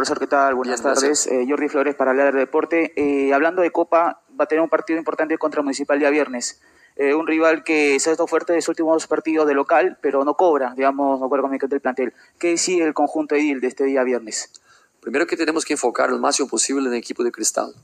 profesor? ¿Qué tal? Buenas tardes. Eh, Jordi Flores para hablar de deporte. Eh, hablando de Copa, va a tener un partido importante contra Municipal día viernes. Eh, un rival que se ha estado fuerte en sus últimos partidos de local, pero no cobra, digamos, no cobra con el del plantel. ¿Qué sigue el conjunto edil de este día viernes? Primero que tenemos que enfocar lo máximo posible en el equipo de Cristal.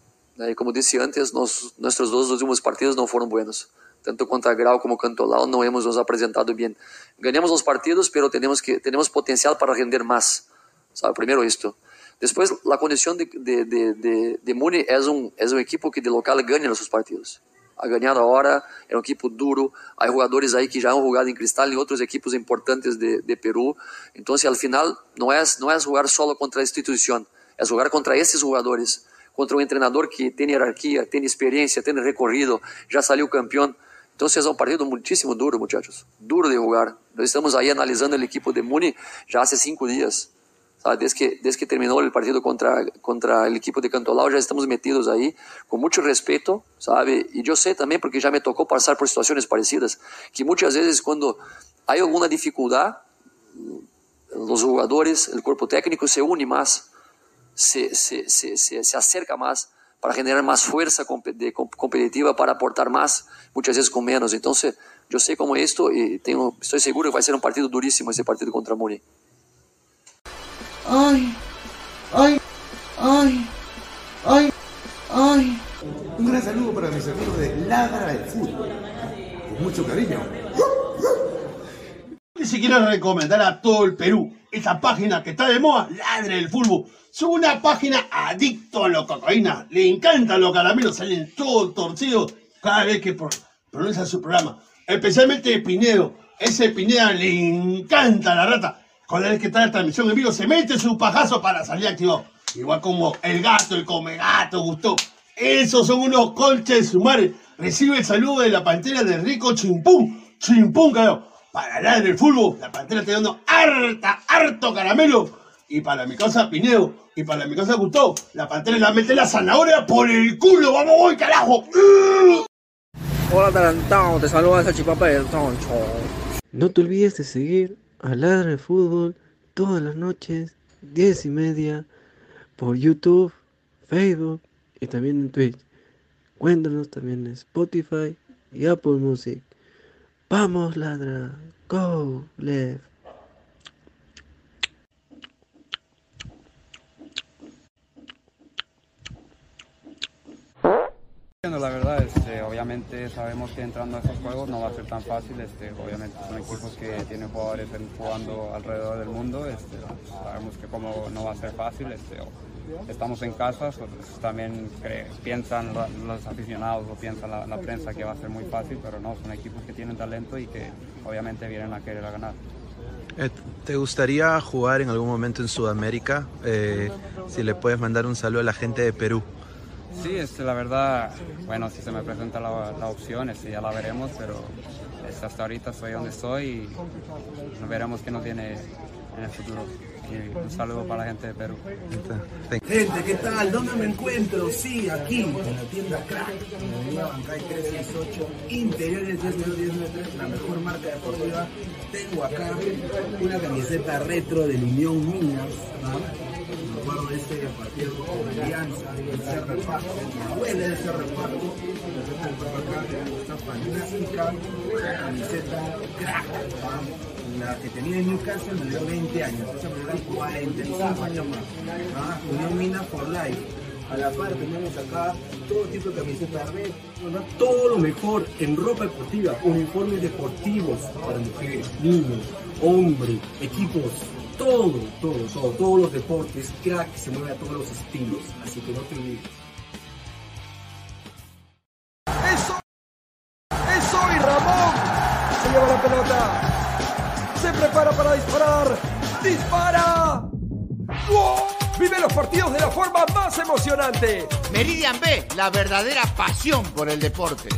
Como dije antes, nos, nuestros dos últimos partidos no fueron buenos. Tanto contra Grau como Cantolao no hemos nos presentado bien. Ganamos los partidos, pero tenemos, que, tenemos potencial para render más. ¿sabe? Primero esto. Después, la condición de, de, de, de, Muni es un, es un equipo que de local gana los partidos. Ha ganado ahora, es un equipo duro. Hay jugadores ahí que ya han jugado en Cristal en otros equipos importantes de, de Perú. Entonces, al final, no es, no es jugar solo contra la institución, es jugar contra esses jugadores contra un entrenador que tiene jerarquía, tiene experiencia, tiene recorrido, ya salió campeón. Entonces es un partido muchísimo duro, muchachos, duro de jugar. Nós estamos ahí analizando el equipo de Muni ya hace cinco días. ¿Sabe? Desde, que, desde que terminó el partido contra, contra el equipo de Cantolao, ya estamos metidos ahí con mucho respeto, ¿sabe? Y yo sé también, porque ya me tocó pasar por situaciones parecidas, que muchas veces cuando hay alguna dificultad, los jugadores, el cuerpo técnico se une más se, se, se, se, acerca más para generar más fuerza competitiva, para aportar más, muchas veces con menos. Entonces, yo sé cómo esto y estoy seguro que va a ser un partido durísimo ese partido contra Muni. Ay, ay, ay, ay, ay. Un gran saludo para mis amigos de Ladra del Fútbol. Con mucho cariño. Si quiero recomendar a todo el Perú esa página que está de moda, Ladre del Fútbol. Es una página adicto a la cocaína. Le encantan los caramelos, salen todos torcidos cada vez que pronuncia su programa. Especialmente Pinedo. Ese Pineda le encanta la rata. Cada vez que está la transmisión en vivo, se mete su pajazo para salir activo. Igual como el gato, el come gato, gustó. Esos son unos colches sumares. Recibe el saludo de la pantera de Rico Chimpún. Chimpún, carajo. Para hablar del fútbol, la pantera está dando harta, harto caramelo. Y para mi casa Pineo, y para mi casa Gustavo, la pantera la mete la zanahoria por el culo. ¡Vamos, voy, carajo! Hola, Tarantado, te saluda esa chipapa del toncho. No te olvides de seguir a Ladra de Fútbol todas las noches, 10 y media, por YouTube, Facebook y también en Twitch. Cuéntanos también en Spotify y Apple Music. Vamos, ladra. Go, left. La verdad, este, obviamente sabemos que entrando a esos juegos no va a ser tan fácil. Este, obviamente son equipos que tienen jugadores jugando alrededor del mundo. Este, sabemos que como no va a ser fácil. Este, estamos en casa, pues, también piensan los aficionados o piensan la, prensa que va a ser muy fácil, pero no, son equipos que tienen talento y que obviamente vienen a querer a ganar. Eh, ¿Te gustaría jugar en algún momento en Sudamérica? Eh, si le puedes mandar un saludo a la gente de Perú. Sí, este, la verdad, bueno, si se me presenta la, la opción, este, ya la veremos, pero este, hasta ahorita estoy donde estoy y veremos qué nos viene en el futuro. Un saludo para la gente de Perú. Gente, ¿qué tal? ¿Dónde me encuentro? Sí, aquí, en la tienda Crack, en la Bancay 368, interiores 1093, la mejor marca deportiva. Tengo acá una camiseta retro de Unión Minas. Recuerdo de ese partido de Alianza, de ese reparto, abuela de ese reparto, esta fantástica camiseta crack, la que tenía en Newcastle me dio 20 años, esa me dio 45 años más, ¿ah? Unión Mina for Life. A la par tenemos acá todo tipo de camisetas red, todo lo mejor en ropa deportiva, uniformes deportivos para mujeres, niños, hombres, equipos todo, todo, todo, todos los deportes, crack se mueve a todos los estilos, así que no te olvides. ¡Eso! ¡Eso! Y Ramón se lleva la pelota. Se prepara para disparar. ¡Dispara! Vive los partidos de la forma más emocionante. Meridian B, la verdadera pasión por el deporte.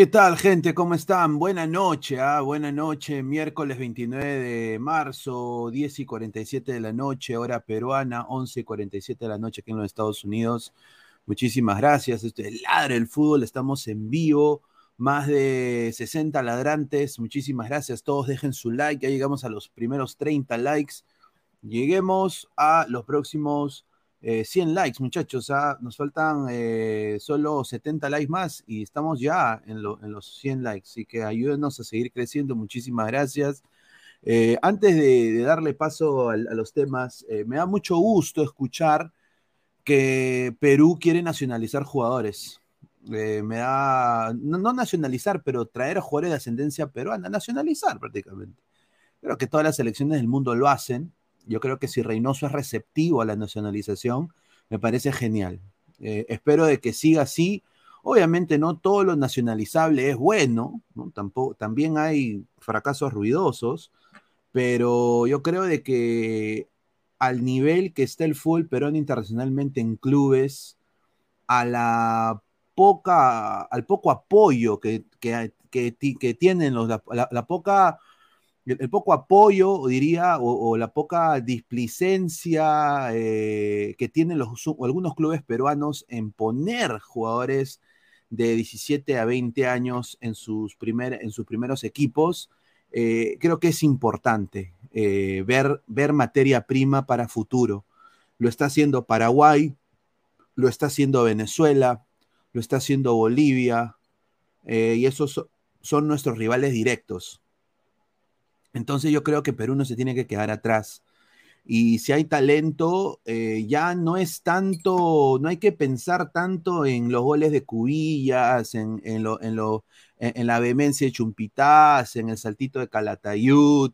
¿Qué tal, gente? ¿Cómo están? Buena noche, ¿ah? Buena noche, miércoles 29 de marzo, 10 y 47 de la noche, hora peruana, 11 y 47 de la noche aquí en los Estados Unidos. Muchísimas gracias. Este es Ladre el Fútbol, estamos en vivo, más de 60 ladrantes. Muchísimas gracias. Todos dejen su like, ya llegamos a los primeros 30 likes. Lleguemos a los próximos eh, 100 likes, muchachos. ¿ah? Nos faltan eh, solo 70 likes más y estamos ya en, lo- en los 100 likes. Así que ayúdenos a seguir creciendo. Muchísimas gracias. Eh, antes de, darle paso a, los temas, eh, me da mucho gusto escuchar que Perú quiere nacionalizar jugadores. Me da, no, no nacionalizar, pero traer a jugadores de ascendencia peruana, nacionalizar prácticamente. Creo que todas las selecciones del mundo lo hacen. Yo creo que si Reynoso es receptivo a la nacionalización, me parece genial. Eh, espero de que siga así. Obviamente no todo lo nacionalizable es bueno, ¿no? Tampoco, también hay fracasos ruidosos, pero yo creo de que al nivel que está el fútbol peruano internacionalmente en clubes, a la poca, al poco apoyo que, que, que ti- que tienen los, la poca, el, poco apoyo, diría, o, la poca displicencia eh, que tienen algunos clubes peruanos en poner jugadores de 17 a 20 años en sus, primeros equipos, eh, creo que es importante eh, ver, materia prima para futuro. Lo está haciendo Paraguay, lo está haciendo Venezuela, lo está haciendo Bolivia, y esos so- son nuestros rivales directos. Entonces yo creo que Perú no se tiene que quedar atrás. Y si hay talento, eh, ya no es tanto, no hay que pensar tanto en los goles de Cubillas, en, en, lo, en, lo, en, la vehemencia de Chumpitaz, en el saltito de Calatayud,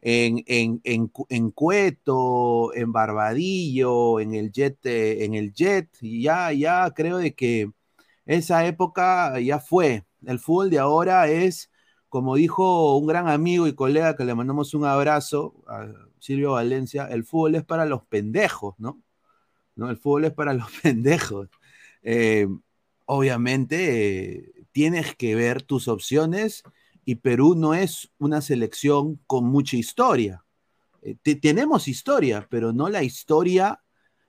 en, en, en, en Cueto, en Barbadillo, en el Jet, eh, en el Jet, ya, ya creo de que esa época ya fue. El fútbol de ahora es, como dijo un gran amigo y colega que le mandamos un abrazo, a Silvio Valencia, el fútbol es para los pendejos, ¿no? El fútbol es para los pendejos. Eh, obviamente eh, tienes que ver tus opciones y Perú no es una selección con mucha historia. Eh, te- tenemos historia, pero no la historia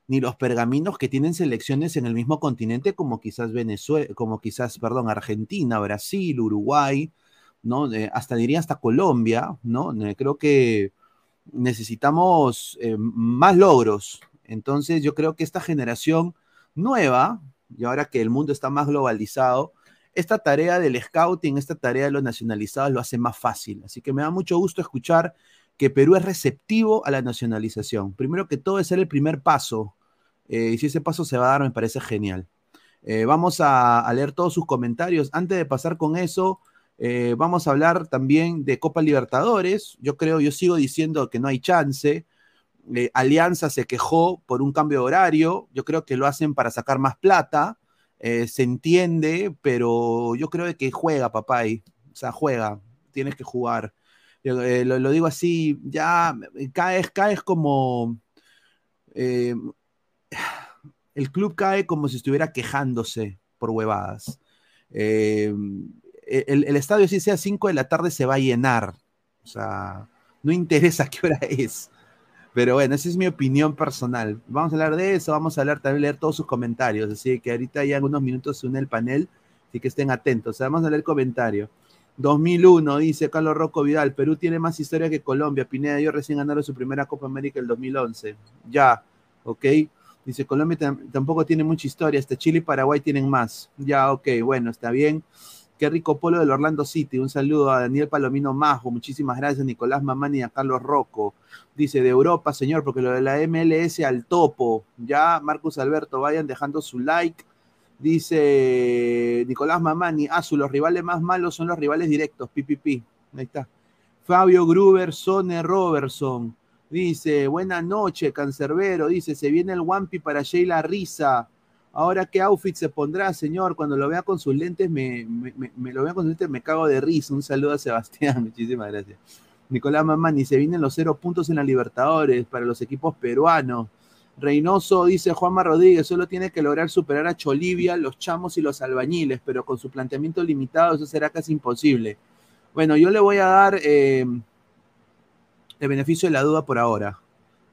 ni los pergaminos que tienen selecciones en el mismo continente como quizás Venezuela, como quizás, perdón, Argentina, Brasil, Uruguay, ¿no? Hasta diría hasta Colombia, ¿no? Creo que necesitamos eh, más logros. Entonces yo creo que esta generación nueva, y ahora que el mundo está más globalizado, esta tarea del scouting, esta tarea de los nacionalizados lo hace más fácil. Así que me da mucho gusto escuchar que Perú es receptivo a la nacionalización. Primero que todo es el primer paso. eh, y si ese paso se va a dar, me parece genial. Eh, vamos a, a leer todos sus comentarios. Antes de pasar con eso, eh, vamos a hablar también de Copa Libertadores. Yo creo, yo sigo diciendo que no hay chance. Eh, Alianza se quejó por un cambio de horario. Yo creo que lo hacen para sacar más plata. Eh, se entiende, pero yo creo que juega, papá. ahí. O sea, juega. Tienes que jugar. Lo, lo digo así, ya caes, caes como. el club cae como si estuviera quejándose por huevadas. Eh, el, el estadio, si sea 5 de la tarde, se va a llenar. O sea, no interesa qué hora es. Pero bueno, esa es mi opinión personal. Vamos a hablar de eso, vamos a hablar también, leer todos sus comentarios. Así que ahorita ya en unos minutos se une el panel, así que estén atentos. O vamos a leer comentarios. 2001, dice Carlos Rocco Vidal, Perú tiene más historia que Colombia. Pineda y yo recién ganaron su primera Copa América el 2011. Ya, ok. Dice, Colombia tam- tampoco tiene mucha historia, hasta Chile y Paraguay tienen más. Ya, ok, bueno, está bien. Qué rico polo del Orlando City. Un saludo a Daniel Palomino Majo. Muchísimas gracias, Nicolás Mamani y a Carlos Rocco. Dice, de Europa, señor, porque lo de la MLS al topo. Ya, Marcus Alberto, vayan dejando su like. Dice Nicolás Mamani, ah, su, los rivales más malos son los rivales directos, pipipi. Ahí está. Fabio Gruber, Sone Robertson. Dice, buena noche, cancerbero. Dice, se viene el Wampi para Sheila Risa. Ahora, ¿qué outfit se pondrá, señor? Cuando lo vea con sus lentes, me, lo vea con sus lentes, me cago de risa. Un saludo a Sebastián, muchísimas gracias. Nicolás Mamani, se vienen los cero puntos en la Libertadores para los equipos peruanos. Reynoso dice Juanma Rodríguez, solo tiene que lograr superar a Cholivia, los chamos y los albañiles, pero con su planteamiento limitado eso será casi imposible. Bueno, yo le voy a dar eh, el beneficio de la duda por ahora,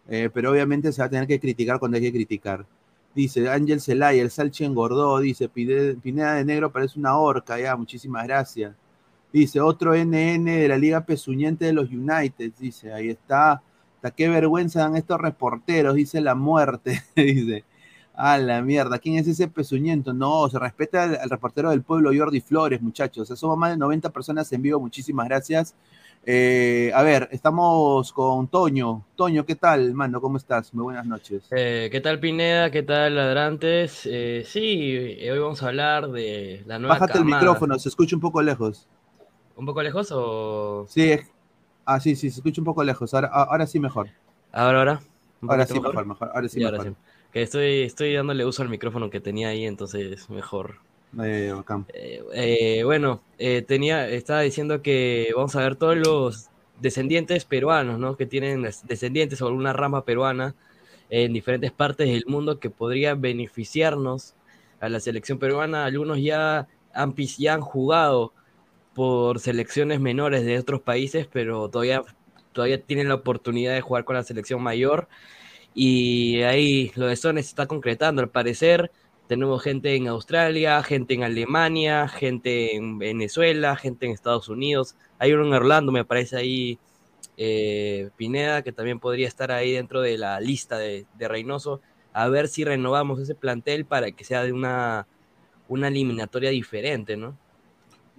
eh, pero obviamente se va a tener que criticar cuando hay que criticar. Dice Ángel Zelay, el Salchi engordó, dice Pineda de Negro parece una horca, ya, muchísimas gracias. Dice otro NN de la Liga Pezuñente de los United, dice, ahí está. Hasta qué vergüenza dan estos reporteros, dice la muerte, dice. A la mierda, ¿quién es ese pezuñento? No, se respeta al, al reportero del pueblo Jordi Flores, muchachos. O sea, somos más de 90 personas en vivo, muchísimas gracias. Eh, a ver, estamos con Toño. Toño, ¿qué tal, mano? ¿Cómo estás? Muy buenas noches. Eh, ¿qué tal Pineda? ¿Qué tal Ladrantes? Eh, sí, eh, hoy vamos a hablar de la nueva Bájate el camada. micrófono, se escucha un poco lejos. ¿Un poco lejos o...? Sí, ah, sí, sí, se escucha un poco lejos. Ahora, a- ahora sí mejor. Ahora, ahora. ¿Un Ahora sí mejor, mejor. Ahora sí ahora mejor. sí. Que estoy, estoy dándole uso al micrófono que tenía ahí, entonces mejor. Eh. Eh, bueno, eh, tenía, estaba diciendo que vamos a ver todos los descendientes peruanos, ¿no? Que tienen des- descendientes o alguna rama peruana en diferentes partes del mundo que podría beneficiarnos a la selección peruana. Algunos ya han, ya han jugado por selecciones menores de otros países, pero todavía, todavía tienen la oportunidad de jugar con la selección mayor. Y ahí lo de Sones está concretando, al parecer. Tenemos gente en Australia, gente en Alemania, gente en Venezuela, gente en Estados Unidos. Hay uno en Orlando, me parece ahí, eh, Pineda, que también podría estar ahí dentro de la lista de, de Reynoso. A ver si renovamos ese plantel para que sea de una, una eliminatoria diferente, ¿no?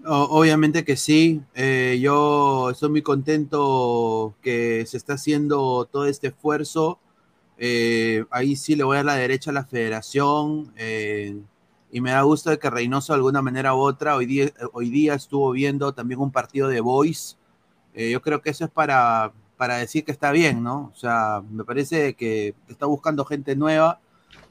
Obviamente que sí. Eh, yo estoy muy contento que se está haciendo todo este esfuerzo. Eh, ahí sí le voy a la derecha a la federación. eh, y me da gusto de que Reynoso de alguna manera u otra hoy día, hoy día estuvo viendo también un partido de Boys. Eh, yo creo que eso es para, para decir que está bien, ¿no? O sea, me parece que está buscando gente nueva.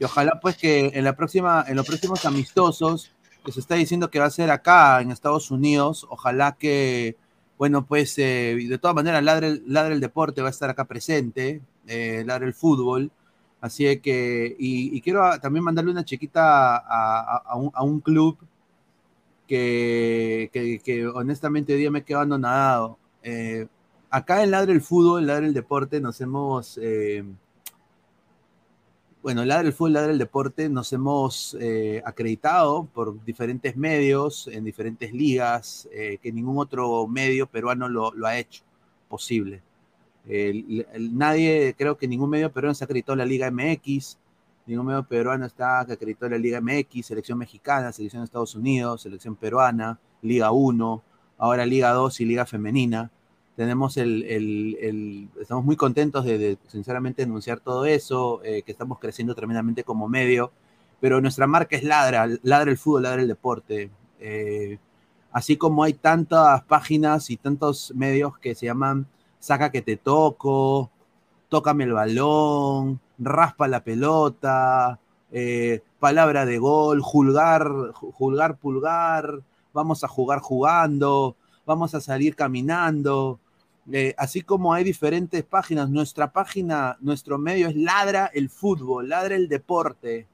Y ojalá pues que en la próxima, en los próximos amistosos que se está diciendo que va a ser acá en Estados Unidos. Ojalá que, bueno, pues eh, de todas maneras, Ladre, Ladre el Deporte va a estar acá presente, eh, Ladre el Fútbol. Así que, y, y quiero también mandarle una chiquita a, a- un, club que, que- honestamente hoy día me quedo anonadado. Eh, acá en Ladre el Fútbol, Ladre el Deporte, nos hemos... eh, bueno, Ladra el Fútbol, Ladra el Deporte, nos hemos eh, acreditado por diferentes medios, en diferentes ligas, eh, que ningún otro medio peruano lo, lo ha hecho posible. Nadie, creo que ningún medio peruano se en la Liga MX, ningún medio peruano está que acreditó la Liga MX, selección mexicana, selección de Estados Unidos, selección peruana, Liga 1, ahora Liga 2 y Liga Femenina tenemos el, estamos muy contentos de, sinceramente anunciar todo eso, eh, que estamos creciendo tremendamente como medio, pero nuestra marca es Ladra, Ladra el fútbol, Ladra el deporte. Eh, así como hay tantas páginas y tantos medios que se llaman Saca que te toco, Tócame el balón, Raspa la pelota, eh, Palabra de gol, Julgar, Julgar pulgar, vamos a jugar jugando, vamos a salir caminando. Eh, así como hay diferentes páginas, nuestra página, nuestro medio es Ladra el fútbol, Ladra el deporte.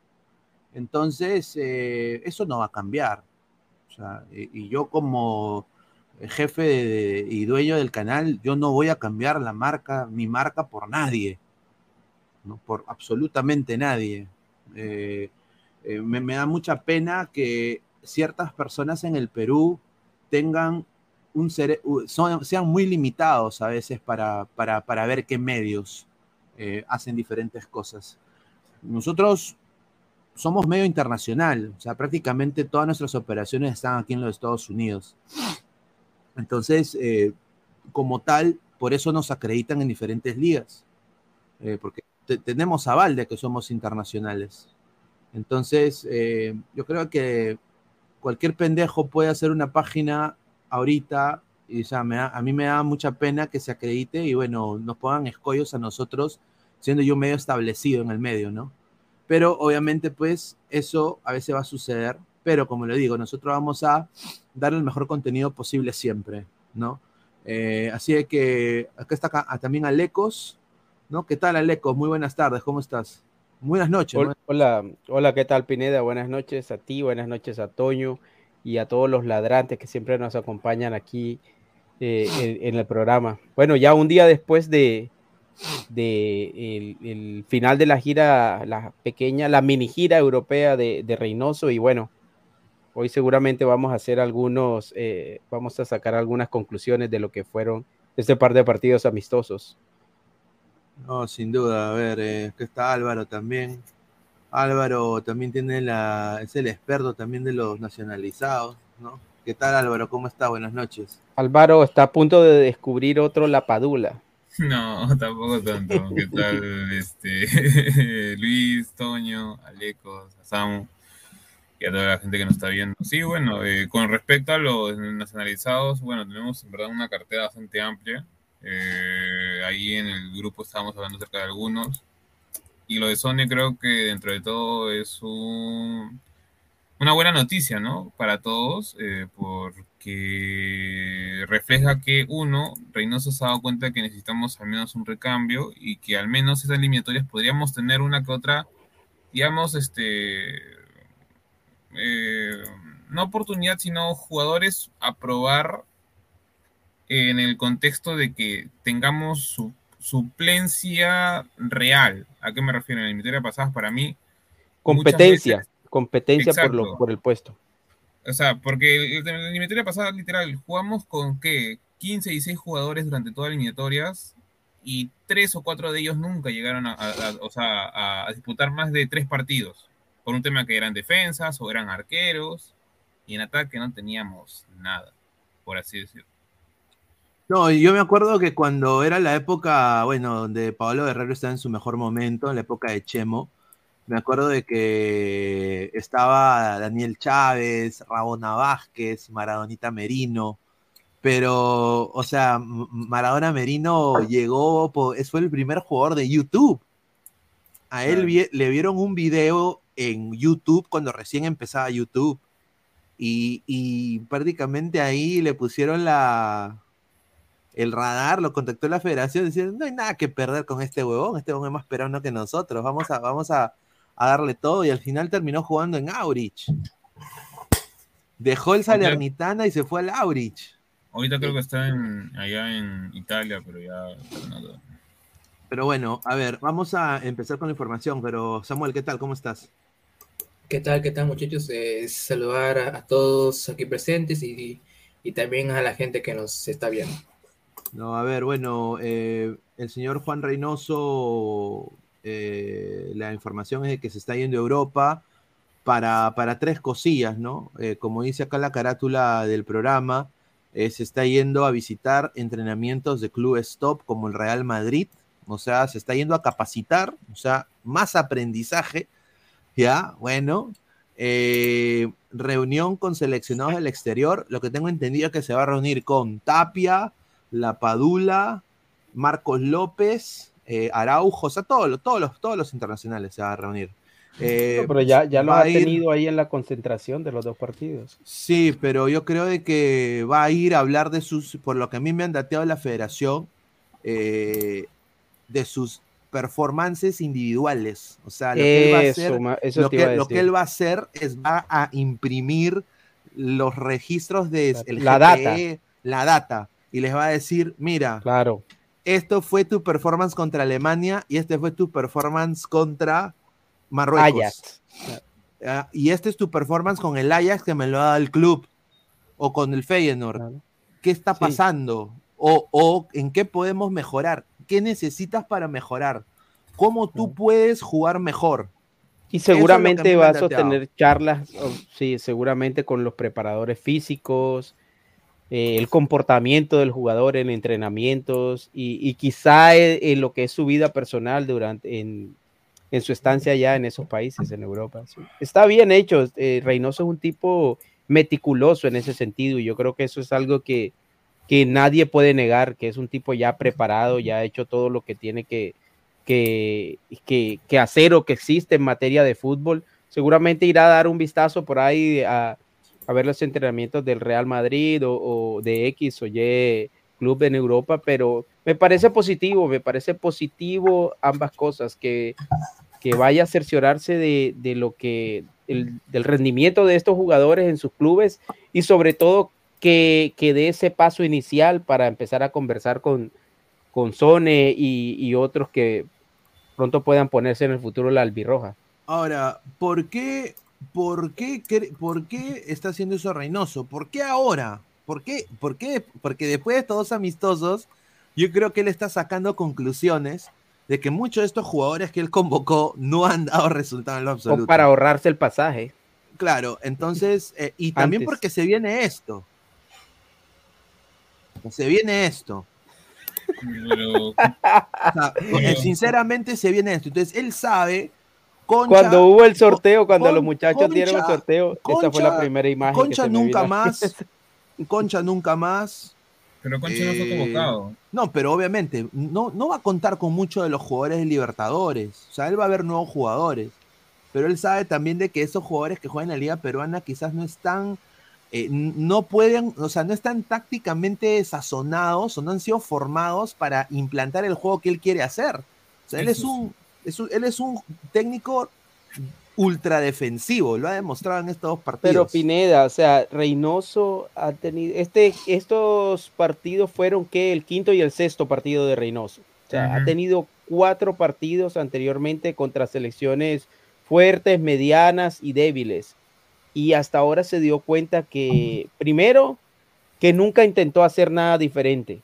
Entonces, eh, eso no va a cambiar. Y yo como jefe y dueño del canal, yo no voy a cambiar la marca, mi marca por nadie, ¿no? por absolutamente nadie. Eh, eh, me, me da mucha pena que ciertas personas en el Perú tengan un cere- son- sean muy limitados a veces para, para, para ver qué medios eh, hacen diferentes cosas. Nosotros somos medio internacional, o sea, prácticamente todas nuestras operaciones están aquí en los Estados Unidos. Entonces, eh, como tal, por eso nos acreditan en diferentes ligas, eh, porque te- tenemos aval de que somos internacionales. Entonces, eh, yo creo que cualquier pendejo puede hacer una página ahorita y o me a mí me da mucha pena que se acredite y bueno, nos pongan escollos a nosotros, siendo yo medio establecido en el medio, ¿no? Pero obviamente pues eso a veces va a suceder, pero como le digo, nosotros vamos a dar el mejor contenido posible siempre, ¿no? Eh, así que acá está acá- ah, también Alecos, ¿no? ¿Qué tal Alecos? Muy buenas tardes, ¿cómo estás? Buenas noches. Hola, hola, hola, ¿qué tal Pineda? Buenas noches a ti, buenas noches a Toño y a todos los ladrantes que siempre nos acompañan aquí eh, en, en el programa. Bueno, ya un día después de, de el, el final de la gira, la pequeña, la mini gira europea de, de Reynoso y bueno, hoy seguramente vamos a hacer algunos, eh, vamos a sacar algunas conclusiones de lo que fueron este par de partidos amistosos. No, sin duda. A ver, eh, aquí está Álvaro también. Álvaro también tiene la, es el experto también de los nacionalizados, ¿no? ¿Qué tal Álvaro? ¿Cómo está? Buenas noches. Álvaro está a punto de descubrir otro Lapadula. No, tampoco tanto. ¿Qué tal, este, Luis, Toño, Alecos, Samu y a toda la gente que nos está viendo? Sí, bueno, eh, con respecto a los nacionalizados, bueno, tenemos en verdad una cartera bastante amplia. Eh, ahí en el grupo estábamos hablando acerca de algunos. Y lo de Sony creo que dentro de todo es un, una buena noticia, ¿no? Para todos, eh, porque refleja que uno, Reynoso se ha dado cuenta que necesitamos al menos un recambio y que al menos esas eliminatorias podríamos tener una que otra, digamos, este, eh, no oportunidad, sino jugadores a probar en el contexto de que tengamos su suplencia real. ¿A qué me refiero? En la eliminatoria pasada, para mí. Competencia, veces, competencia por, lo, por el puesto. O sea, porque en la eliminatoria pasada, literal, jugamos con ¿qué? 15 y 6 jugadores durante todas las eliminatorias y tres o cuatro de ellos nunca llegaron a, a- a- o sea, a- a disputar más de tres partidos. Por un tema que eran defensas o eran arqueros y en ataque no teníamos nada, por así decirlo. No, yo me acuerdo que cuando era la época, bueno, donde Pablo Guerrero estaba en su mejor momento, en la época de Chemo, me acuerdo de que estaba Daniel Chávez, Rabona Vázquez, Maradonita Merino, pero, o sea, Maradona Merino llegó, fue el primer jugador de YouTube. A él le vieron un video en YouTube cuando recién empezaba YouTube y, y prácticamente ahí le pusieron la, el radar, lo contactó la federación diciendo, no hay nada que perder con este huevón, este huevón es más peruano que nosotros, vamos a, vamos a, a darle todo y al final terminó jugando en Aurich. Dejó el Salernitana y se fue al Aurich. Ahorita creo que está en, allá en Italia, pero ya... Pero bueno, a ver, vamos a empezar con la información, pero Samuel, ¿qué tal? ¿Cómo estás? ¿Qué tal, qué tal muchachos? Eh, saludar a, todos aquí presentes y, y también a la gente que nos está viendo. No, a ver, bueno, eh, el señor Juan Reynoso, eh, la información es de que se está yendo a Europa para, para tres cosillas, ¿no? Como dice acá la carátula del programa, se está yendo a visitar entrenamientos de clubes top como el Real Madrid, o sea, se está yendo a capacitar, o sea, más aprendizaje, ¿ya? Bueno, eh, reunión con seleccionados del exterior, lo que tengo entendido es que se va a reunir con Tapia, La Padula, Marcos López, eh, Araujo, o sea, todos, los- todos, los, todos los internacionales se van a reunir. Eh, No, pero ya, ya lo va ha ir- tenido ahí en la concentración de los dos partidos. Sí, pero yo creo de que va a ir a hablar de sus, por lo que a mí me han dateado la federación, eh, de sus performances individuales. O sea, lo que él va a hacer, eso lo que, lo él va a hacer es va a imprimir los registros de el la GPE, la data, y les va a decir, mira, claro. esto fue tu performance contra Alemania y este fue tu performance contra Marruecos. Ajax. Ah, y este es tu performance con el Ajax que me lo ha dado el club o con el Feyenoord. ¿Qué está pasando? O, o en qué podemos mejorar? ¿Qué necesitas para mejorar? ¿Cómo tú puedes jugar mejor? Y es a seguramente mí me va han a sostener charlas, sí, seguramente con los preparadores físicos, eh, el comportamiento del jugador en entrenamientos y, y quizá en, en lo que es su vida personal durante en, en su estancia allá en esos países, en Europa. sí. Está bien hecho, eh, Reynoso es un tipo meticuloso en ese sentido y yo creo que eso es algo que, que nadie puede negar, que es un tipo ya preparado, ya ha hecho todo lo que tiene que, que, que, hacer o que existe en materia de fútbol. Seguramente irá a dar un vistazo por ahí a, a ver los entrenamientos del Real Madrid o, o de X o Y club en Europa, pero me parece positivo, me parece positivo ambas cosas, que, que vaya a cerciorarse de, de lo que, el- del rendimiento de estos jugadores en sus clubes y sobre todo que, que dé ese paso inicial para empezar a conversar con, con Sone y, y otros que pronto puedan ponerse en el futuro la albirroja. Ahora, ¿por qué, por qué, por qué está haciendo eso Reynoso? ¿Por qué ahora? ¿Por qué? ¿Por qué? Porque después de todos amistosos, yo creo que él está sacando conclusiones de que muchos de estos jugadores que él convocó no han dado resultado en lo absoluto. O para ahorrarse el pasaje. Claro, entonces, eh, y también Antes. porque se viene esto. Se viene esto. Pero, O sea, eh, sinceramente se viene esto. Entonces, él sabe. Concha, cuando hubo el sorteo, cuando Con- los muchachos dieron el Concha- sorteo, esa fue la primera imagen. que Concha se nunca vino. más. Concha nunca más. pero Concha no fue Eh, convocado. No, pero obviamente no, no va a contar con muchos de los jugadores de Libertadores. O sea, él va a ver nuevos jugadores. Pero él sabe también de que esos jugadores que juegan en la Liga Peruana quizás no están, eh, no pueden, o sea, no están tácticamente sazonados o no han sido formados para implantar el juego que él quiere hacer. O sea, él es un, es un- él es un técnico ultra defensivo, lo ha demostrado en estos dos partidos. Pero Pineda, o sea, Reynoso ha tenido. Este, estos partidos fueron que el quinto y el sexto partido de Reynoso. O sea, ha Ujú. tenido cuatro partidos anteriormente contra selecciones fuertes, medianas y débiles. Y hasta ahora se dio cuenta que, primero, que nunca intentó hacer nada diferente.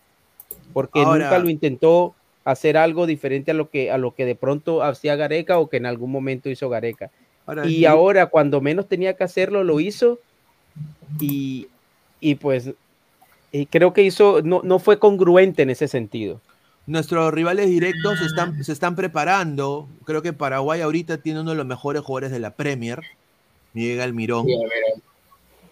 Porque Ahora- nunca lo intentó hacer algo diferente a lo que a lo que de pronto hacía Gareca o que en algún momento hizo Gareca. Ahora, y y- ahora cuando menos tenía que hacerlo lo hizo y, y pues eh, creo que hizo no, no fue congruente en ese sentido. Nuestros rivales directos se están, se están preparando. Creo que Paraguay ahorita tiene uno de los mejores jugadores de la Premier, Miguel Almirón.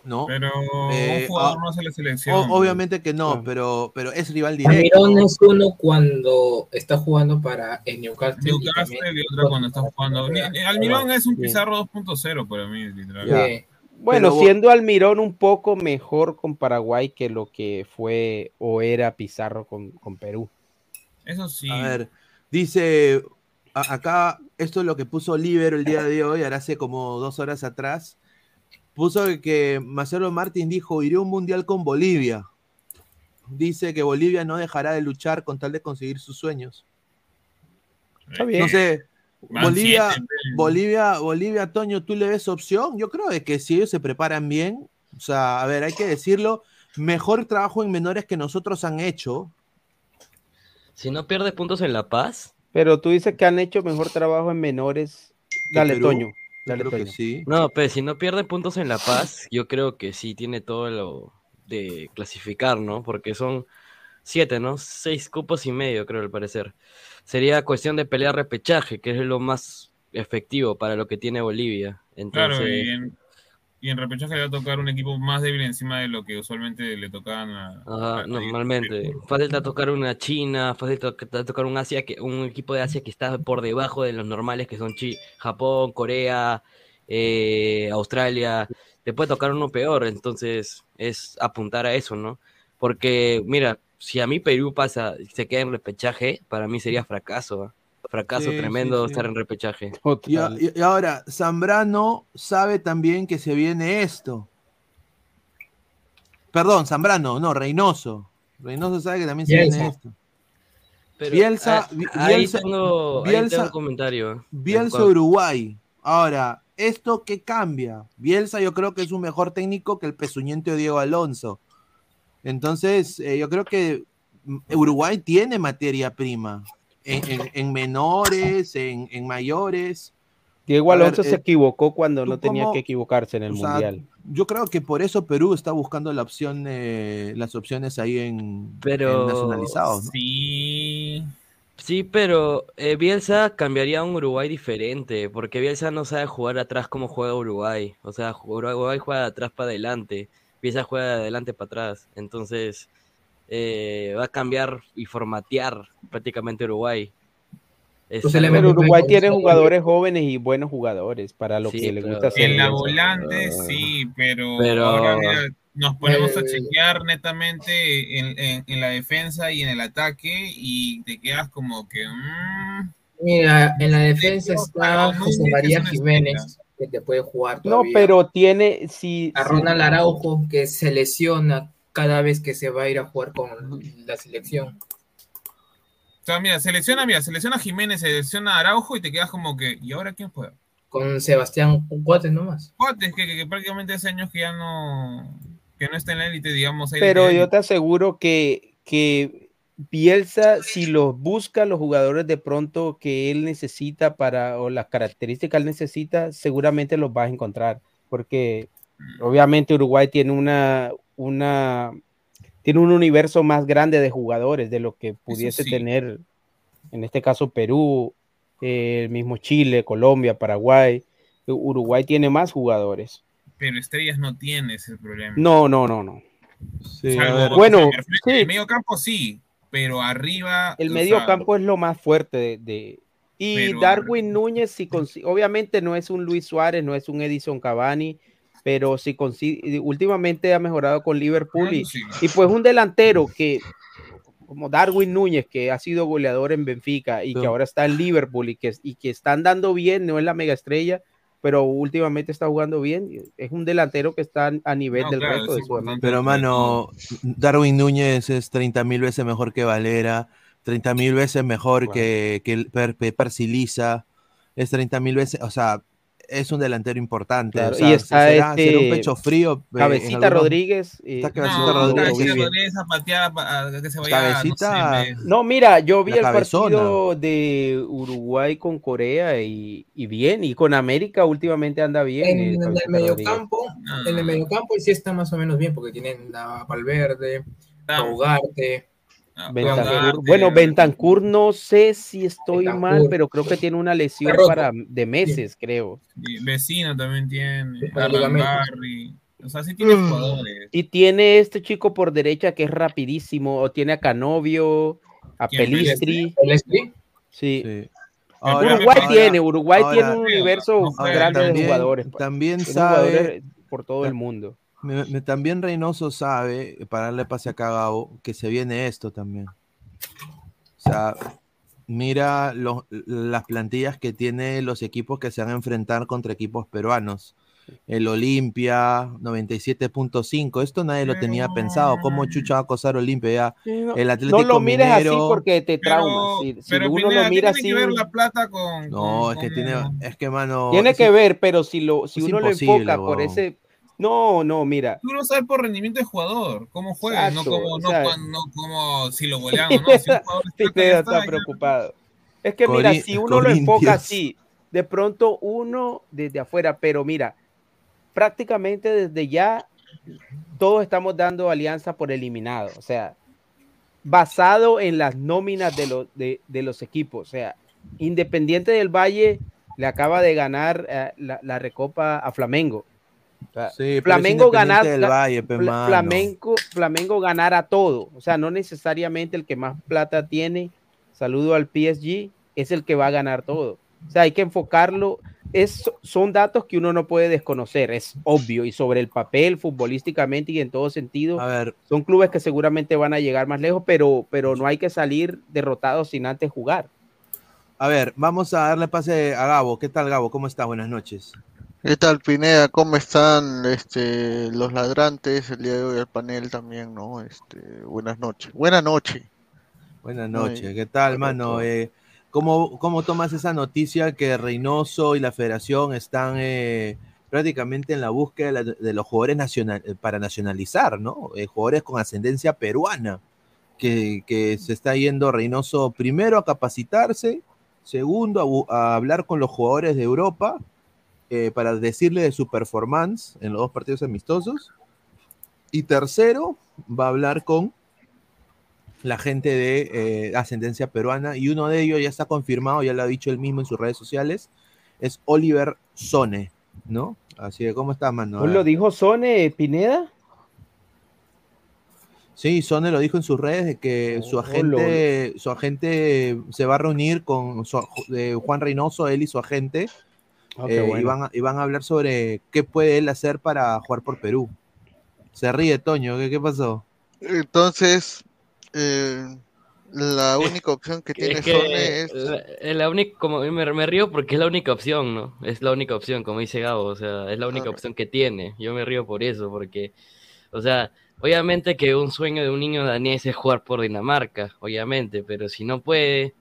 ¿no? Pero Eh, un jugador ah, no hace la selección. O- obviamente que no, pero, pero es rival directo. Almirón es uno cuando está jugando para el Newcastle. y Newcastle también- y otra cuando está jugando. Almirón es un. Pizarro 2.0 para mí, literal. Sí. Bueno, Pero- siendo Almirón un poco mejor con Paraguay que lo que fue o era Pizarro con, con Perú. Eso sí. A ver, dice acá, esto es lo que puso Oliver el día de hoy, ahora hace como dos horas atrás. Puso que Marcelo Martín dijo, iré a un mundial con Bolivia. Dice que Bolivia no dejará de luchar con tal de conseguir sus sueños. Está bien. No sé, Bolivia. Bolivia, Bolivia, Toño, ¿tú le ves opción? Yo creo de que si ellos se preparan bien, o sea, a ver, hay que decirlo, mejor trabajo en menores que nosotros han hecho. Si no pierde puntos en La Paz, Pero tú dices que han hecho mejor trabajo en menores. Dale, Perú. Toño. Dale, creo que Toño. sí. no, pues si no pierde puntos en La Paz, yo creo que sí tiene todo lo de clasificar, ¿no? Porque son siete, ¿no? Seis cupos y medio, creo, al parecer. Sería cuestión de pelear repechaje, que es lo más efectivo para lo que tiene Bolivia. Entonces, Claro, y en, y en repechaje le va a tocar un equipo más débil encima de lo que usualmente le tocaban a. Normalmente. Fácil te tocar una China, fácil te tocar un Asia que, un equipo de Asia que está por debajo de los normales que son Chi- Japón, Corea, eh, Australia. Te puede tocar uno peor, entonces es apuntar a eso, ¿no? Porque, mira, si a mí Perú pasa, se queda en repechaje, para mí sería fracaso. ¿ah? Fracaso Sí, tremendo sí. estar en repechaje. Y, ahora, Zambrano sabe también que se viene esto. Perdón, Zambrano, no, Reynoso. Reynoso sabe que también se Bielsa. viene esto. Pero, Bielsa- ahí, Bielsa- tengo, ahí Bielsa- tengo un comentario. Bielsa Uruguay. Ahora, ¿esto qué cambia? Bielsa yo creo que es un mejor técnico que el pezuñento de Diego Alonso. Entonces, eh, yo creo que mm, Uruguay tiene materia prima. En, en- en menores, en, en mayores. Diego A ver, Alonso se eh, equivocó cuando ¿tú no tenía cómo- que equivocarse en el o sea, Mundial. Yo creo que por eso Perú está buscando la opción, eh, las opciones ahí en, Pero- en nacionalizados. ¿no? Sí. Sí, pero eh, Bielsa cambiaría a un Uruguay diferente, porque Bielsa no sabe jugar atrás como juega Uruguay. O sea, Uruguay juega de atrás para adelante, Bielsa juega de adelante para atrás. Entonces, eh, va a cambiar y formatear prácticamente Uruguay. Pero mete Uruguay tiene jugadores jóvenes y buenos jugadores para lo Sí, que le pero- gusta hacer. En la volante sí, pero, Pero- ahora mira, nos ponemos a Eh, chequear netamente en, en- en la defensa y en el ataque y te quedas como que... mm, Mira, en la defensa Pero está José María Jiménez, que te puede jugar No, todavía. pero tiene, si, A Ronald Araujo, que se lesiona cada vez que se va a ir a jugar con la selección. O sea, mira, selecciona, mira, selecciona a Jiménez, selecciona a Araujo y te quedas como que, ¿y ahora quién juega? Con Sebastián Cuates nomás. Cuates, que, que, que prácticamente hace años que ya no, que no está en la élite, digamos. élite, pero yo te aseguro que, que Bielsa, si los busca los jugadores de pronto que él necesita para, o las características que él necesita, seguramente los vas a encontrar, porque obviamente Uruguay tiene una, una, tiene un universo más grande de jugadores de lo que pudiese sí. tener, en este caso Perú, eh, el mismo Chile, Colombia, Paraguay. Uruguay tiene más jugadores. Pero Estrellas no tiene ese problema. No, no, no, no. Salvo- o Bueno, sea, sí. El medio campo sí, pero arriba. El medio campo es lo más fuerte de. de- y Pero- Darwin Núñez, si obviamente no es un Luis Suárez, no es un Edison Cavani, pero si consi- últimamente ha mejorado con Liverpool y, y pues un delantero que como Darwin Núñez, que ha sido goleador en Benfica y que ahora está en Liverpool y que, y que están dando bien, no es la mega estrella, pero últimamente está jugando bien, es un delantero que está a nivel No, del claro, resto es de Sudamérica. Pero, mano, Darwin Núñez es 30 mil veces mejor que Valera, 30 mil veces mejor que, que el Per- Pe- Persiliza, es 30 mil veces, o sea, es un delantero importante. Claro, o sea, y está será, este será un pecho frío. Cabecita algunos- Rodríguez. Está Cabecita No, Rodríguez. Cabecita. Rodríguez a patear, a- a que se vaya. Cabecita- No sé, me- No, mira, yo vi el cabezona. partido de Uruguay con Corea y, y bien, y con América últimamente anda bien. En, eh, en Cabecita el mediocampo, en el mediocampo sí está más o menos bien, porque tienen a Valverde, a Ugarte, Bentancur- bueno, Bentancur no sé si estoy mal, pero creo que tiene una lesión para de meses, creo. Y Vecino también tiene. Barry. O sea, sí tiene Mm. jugadores. Y tiene este chico por derecha que es rapidísimo, o tiene a Canovio, a ¿Quién, Pelistri. Pelistri? Sí. Ahora- Uruguay ahora- tiene, Uruguay ahora- tiene un universo ahora grande de jugadores. pues. También Tiene sabe, jugadores por todo el mundo. Me- me- también Reynoso sabe, para darle pase acá a Gabo, que se viene esto también. O sea, mira los- las plantillas que tiene los equipos que se van a enfrentar contra equipos peruanos. El Olimpia 97.5, esto nadie lo tenía pensado. ¿Cómo Chucha va a acosar Olimpia ya? no, El Atlético no lo mires así Minero- porque te Pero- traumas. Si, si pero uno Pineda, lo ¿qué mira tiene así, que ver la plata con. No, con- es que con- tiene, es que mano. tiene es que ver, pero si lo, si uno lo enfoca por huevón. ese, no, no, mira, Tú lo sabes por rendimiento de jugador, cómo juega, no como, no, no como si lo goleamos, ¿no? Si un jugador ya Pineda está, está ya. preocupado. Es que mira, Cori- si uno lo enfoca así, de pronto uno desde afuera, pero mira, prácticamente desde ya todos estamos dando alianza por eliminado, o sea, basado en las nóminas de los, de, de los equipos, o sea, Independiente del Valle le acaba de ganar eh, la, la recopa a Flamengo. Sí, Flamengo ganar Valle. Flamengo, Flamengo ganara todo, o sea, no necesariamente el que más plata tiene, saludo al PSG, es el que va a ganar todo. O sea, hay que enfocarlo. Es, son datos que uno no puede desconocer, es obvio. Y sobre el papel, futbolísticamente y en todo sentido, A ver, son clubes que seguramente van a llegar más lejos, pero, pero no hay que salir derrotados sin antes jugar. a ver, vamos a darle pase a Gabo. ¿Qué tal, Gabo? ¿Cómo está? Buenas noches. ¿Qué tal, Pineda? ¿Cómo están este, los ladrantes? El día de hoy al panel también, ¿no? Este, buenas noches. Buenas noches. Buenas No, noches. ¿Qué tal, mano? Eh, ¿cómo, ¿Cómo tomas esa noticia que Reynoso y la federación están eh, prácticamente en la búsqueda de, la- de los jugadores nacional, eh, para nacionalizar, ¿no? Eh, jugadores con ascendencia peruana, que, que se está yendo Reynoso primero a capacitarse, segundo a hablar con los jugadores de Europa eh, para decirle de su performance en los dos partidos amistosos, y tercero va a hablar con la gente de eh, ascendencia peruana y uno de ellos ya está confirmado, ya lo ha dicho él mismo en sus redes sociales, es Oliver Sone, ¿no? Así que, ¿cómo está, mano? A ¿Pues ver. lo dijo Sone Pineda? Sí, Sone lo dijo en sus redes de que su Oh, agente, su agente se va a reunir con su- de Juan Reynoso, él y su agente, Ah, eh, y, bueno. van a, y van a hablar sobre qué puede él hacer para jugar por Perú. Se ríe, Toño, ¿qué, qué pasó? Entonces, eh, La única opción que tiene Es que Sone es. la, es la única, como me, me río porque es la única opción, ¿no? Es la única opción, como dice Gabo, o sea, es la única opción que tiene. Yo me río por eso, porque, o sea, obviamente que un sueño de un niño danés es jugar por Dinamarca, obviamente, pero si no puede,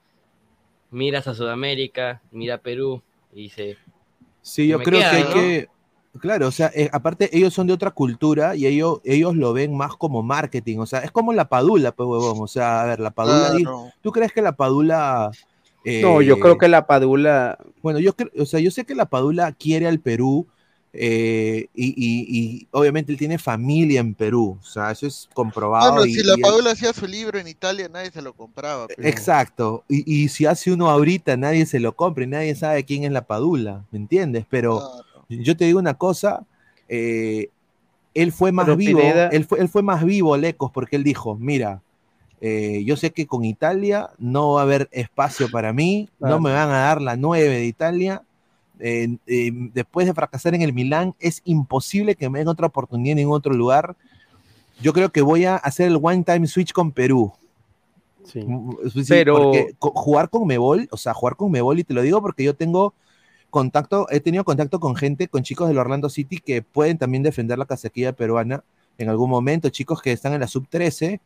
miras a Sudamérica, mira a Perú y dice, Sí, yo creo queda, que hay ¿no? que. Claro, o sea, eh, aparte ellos son de otra cultura y ellos, ellos lo ven más como marketing, o sea, es como la padula, pues huevón, o sea, a ver, la padula. ¿tú crees que la padula... No, yo eh, creo que la Padula. Bueno, yo creo, o sea, yo sé que la Padula quiere al Perú eh, y, y- y obviamente él tiene familia en Perú, o sea, eso es comprobado. Bueno, y- si la y él- Padula hacía su libro en Italia, nadie se lo compraba. pero- Exacto, y, y si hace uno ahorita, nadie se lo compra y nadie sabe quién es la Padula, ¿me entiendes? Pero yo te digo una cosa, eh, él fue más Pero vivo, Pineda- él fue, él fue más vivo, Lecos, porque él dijo, mira, eh, yo sé que con Italia no va a haber espacio para mí, no Claro. me van a dar la 9 de Italia. Eh, eh, después de fracasar en el Milán, es imposible que me den otra oportunidad en otro lugar. Yo creo que voy a hacer el one time switch con Perú. Sí. Mm, sí, Pero- porque jugar con Mebol, o sea, jugar con Mebol, y te lo digo porque yo tengo contacto, he tenido contacto con gente, con chicos del Orlando City que pueden también defender la casaquilla peruana en algún momento, chicos que están en la sub 13,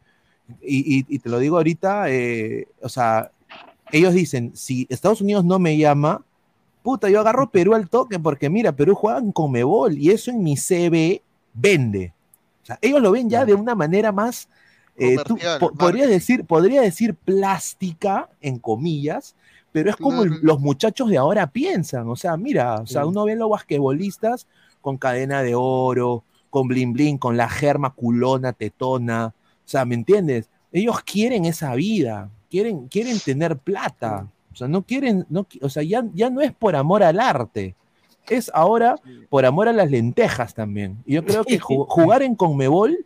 y, y- y te lo digo ahorita, eh, o sea, ellos dicen, si Estados Unidos no me llama, puta, yo agarro Perú al toque, porque mira, Perú juegan con Mebol, y eso en mi CV vende. O sea, ellos lo ven ya de una manera más, eh, tú Comercial, po- podría decir, podría decir plástica, en comillas, pero es como el- los muchachos de ahora piensan. O sea, mira, o sea, uno ve los basquetbolistas con cadena de oro, con bling bling, con la germa culona, tetona. O sea, ¿me entiendes? Ellos quieren esa vida, quieren, quieren tener plata. O sea, no quieren, no, o sea, ya, ya no es por amor al arte. Es ahora por amor a las lentejas también. Y yo creo que ju- jugar en Conmebol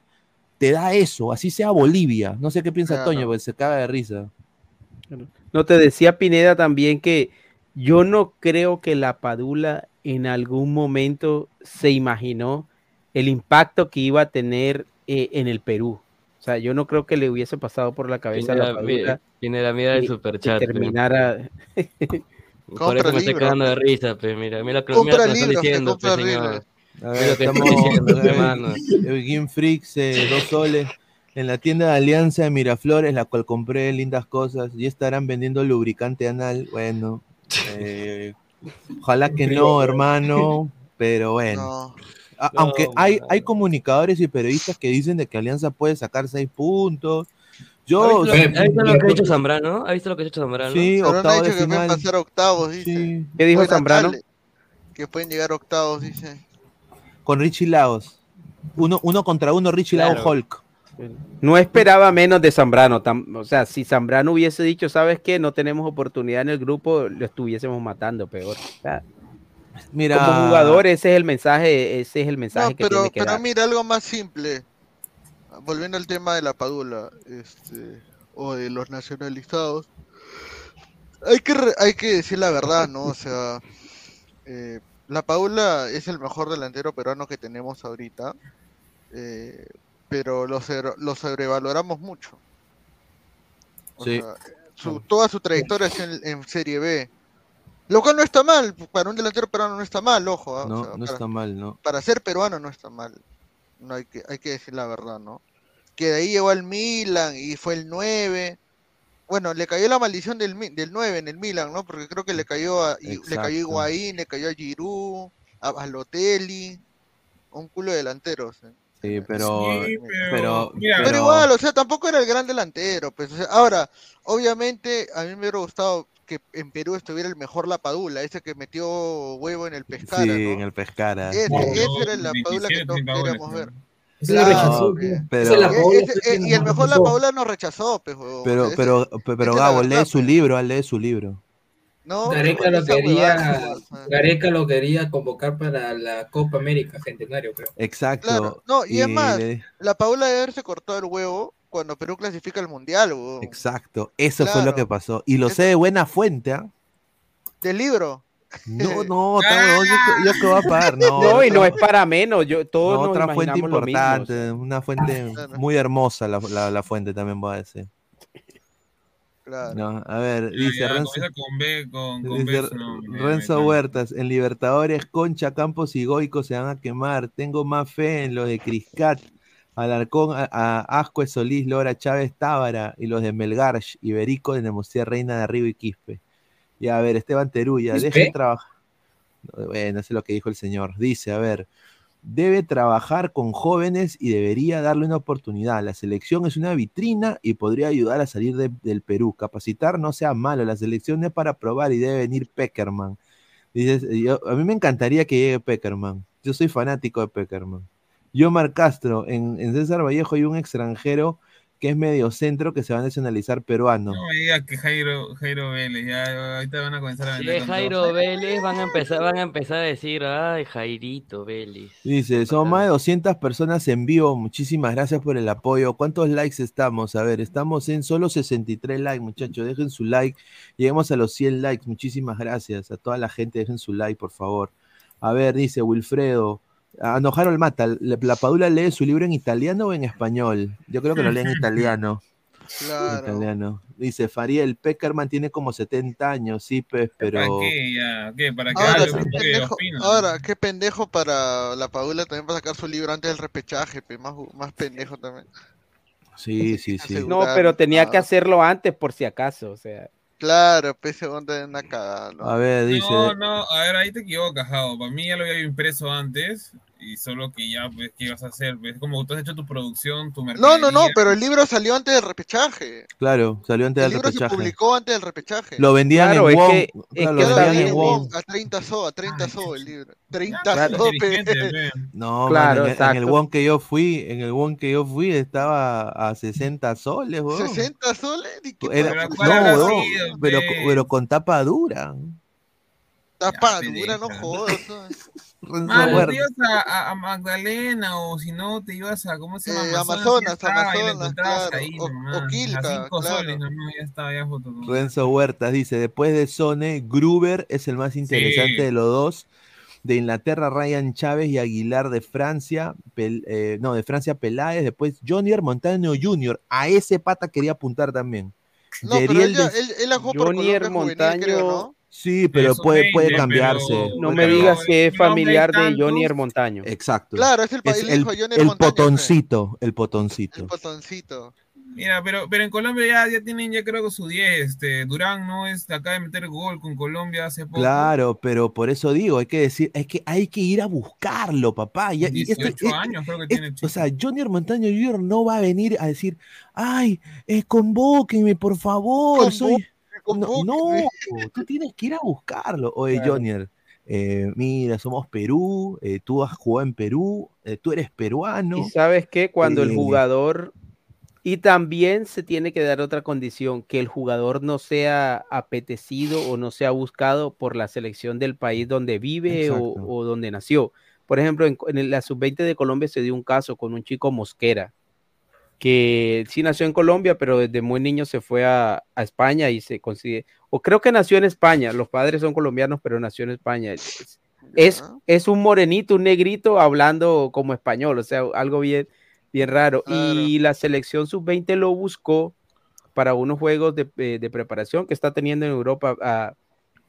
te da eso, así sea Bolivia. No sé qué piensa Claro. Toño, porque se caga de risa. No te decía Pineda también que yo no creo que la Padula en algún momento se imaginó el impacto que iba a tener eh, en el Perú. O sea, yo no creo que le hubiese pasado por la cabeza a la Pineda, mi- Padula Pineda, mira el que- superchat, que terminara. Por eso me estoy cagando de risa, pues mira, mira lo que, mira lo que me están diciendo, compra pues, señor. A Mira ver, lo que estamos diciendo, pe, mano. eh, Game Freaks, eh, dos soles. En la tienda de Alianza de Miraflores, la cual compré lindas cosas, y estarán vendiendo lubricante anal. Bueno, eh, ojalá que no, hermano, pero bueno. A- No, aunque hay, hay comunicadores y periodistas que dicen de que Alianza puede sacar seis puntos. Yo, ¿Ha visto, lo, ha visto lo que ha hecho Zambrano? ¿Ha visto lo que ha hecho Zambrano? Sí, Pero no octavo ha de dicho que pueden final. pasar octavos, dice. ¿Qué dijo Buena Zambrano? tarde. Que pueden llegar octavos, dice. con Richie Lagos. Uno, uno contra uno, Richie Claro. Lagos Hulk. No esperaba menos de Zambrano. tam- o sea, si Zambrano hubiese dicho, ¿sabes qué? No tenemos oportunidad en el grupo, lo estuviésemos matando peor. O sea, Mira, como jugador, ese es el mensaje, ese es el mensaje No, que pero, tiene que pero dar. mira, algo más simple. Volviendo al tema de la Padula, este, o de los nacionalizados. Hay que, re- hay que decir la verdad, ¿no? O sea, eh, la Padula es el mejor delantero peruano que tenemos ahorita, eh, pero lo, lo sobrevaloramos mucho. O Sí. sea, su- toda su trayectoria es en, en Serie B. Lo cual no está mal, para un delantero peruano no está mal, ojo. ¿ah? O no, sea, no para- está mal, ¿no? para ser peruano no está mal. No hay que, hay que decir la verdad, ¿no? Que de ahí llegó al Milan y fue el 9. Bueno, le cayó la maldición del, del 9 en el Milan, ¿no? Porque creo que le cayó a, y- le cayó a. Higuaín, le cayó a Giroud, a Balotelli, un culo de delanteros. ¿eh? Sí, pero, Sí, pero, pero, mira, Pero igual, o sea, tampoco era el gran delantero. Pues, o sea, ahora, obviamente, a mí me hubiera gustado que en Perú estuviera el mejor Lapadula, ese que metió huevo en el Pescara, sí, ¿no? en el Pescara. Ese, No, ese no, era la Padula que 27, todos 30 goles, queríamos ver. La rechazó, pero- y el mejor la. Paula nos rechazó, huevón. Pero, Ese- pero, pero, la Gabo, lee verdad, su libro, lee su libro. No, Gareca pero lo quería. Gareca lo quería convocar para la Copa América Centenario, creo. Exacto. Claro, no, y, es más, le- la Paula de haberse cortado el huevo cuando Perú clasifica al Mundial. Exacto, eso fue lo que pasó. Y lo sé de buena fuente, ¿ah? Del libro. No, no, yo, yo que voy a pagar, no. No, y no es para menos. Yo, todos no, nos otra fuente lo importante, una fuente muy hermosa la, la, la fuente también voy a decir. Claro. No, a ver, Ya, dice ya, Renzo, con B, con, con dice B, no, me- Renzo Huertas, en Libertadores, Concha, Campos y Goico se van a quemar. Tengo más fe en los de Criscat, Alarcón, a, a Solís, Lora, Chávez, Tábara y los de Melgar, Iberico, de Nemocía, Reina de Arriba y Quispe. Y a ver, Esteban Teruya, dejen trabajar. Bueno, eso es lo que dijo el señor. Dice, a ver, debe trabajar con jóvenes y debería darle una oportunidad. La selección es una vitrina y podría ayudar a salir de- del Perú. Capacitar no sea malo, la selección es para probar y debe venir Peckerman. Dices, yo- a mí me encantaría que llegue Peckerman. Yo soy fanático de Peckerman. Yomar Castro, en, en César Vallejo hay un extranjero que es medio centro que se va a nacionalizar peruano. No me digas que Jairo, Jairo Vélez, ya ahorita van a comenzar a Si es Jairo todo. Vélez, van a empezar, van a empezar a decir, ay, Jairito Vélez. Dice, son más de 200 personas en vivo. Muchísimas gracias por el apoyo. ¿Cuántos likes estamos? A ver, estamos en solo 63 likes, muchachos. Dejen su like. Lleguemos a los 100 likes. Muchísimas gracias a toda la gente. Dejen su like, por favor. A ver, dice Wilfredo. No, Harold Mata. ¿La la Padula lee su libro en italiano o en español? Yo creo que lo lee en italiano. En Claro. italiano. Dice, Fariel, Peckerman tiene como 70 años, sí, pues, ¿Para pero... qué? Ya, ¿qué? ¿Para qué? Ahora, Ah, qué pendejo, opino. ahora, qué pendejo para la Padula también para sacar su libro antes del repechaje, pe, más, más pendejo también. Sí, sí, sí. No, pero tenía que hacerlo antes por si acaso, o sea. Claro, pese onda en una cagada, ¿no? A ver, dice... No, no, a ver, ahí te equivocas, Jao. Para mí ya lo había impreso antes y solo que ya, pues, ¿qué ibas a hacer? Es como tú has hecho tu producción, tu No, mercadería. no, no, pero el libro salió antes del repechaje. Claro, salió antes El del libro se repechaje. publicó antes del repechaje. Lo vendían Claro, en es Wong. es que lo vendían en Wong, a 30 so, a 30 so el libro. 30 Claro. so. No, Claro, mano, en, en el. Wong que yo fui, en el Wong que yo fui estaba a 60 soles, weón. 60 soles, ¿y qué Era- Pero no, ¿cuál habrá weón, sido, pero, pe? pero con tapa dura. tapa Ya, dura, no pendeja. Jodas. ¿no? Renzo Mano, Huerta. te ibas a, Magdalena o si no, te ibas a, ¿cómo se llama? Eh, Amazonas, Amazonas, estaba, claro. ahí O- nomás. o Quilca, a cinco claro. soles nomás, ya estaba, ya foto. Renzo Huertas dice, después de Sone, Gruber es el más interesante Sí. de los dos. De Inglaterra, Ryan Chávez y Aguilar de Francia, Pel- eh, no, de Francia Peláez, después Johnny Montaño Jr. A ese pata quería apuntar también. No, pero él, de- él, él la jugó por Jonier Colombia juvenil, Montaño- creo, ¿no? Sí, pero Eso puede, puede pero- cambiarse. No me digas que es familiar de tantos- Jonier Montaño. Exacto. Claro, es el Es el el, hijo de Jonier el Montaño, pe. potoncito, el El potoncito. Mira, pero, pero en Colombia ya, ya tienen, ya creo que su 10. Este, Durán no es acaba de meter gol con Colombia hace poco. Claro, pero por eso digo, hay que decir, hay que, hay que ir a buscarlo, papá. Y, y este- 18 eh, años creo que es- tiene el o chico. sea, Junior Montaño Jr. no va a venir a decir, ay, eh, convóquenme, por favor. soy... No, no, tú tienes que ir a buscarlo. Oye, Claro. Junior, eh, mira, somos Perú, eh, tú has jugado en Perú, eh, tú eres peruano. Y sabes que cuando el jugador, y también se tiene que dar otra condición, que el jugador no sea apetecido o no sea buscado por la selección del país donde vive o, o donde nació. Por ejemplo, en, en la sub-20 de Colombia se dio un caso con un chico Mosquera, que sí nació en Colombia, pero desde muy niño se fue a, a España y se consigue, o creo que nació en España, los padres son colombianos, pero nació en España. Es, es, es un morenito, un negrito hablando como español, o sea, algo bien, bien raro. Y la selección sub-20 lo buscó para unos juegos de, eh, de preparación que está teniendo en Europa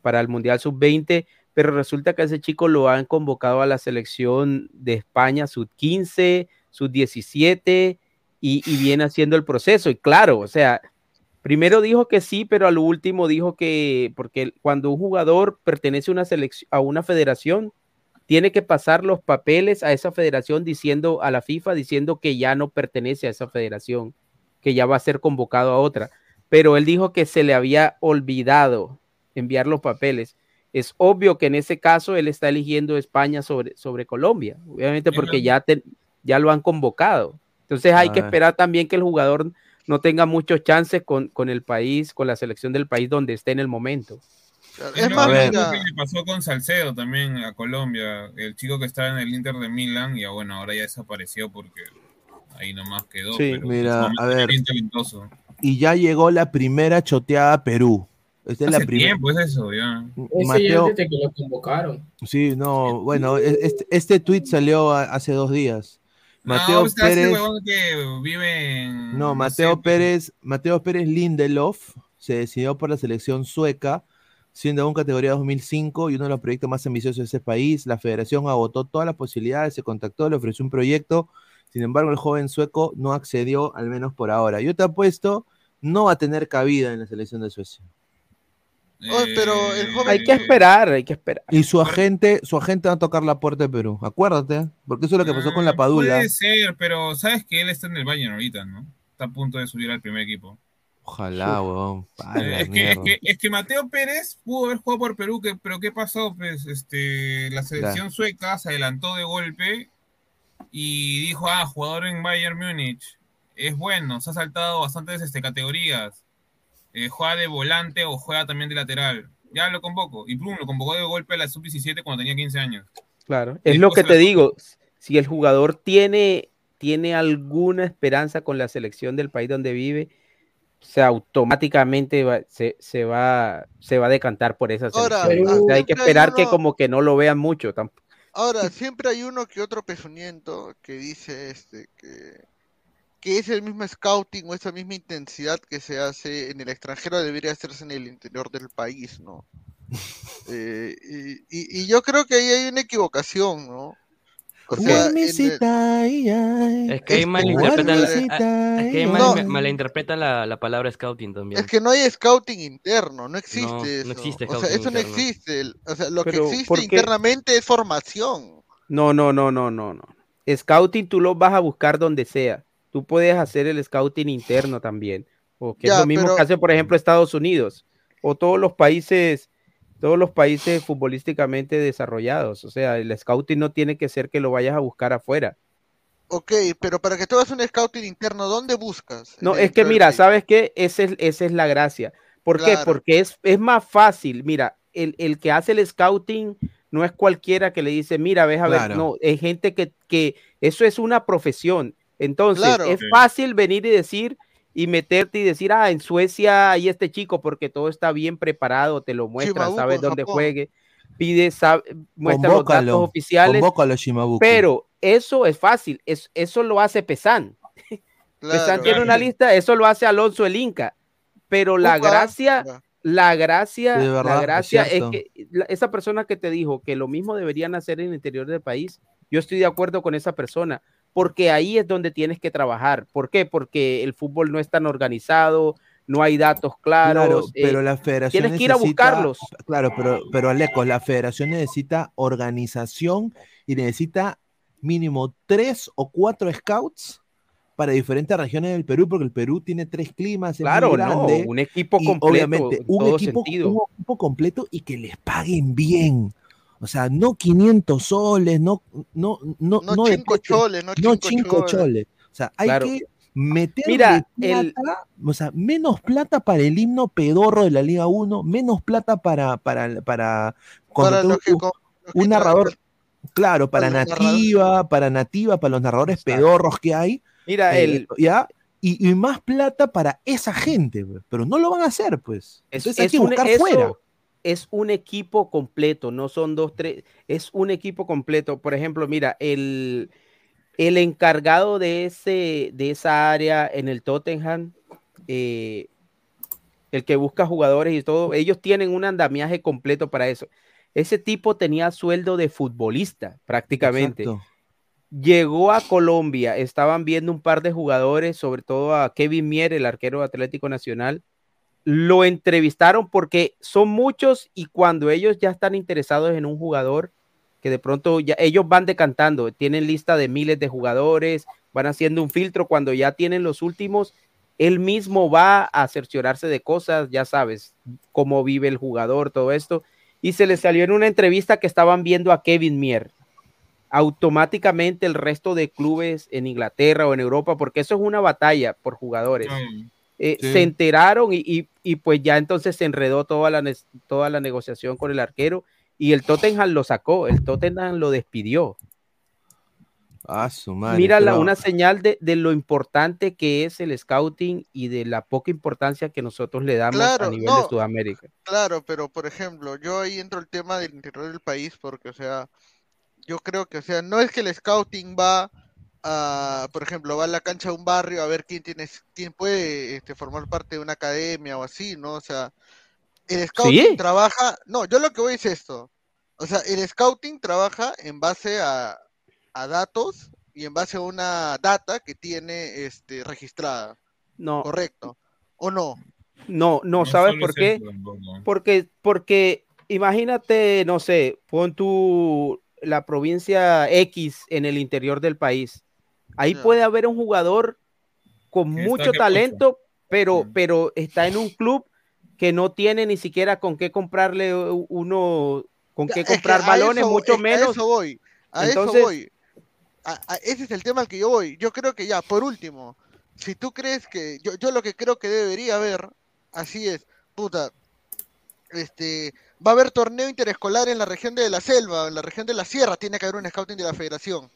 para el Mundial sub-20, pero resulta que a ese chico lo han convocado a la selección de España sub-15, sub-17 y, y viene haciendo el proceso. Y claro, o sea, primero dijo que sí, pero al último dijo que, porque cuando un jugador pertenece a una selección, a una federación, tiene que pasar los papeles a esa federación diciendo a la FIFA, diciendo que ya no pertenece a esa federación, que ya va a ser convocado a otra. Pero él dijo que se le había olvidado enviar los papeles. Es obvio que en ese caso él está eligiendo España sobre, sobre Colombia, obviamente porque ya, te, ya lo han convocado. Entonces hay que Ah. esperar también que el jugador no tenga muchos chances con, con el país, con la selección del país donde esté en el momento. Es más, que le pasó con Salcedo también a Colombia, el chico que estaba en el Inter de Milán, y ah, bueno, ahora ya desapareció porque ahí nomás quedó. Sí, pero mira, a ver. bien talentoso. Y ya llegó la primera choteada a Perú. Esta es la Hace primera. tiempo es eso, ya. Ese ya Mateo, es desde que lo convocaron. sí, no, bueno, este, este tweet salió hace dos días. Mateo no, está ese Pérez, que vive en. no, sé, Mateo Pérez, Mateo Pérez Lindelof se decidió por la selección sueca, siendo aún categoría 2005 y uno de los proyectos más ambiciosos de ese país. La federación agotó todas las posibilidades, se contactó, le ofreció un proyecto. Sin embargo, el joven sueco no accedió, al menos por ahora. Yo te apuesto, no va a tener cabida en la selección de Suecia. Oh, pero el joven... Hay que esperar, hay que esperar. Y su agente, su agente va a tocar la puerta de Perú, acuérdate, porque eso es lo que pasó con la Padula. Puede ser, pero sabes que él está en el Bayern ahorita, ¿no? Está a punto de subir al primer equipo. Ojalá, weón. La Es que, es, que, es que Mateo Pérez pudo haber jugado por Perú, que, pero ¿qué pasó? Pues este, la selección sueca se adelantó de golpe y dijo, ah, jugador en Bayern Múnich, es bueno, se ha saltado bastantes este, categorías, Eh, juega de volante o juega también de lateral. Ya lo convoco. Y Plum lo convocó de golpe a la sub-17 cuando tenía 15 años. Claro, es lo que te digo. Si el jugador tiene, tiene alguna esperanza con la selección del país donde vive, o sea, automáticamente va- se, se va, se va a decantar por esa Ahora, selección. ah, O sea, hay que siempre hay esperar que uno- como que no lo vean mucho tampoco. Ahora, siempre hay uno que otro pezuñento que dice este que, que ese mismo scouting o esa misma intensidad que se hace en el extranjero debería hacerse en el interior del país, ¿no? Eh, y, y- y yo creo que ahí hay una equivocación, ¿no? O sea, el- Es que ahí malinterpretan, la, es que ahí mal- No. malinterpretan la, la palabra scouting también. Es que no hay scouting interno, no existe No, no eso. existe o sea, eso no existe. el- O sea, lo Pero, que existe internamente es formación. No, no, no, no, no, no. Scouting tú lo vas a buscar donde sea. Tú puedes hacer el scouting interno también. O que es Ya, lo mismo pero- que hace, por ejemplo, Estados Unidos. O todos los países, todos los países futbolísticamente desarrollados. O sea, el scouting no tiene que ser que lo vayas a buscar afuera. Ok, pero para que tú hagas un scouting interno, ¿dónde buscas? No, es que mira. ¿sabes qué? Esa es, esa es la gracia. ¿Por qué? Claro. Porque es, es más fácil. Mira, el, el que hace el scouting no es cualquiera que le dice, mira, ves a ver, Claro. no, es gente que, que eso es una profesión. Entonces, Claro. es fácil venir y decir y meterte y decir, ah, en Suecia hay este chico porque todo está bien preparado, te lo muestra, Shimabuku sabes dónde Japón. juegue, pide, sabe, muestra los datos oficiales, pero eso es fácil, es, eso lo hace Pesan. Pesan tiene una lista, eso lo hace Alonso el Inca, pero la Upa, gracia, la gracia, Sí, de verdad, la gracia es, que la- esa persona que te dijo que lo mismo deberían hacer en el interior del país, yo estoy de acuerdo con esa persona, porque ahí es donde tienes que trabajar. ¿Por qué? Porque el fútbol no es tan organizado, no hay datos claros. Claro, eh, pero la federación tienes que ir a buscarlos. Claro, pero, pero Alecos, la federación necesita organización y necesita mínimo tres o cuatro scouts para diferentes regiones del Perú, porque el Perú tiene tres climas, muy Claro, no, un equipo completo, obviamente equipo, un equipo completo y que les paguen bien. O sea, no 500 soles, no, no, no, No no cinco choles, no no cinco cinco choles. choles. O sea, hay Claro. que meterle Mira, plata, el- o sea, menos plata para el himno pedorro de la Liga 1, menos plata para, para, para, cuando Para tú- los que un, narrador, claro, para nativa, para nativa, para los narradores pedorros que hay. Mira, eh, el- ya, y, y más plata para esa gente, pues, pero no lo van a hacer, pues. Es, Entonces hay es que un, buscar eso fuera. Es un equipo completo, no son dos, tres, es un equipo completo. Por ejemplo, mira, el, el encargado de, ese, de esa área en el Tottenham, eh, el que busca jugadores y todo, ellos tienen un andamiaje completo para eso. Ese tipo tenía sueldo de futbolista prácticamente. Exacto. Llegó a Colombia, estaban viendo un par de jugadores, sobre todo a Kevin Mier, el arquero Atlético Nacional. Lo entrevistaron porque son muchos y cuando ellos ya están interesados en un jugador, que de pronto ya ellos van decantando, tienen lista de miles de jugadores, van haciendo un filtro, cuando ya tienen los últimos, él mismo va a cerciorarse de cosas, ya sabes, cómo vive el jugador, todo esto, y se le salió en una entrevista que estaban viendo a Kevin Mier. Automáticamente el resto de clubes en Inglaterra o en Europa, porque eso es una batalla por jugadores. Eh, Sí. Se enteraron y, y- y pues ya entonces se enredó toda la, toda la negociación con el arquero y el Tottenham lo sacó, el Tottenham lo despidió. Ah, su madre. Mira la- una señal de, de lo importante que es el scouting y de la poca importancia que nosotros le damos a Claro, nivel no, de Sudamérica. Claro, pero por ejemplo, yo ahí entro el tema del interior del país porque, o sea, yo creo que, o sea, no es que el scouting va a, por ejemplo, va a la cancha de un barrio a ver quién tiene, quién puede este, formar parte de una academia o así, ¿no? O sea, el scouting ¿Sí? trabaja, no, yo lo que voy es esto. O sea, el scouting trabaja en base a, a datos y en base a una data que tiene este, registrada. No. Correcto. ¿O no? No, no, ¿sabes por qué? Porque, porque imagínate, no sé, pon tú la provincia X en el interior del país. Ahí puede haber un jugador con mucho talento, pero, pero está en un club que no tiene ni siquiera con qué comprarle uno, con qué Es que comprar balones, eso- mucho es menos. A eso voy. A Entonces- eso voy. A- a- ese es el tema al que yo voy. Yo creo que ya, por último, si tú crees que. Yo, yo lo que creo que debería haber, así es, puta. Este. Va a haber torneo interescolar en la región de la selva, en la región de la sierra, tiene que haber un scouting de la federación.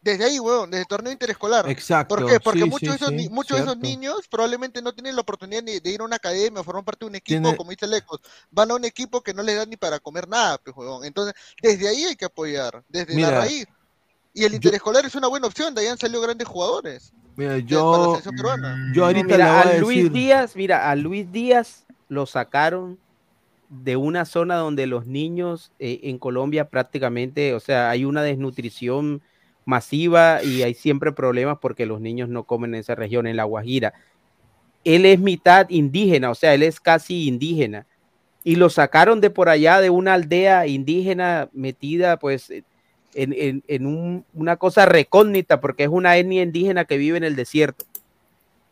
Desde ahí, weón, desde el torneo interescolar. Exacto, ¿Por qué? Porque sí, muchos, de sí, esos, sí, muchos de esos niños probablemente no tienen la oportunidad ni de ir a una academia o formar parte de un equipo, Tiene- como dice Lecos. Van a un equipo que no les da ni para comer nada, pues, huevón. Entonces, desde ahí hay que apoyar, desde Mira, la raíz. Y el interescolar es una buena opción, de ahí han salido grandes jugadores. Mira, yo, yo No, ahorita mira, le voy a, a Luis decir. Díaz, mira, a Luis Díaz lo sacaron de una zona donde los niños eh, en Colombia prácticamente, o sea, hay una desnutrición masiva y hay siempre problemas porque los niños no comen en esa región, en La Guajira. Él es mitad indígena, o sea, él es casi indígena. Y lo sacaron de por allá, de una aldea indígena metida, pues, en, en- en un- una cosa recógnita, porque es una etnia indígena que vive en el desierto.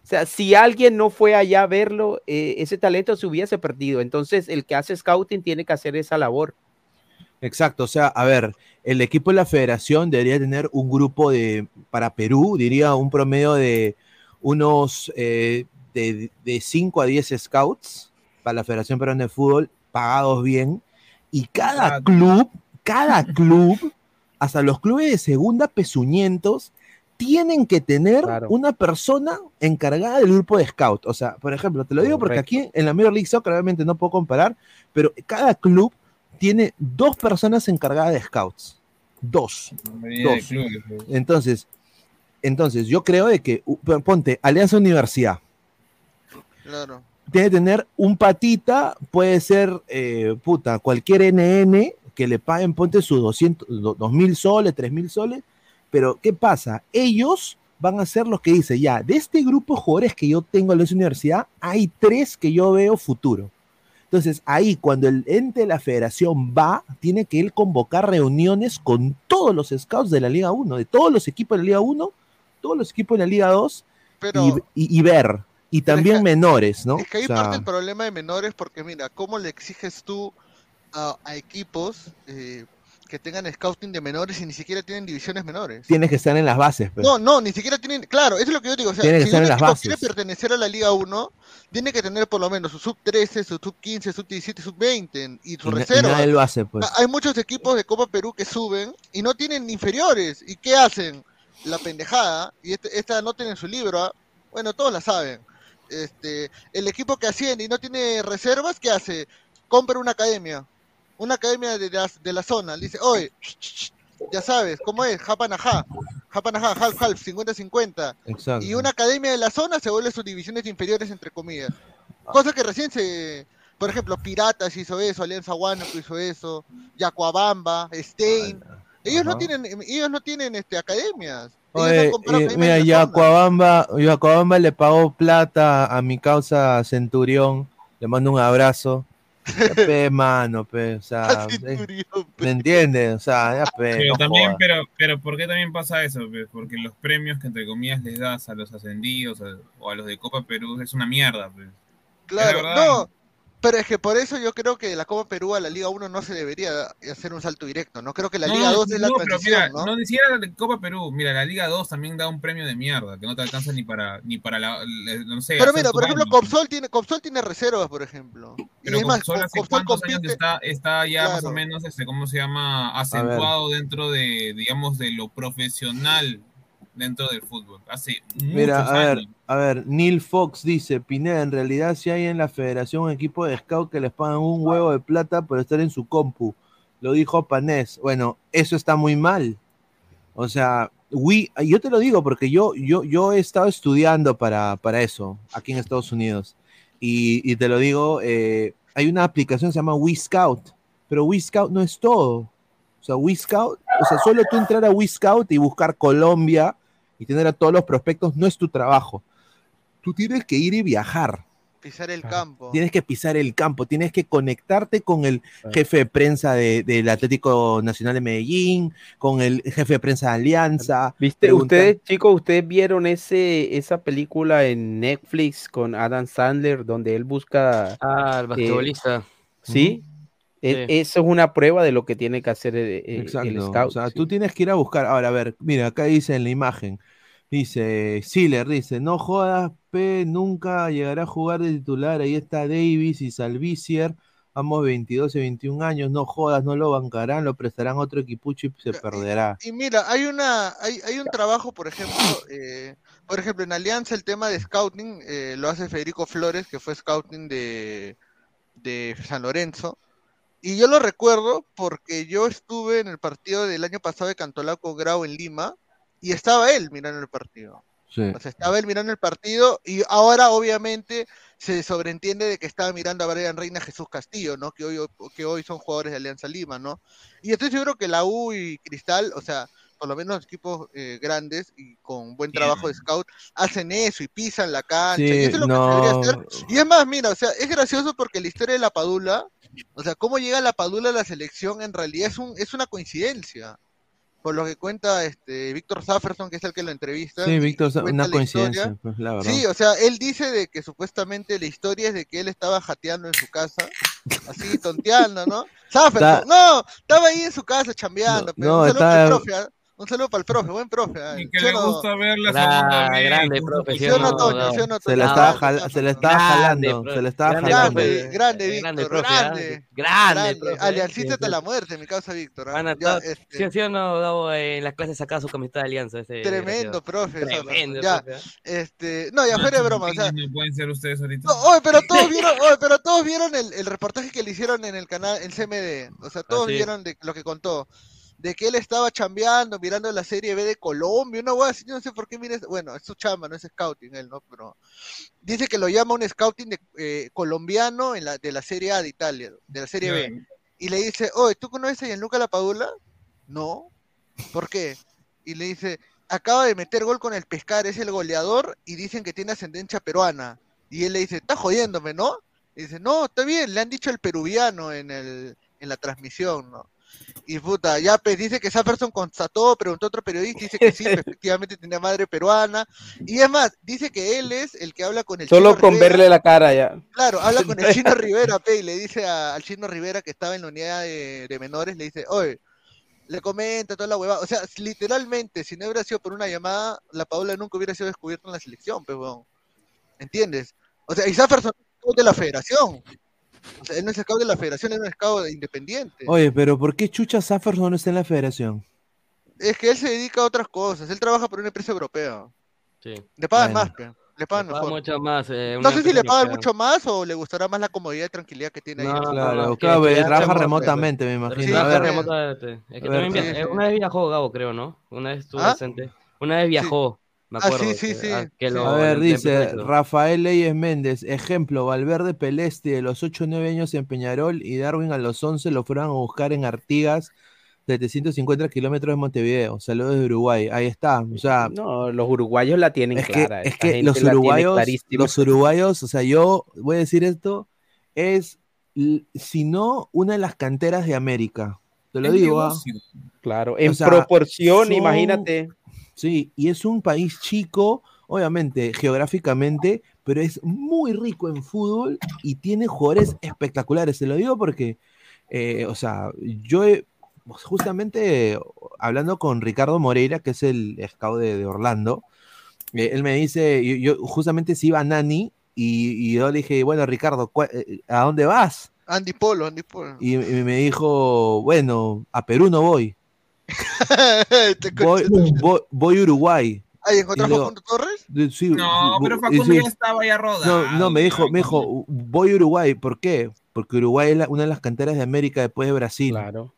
O sea, si alguien no fue allá a verlo, eh, ese talento se hubiese perdido. Entonces, el que hace scouting tiene que hacer esa labor. Exacto, o sea, a ver, el equipo de la federación debería tener un grupo de, para Perú, diría un promedio de unos eh, de, de 5 a 10 scouts para la Federación Peruana de Fútbol, pagados bien, y cada club, cada club, hasta los clubes de segunda pezuñentos, tienen que tener una persona encargada del grupo de scout. O sea, por ejemplo, te lo digo porque aquí en la Major League Soccer obviamente no puedo comparar, pero cada club tiene dos personas encargadas de scouts. Dos. Dos. pues. Entonces, entonces, yo creo de que, ponte, Alianza Universidad, Claro. tiene que tener un patita, puede ser, eh, puta, cualquier NN que le paguen, ponte sus 200, do- 2000 soles, 3000 soles, pero ¿qué pasa? Ellos van a ser los que dicen, ya, de este grupo de jugadores que yo tengo en la universidad, hay tres que yo veo futuro. Entonces, ahí, cuando el ente de la federación va, tiene que él convocar reuniones con todos los scouts de la Liga 1, de todos los equipos de la Liga 1, todos los equipos de la Liga 2, y, y- y ver, y también menores, ¿no? Es que ahí O sea, parte el problema de menores porque mira, ¿cómo le exiges tú a, a equipos eh, que tengan scouting de menores y ni siquiera tienen divisiones menores? tienes que estar en las bases. pues. No, no, ni siquiera tienen, claro, eso es lo que yo digo, o sea, Tiene que si estar un en las bases. quiere pertenecer a la Liga 1, tiene que tener por lo menos su sub 13, su sub 15, sub 17, sub 20 y su Y reserva. nadie lo hace, pues. Hay muchos equipos de Copa Perú que suben y no tienen inferiores. ¿Y qué hacen? La pendejada, y este- esta no tiene en su libro, ¿ah? bueno, todos la saben. Este, el equipo que asciende y no tiene reservas, ¿qué hace? Compra una academia, una academia de la, de la zona. Le dice, oye, ya sabes, ¿cómo es? Japanajá, Japanajá, half, half, 50-50. Exacto. Y una academia de la zona se vuelve sus divisiones inferiores, entre comillas. Cosa que recién se. Por ejemplo, Piratas hizo eso, Alianza Huánuco hizo eso, Yacuabamba, Stein. Ellos no tienen, ellos no tienen este, academias. Oye, eh, mira. Yacuabamba, Yacuabamba le pagó plata a mi causa Centurión. Le mando un abrazo. Ya, pe, mano, pe, o sea, eh, ¿me entiendes? O sea, ya, pe, Pero no también, jodas. pero, pero ¿por qué también pasa eso? Pues Porque los premios que entre comillas les das a los ascendidos a- o a los de Copa Perú es una mierda. Pues. Claro, no. Pero es que por eso yo creo que la Copa Perú a la Liga 1 no se debería hacer un salto directo. No creo que la No, Liga 2 es la no, pero transición, mira, ¿no? no ni siquiera la Copa Perú. Mira, la Liga 2 también da un premio de mierda que no te alcanza ni para ni para la, no sé. Pero mira, por ejemplo, año. Copsol tiene, Copsol tiene reservas, por ejemplo. Y Pero es más, Copsol hace Copsol cuántos años está, está ya más o menos, este, ¿cómo se llama? Acentuado dentro de, digamos, de lo profesional dentro del fútbol. Hace Mira, muchos a ver, años. a ver, Neil Fox dice, Pineda, en realidad si hay en la federación un equipo de scout que les pagan un huevo de plata por estar en su compu. Lo dijo Panés. Bueno, eso está muy mal. O sea, we- yo te lo digo porque yo, yo, yo he estado estudiando para, para eso aquí en Estados Unidos. Y, y te lo digo, eh, hay una aplicación que se llama WeScout, pero WeScout no es todo. O sea, WeScout, o sea, solo tú entrar a WeScout y buscar Colombia y tener a todos los prospectos no es tu trabajo. Tú tienes que ir y viajar. Pisar el campo. Tienes que pisar el campo, tienes que conectarte con el jefe de prensa de- del Atlético Nacional de Medellín, con el jefe de prensa de Alianza. ¿Viste? Ustedes, chicos, ustedes vieron ese, esa película en Netflix con Adam Sandler, donde él busca. Ah, el eh, basquetbolista. Sí. E- Eso es una prueba de lo que tiene que hacer el, el- el Exacto. scout. o sea, sí. tú tienes que ir a buscar. Ahora, a ver, mira, acá dice en la imagen. Dice, Siller dice, no jodas, P, nunca llegará a jugar de titular. Ahí está Davis y Salvicier, ambos 22 y 21 años. No jodas, no lo bancarán, lo prestarán a otro equipucho y se perderá. Y mira, hay una, hay, hay un trabajo, por ejemplo, eh, por ejemplo, en Alianza el tema de scouting eh, lo hace Federico Flores, que fue scouting de, de San Lorenzo. Y yo lo recuerdo porque yo estuve en el partido del año pasado de Cantolaco Grau en Lima y estaba él mirando el partido. Sí. O sea, estaba él mirando el partido y ahora obviamente se sobreentiende de que estaba mirando a Brian Reina Jesús Castillo, ¿no? Que hoy, que hoy son jugadores de Alianza Lima, ¿no? Y estoy seguro que la U y Cristal, o sea, por lo menos equipos eh, grandes y con buen trabajo de scout, hacen eso y pisan la cancha. y eso es lo que no. debería hacer. Y es más, mira, o sea, es gracioso porque la historia de la Padula, o sea, cómo llega la Padula a la selección en realidad es, un, es una coincidencia. Por lo que cuenta este Víctor Safferson, que es el que lo entrevista. Sí, Víctor, una coincidencia, pues, la verdad. Sí, o sea, él dice de que supuestamente la historia es de que él estaba jateando en su casa, así tonteando, ¿no? Safferson, no, estaba ahí en su casa chambeando, pero no, está- profe, ¿ah? Un saludo para el profe, buen profe. ¿ah? Y que ¿Sí le gusta ver la Gra- segunda vez. grande, profe, ¿Sí ¿sí o o no, no? Toño? ¿Sí o no, Se la estaba, jala- se la estaba jalando, se la estaba grande, jalando. Grande, grande, Grande, Víctor, profe, ¿ah? grande. Grande, profe. Aliancita Sí, hasta sí. la muerte, mi causa Víctor. ¿ah? Van a Ya, to- este, ¿Sí, sí o no, Gabo, en las clases sacaba su camiseta de alianza? Ese Tremendo, profe. Tremendo, Ya, profe, ¿ah? este, no, ya fuera de broma, o sea, No pueden ser ustedes ahorita. Oye, pero todos vieron, oye, pero todos vieron el, reportaje que le hicieron en el canal, en CMD. O sea, todos vieron de lo que contó. De que él estaba chambeando, mirando la serie B de Colombia, una hueá así, yo no sé por qué mires, bueno, es su chamba, no es scouting él, ¿no? Pero dice que lo llama un scouting de, eh, colombiano en la, de la serie A de Italia, de la serie B. Y le dice, oye, ¿tú conoces a Gianluca Lapadula? No. ¿Por qué? Y le dice, acaba de meter gol con el Pescar, es el goleador y dicen que tiene ascendencia peruana. Y él le dice, está jodiéndome, ¿no? Y dice, no, está bien, le han dicho el peruviano en, el, en la transmisión, ¿no? Y puta, ya pues dice que Safferson constató, preguntó a otro periodista, dice que sí, efectivamente tenía madre peruana. Y es más, dice que él es el que habla con el Solo Chino con Rivera. verle la cara ya. Claro, habla con el Chino Rivera, pe, y le dice a- al Chino Rivera que estaba en la unidad de, de menores, le dice, oye, le comenta toda la huevada. O sea, literalmente, si no hubiera sido por una llamada, la Paula nunca hubiera sido descubierta en la selección, pues, weón. ¿Entiendes? O sea, y Safferson es scout de la federación. O sea, él no es scout de la federación, él es un scout independiente. Oye, pero ¿por qué Chucha Safferson no está en la federación? Es que él se dedica a otras cosas. Él trabaja por una empresa europea. Sí. Le pagan Bueno. más, pe. Le pagan Le pagan mucho más. eh, No sé si le pagan europea. mucho más o le gustará más la comodidad y tranquilidad que tiene ahí. No, en su- Claro, claro, ya trabaja remotamente, me imagino. Sí, A Trabaja ver, también. remotamente. Es que también sí, eh, sí. una vez viajó Gabo, creo, ¿no? Una vez estuvo ¿Ah? presente. Una vez viajó, me Ah, sí, sí, que- sí, ah, que sí. lo- A ver, dice. Rafael Leyes Méndez, ejemplo, Valverde Peleste de los 8 o 9 años en Peñarol y Darwin a los 11 lo fueron a buscar en Artigas, 750 kilómetros de Montevideo. Saludos de Uruguay. Ahí está. O sea, No, los uruguayos la tienen es que, clara. es esta que los uruguayos, los uruguayos, o sea, yo voy a decir esto, es, si no, una de las canteras de América. Te lo Es digo, ¿ah? Claro, en O sea, proporción, son- imagínate. Sí, y es un país chico, obviamente, geográficamente, pero es muy rico en fútbol y tiene jugadores espectaculares. Se lo digo porque, eh, o sea, yo he- justamente hablando con Ricardo Moreira, que es el scout de, de Orlando, eh, él me dice, yo, yo justamente se iba a Nani y, y yo le dije, bueno, Ricardo, ¿cuál- eh, ¿a dónde vas? Andy Polo, Andy Polo. Y, y me dijo, bueno, a Perú no voy, voy, voy, voy a Uruguay. Ay, ¿encontraste Y a luego- Facundo Torres? Sí, No, pero y Facundo sí, ya estaba ya rodado. No, no, me dijo, me dijo, voy a Uruguay, ¿por qué? Porque Uruguay es la- una de las canteras de América después de Brasil. Claro.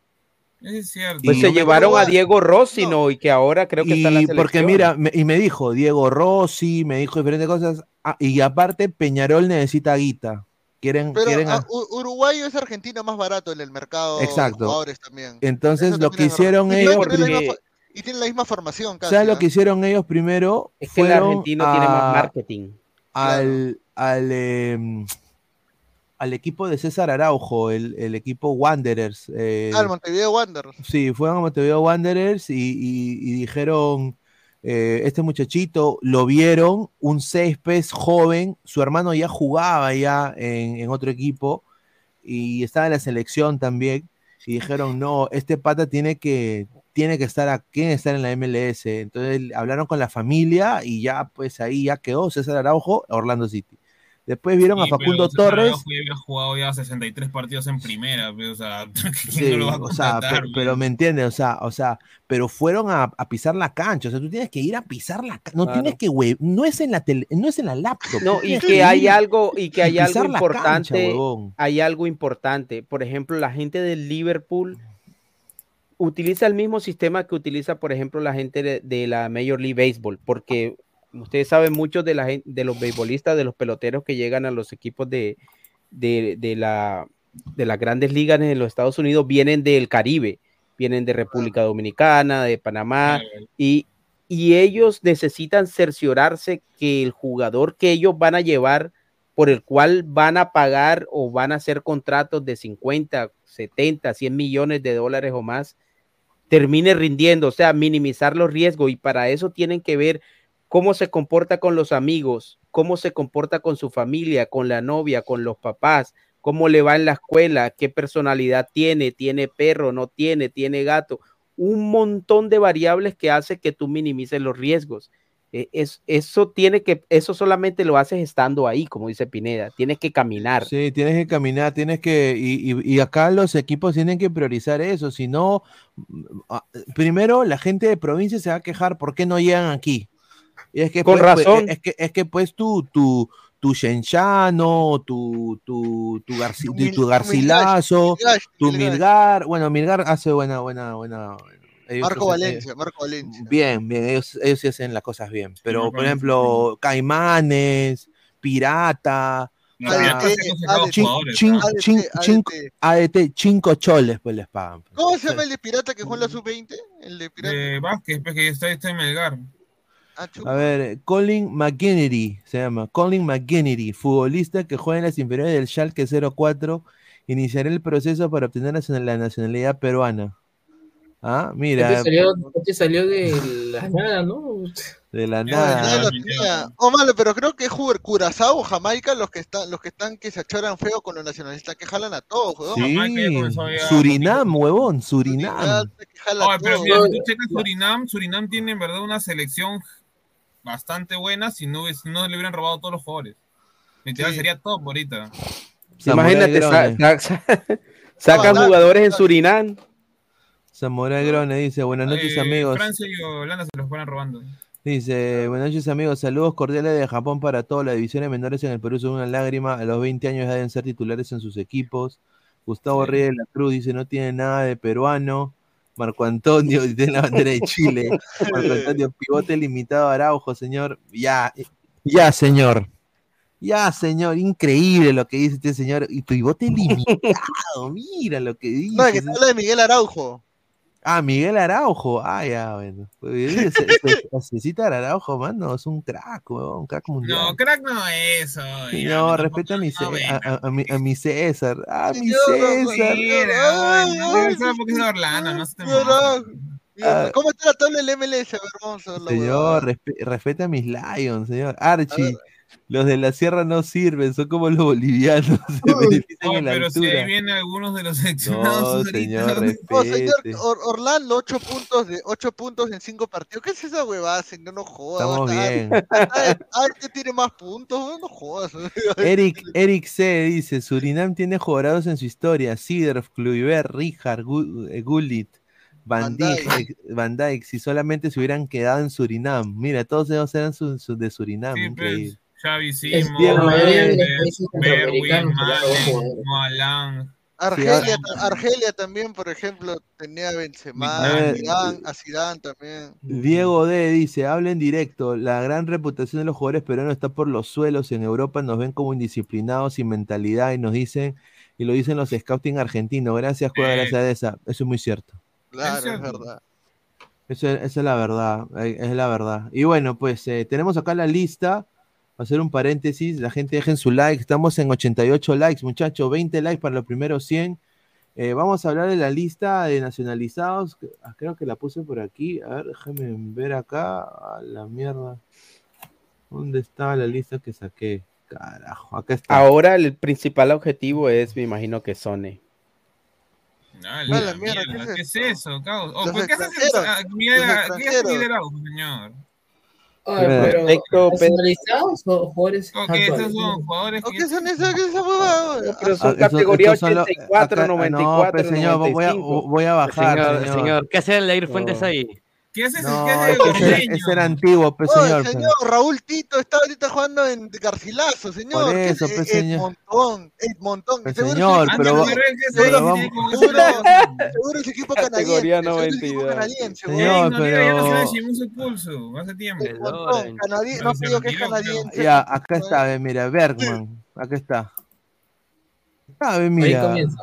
Es cierto. Pues se llevaron a Diego Rossi, ¿no? Y que ahora creo que está en la Y selección. porque mira, me- y me dijo Diego Rossi, me dijo diferentes cosas. ah, y aparte, Peñarol necesita guita. Quieren, Pero quieren ah, a- Uruguay es Argentina más barato en el mercado Exacto. de jugadores también. Entonces, Eso lo también que hicieron Y ellos. tienen la porque- Y tienen la misma formación casi. ¿Sabes lo ¿ah? que hicieron ellos primero? Es que el argentino tiene más marketing. Al, al, em, al equipo de César Araujo, el, el equipo Wanderers. eh, Ah, el Montevideo Wanderers. Sí, fueron a Montevideo Wanderers y, y- y dijeron, eh, este muchachito, lo vieron, un césped joven, su hermano ya jugaba ya en, otro equipo y estaba en la selección también, y dijeron, no, este pata tiene que, tiene que estar aquí, estar en la MLS. Entonces hablaron con la familia y ya, pues ahí ya quedó César Araujo, Orlando City. Después vieron a Sí, Facundo pero Torres. Araujo ya había jugado ya 63 partidos en primera, pe, o sea, ¿quién Sí, no lo va a o sea, contratar? pe- pero, me entiendes, o sea, o sea, pero fueron a, a pisar la cancha, o sea, tú tienes que ir a pisar la cancha, no Claro. tienes que, güey, no es en la tele, no es en la laptop. No, y tienes que hay algo, y que hay algo cancha, importante, huevón. hay algo importante. Por ejemplo, la gente del Liverpool utiliza el mismo sistema que utiliza, por ejemplo, la gente de, de la Major League Baseball, porque ustedes saben muchos de la de los beisbolistas, de los peloteros que llegan a los equipos de, de, de la de las grandes ligas en los Estados Unidos vienen del Caribe, vienen de República Dominicana, de Panamá, y, y ellos necesitan cerciorarse que el jugador que ellos van a llevar, por el cual van a pagar o van a hacer contratos de 50, 70, 100 millones de dólares o más, termine rindiendo, o sea, minimizar los riesgos y para eso tienen que ver cómo se comporta con los amigos, cómo se comporta con su familia, con la novia, con los papás, cómo le va en la escuela, qué personalidad tiene, tiene perro, no tiene, tiene gato, un montón de variables que hace que tú minimices los riesgos. Eh, Es, eso tiene que, eso solamente lo haces estando ahí, como dice Pineda, tienes que caminar. Sí, tienes que caminar, tienes que, y, y- y acá los equipos tienen que priorizar eso, si no, mm, ah, primero la gente de provincia se va a quejar, ¿por qué no llegan aquí? Y es que Con pues, pues, razón. es que, es que pues tú, tu, tu Shenchano, tu, tu, tu, Garci- tu- Garcilaso, tu. Milgar, bueno, Milgar hace buena, buena, buena. ellos Marco eh, Valencia, Marco Valencia. Bien, bien, ellos, ellos sí hacen las cosas bien. Pero, Marco por ejemplo, Caimanes, Pirata, No, ¿ah? ADT, cinco- ADT, cinco choles, pues les pagan. ¿Cómo se llama el de Pirata que juega en la sub-20? El de Pirata. De Vázquez, pues, que está, está en Melgar. Ah, A ver, Colin McGinnity se llama. Colin McGinnity, futbolista que juega en las inferiores del Schalke 04, iniciará el proceso para obtener la nacional- la nacionalidad peruana. Ah, mira, Este salió, este salió de la nada, ¿no? de la nada. tenía. Oh, malo, pero creo que es Curazao o Jamaica los que están, los que están que se achoran feo con los nacionalistas que jalan a todos. Sí, Surinam, huevón, Surinam. Oye, pero mira, si tú checas Surinam, Surinam tiene en verdad una selección bastante buena si no, si no le hubieran robado todos los jugadores. Literal, sería top ahorita. Imagínate, sa- sa- sa- sacan No, jugadores en Surinam. Samurai Grone dice, buenas noches Eh, amigos. Francia y Holanda se los fueran robando. Dice, buenas noches amigos, saludos cordiales de Japón para todos. Las divisiones menores en el Perú son una lágrima. A los 20 años ya deben ser titulares en sus equipos. Gustavo Reyes de la Cruz dice, no tiene nada de peruano. Marco Antonio tiene la bandera de Chile. Marco Antonio, pivote limitado a Araujo, señor. Ya, ya, señor. Ya, señor, increíble lo que dice este señor. Y pivote limitado, mira lo que dice. No, que habla de Miguel Araujo. Ah, Miguel Araujo. Ah, ya, bueno. Se- se- Necesita Araujo, mano. Es un crack, weón, un crack mundial. No, crack no es eso. Ya, no, no, respeta a mi, no, a, a- a mi, a mi César. Ah, mi César. Porque es de Orlando, no se te. Ah. ¿Cómo está la tabla del MLS? Verlo. Señor, respe- respeta a mis Lions, señor. Archie, los de la sierra no sirven, son como los bolivianos. Se en la pero si ahí vienen algunos de los seleccionados. No, ahorita. señor, señor, respete. Or- Orlando, 8 puntos de 8 puntos en 5 partidos. ¿Qué es esa huevada, señor? No jodas. Estamos bien. ah, este tiene más puntos, no jodas. Eric, Eric C. dice: Surinam tiene jugadores en su historia: Siderf, Kluivert, Richard, eh, Gullit, Van Dijk, Van Dijk, si solamente se hubieran quedado en Surinam. Mira, todos ellos eran su- su- de Surinam. Sí, increíble. pues, Xavi bien, Berwin. Moalan. Argelia, Argelia también, por ejemplo, tenía a Benzema, A Zidane, a Zidane también. Diego D dice, habla en directo, la gran reputación de los jugadores peruanos está por los suelos, en Europa nos ven como indisciplinados, sin mentalidad, y nos dicen, y lo dicen los scouting argentinos, gracias, juega, gracias a esa, eso es muy cierto. Claro, es verdad. Eso, esa es la verdad, eh, es la verdad. Y bueno, pues eh, tenemos acá la lista. Hacer un paréntesis. La gente dejen su like. Estamos en 88 likes, muchachos. 20 likes para los primeros 100. Eh, vamos a hablar de la lista de nacionalizados. ah, Creo que la puse por aquí. A ver, déjame ver acá. A la mierda. ¿Dónde está la lista que saqué? Carajo, acá está. Ahora el principal objetivo es, me imagino que Sone. Ah, la mierda, mierda, ¿qué es ¿qué es eso, caos? Oh, ¿Por qué haces ah, ¿Qué señor? Perfecto, Pedro. ¿nacionalizados o jugadores Ok, esos son jugadores ¿O que qué son esas qué son huevadas? Pero Ah, son eso- categoría estos son los- 84, acá- ah, 94, no, pues, señor, voy a, 95. voy a bajar, señor, señor. señor, ¿qué hace el Leir Fuentes ahí? ¿Qué haces? No, ¿Qué es ese, era- brasileño? ese era antiguo, pues, Oh, señor. señor, Raúl Tito está ahorita jugando en Garcilaso, señor. Por ¿Qué eso, es? pues, El señor. montón, el montón. Pues, Seguro señor, ese pero Pero es pero ese seguro, seguro ese equipo canadiense. Categoría seguro ese equipo 92. canadiense, Señor, Noriega ya no pero- se le su pulso hace tiempo. El montón, canadiense. No pido que es canadiense. Ya, acá está, ve, mira, Bergman, acá está. Acá, ve, Ahí mira. comienza.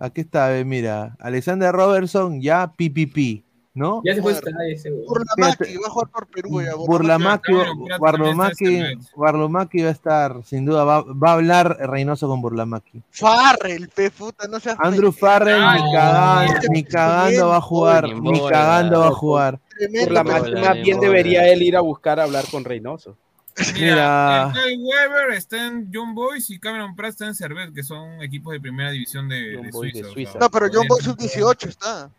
Aquí está, ve, mira. Alexander Robertson, ya PPP, ¿no? Ya se fue ese güey. Burlamaki va a jugar por Perú ya. En este Burlamaki va a estar, sin duda, va, va a hablar Reynoso con Burlamaki. Farrell, pe puta, no seas Andrew. Farrell ni cagando, ni cagando va a jugar, Ni cagando va a jugar. Bola, más, bien debería él ir a buscar hablar con Reynoso. Mira. Mira, Weber está en John Boys y Cameron Pratt está en Servet, que son equipos de primera división de, John de Boys de Suiza. o Suiza. sea, No, pero John podrían- Boy sub-18 está.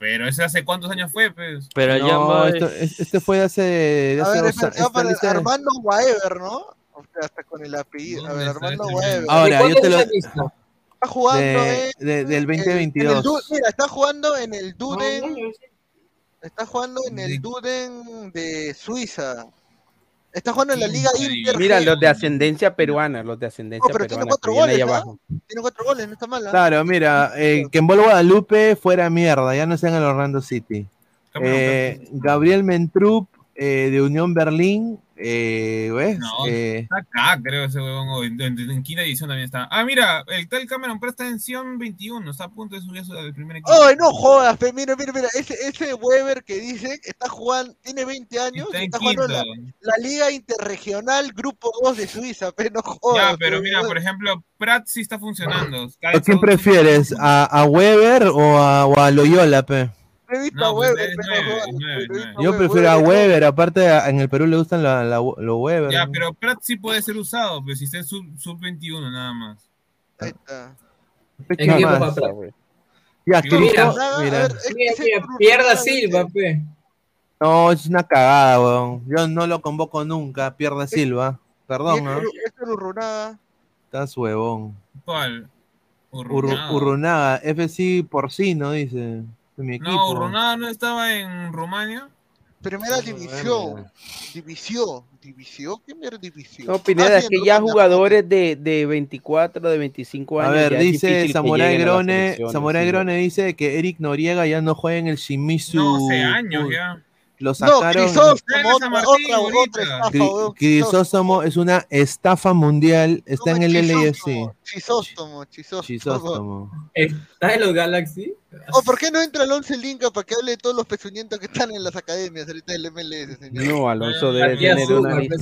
Pero ese hace cuántos años fue, pues. Pero ya esto, es- este fue de hace, de A hace ver, dos para lista- Armando Waever, ¿no? O sea, hasta con el apellido. A ¿Dónde ver, Armando este men? Ahora, yo ¿Cuándo te lo. Está jugando de- en, de- del en el- en el 2022. Du- mira, está jugando en el Duden. no, no. Está jugando en el Duden de Suiza. Está jugando en la Liga. Inter. Mira, los de ascendencia peruana, los de ascendencia No, pero tiene peruana. cuatro viene ahí goles, abajo. Tiene cuatro goles, no está mal. ¿ah? Claro, mira, eh, que en Guadalupe fuera mierda, ya no está en el Orlando City. Eh. Gabriel Mentrup eh, de Unión Berlín, eh, ¿ves? No, Eh, está acá, creo, ese huevón. En, en- en quinta edición también está. Ah, mira, el tal Cameron Pratt está en Sion 21. Está a punto de subir al primer equipo. ¡Ay, no jodas! pe, Mira, mira, mira. Ese, ese Weber que dice está jugando, tiene 20 años Está jugando la, la Liga Interregional Grupo 2 de Suiza, pero no jodas. Ya, pero pe, mira, por ejemplo, Pratt sí está funcionando. ¿A quién prefieres? ¿A, a Weber o a, o a Loyola, pe? He visto No, a pues Weber, Yo prefiero a Weber, aparte en el Perú le gustan la- la- los Weber. Ya, pero Pratt sí puede ser usado, pero si está en sub, sub 21 nada más. Ahí está. ¿En qué más. Ya, Mira, Cristo, Nada, a mira. ver, es que Mira, ese mira, Cruz pierda Silva, pe. No, es una cagada, weón. Yo no lo convoco nunca, pierda Silva. Perdón, ¿no? este- este Urrunaga. Estás huevón. ¿Cuál? Ur- Urrunaga. Urrunaga, FC Porcino, dice. Mi equipo. No, no estaba en Rumania. Primera división. División. ¿División? ¿Qué mierda división? No, Pineda, Ah, es que ya Rumania. jugadores de, de 24, de 25 A años. ver, ya es dice Samurai a Grone, Samurai sí. Grone dice que Eric Noriega ya no juega en el Shimizu. No, hace años Uy, ya. Lo No, sacaron. San otra, otra, otra estafa. Crisóstomo es una estafa mundial. Está en el LAFC. Chisóstomo, chisóstomo. Chisóstomo. ¿Está en los Galaxy? Oh, ¿por qué no entra Alonso Linca para que hable de todos los pezuñentos que están en las academias ahorita del MLS, señor? No, Alonso debe Matías tener una lista.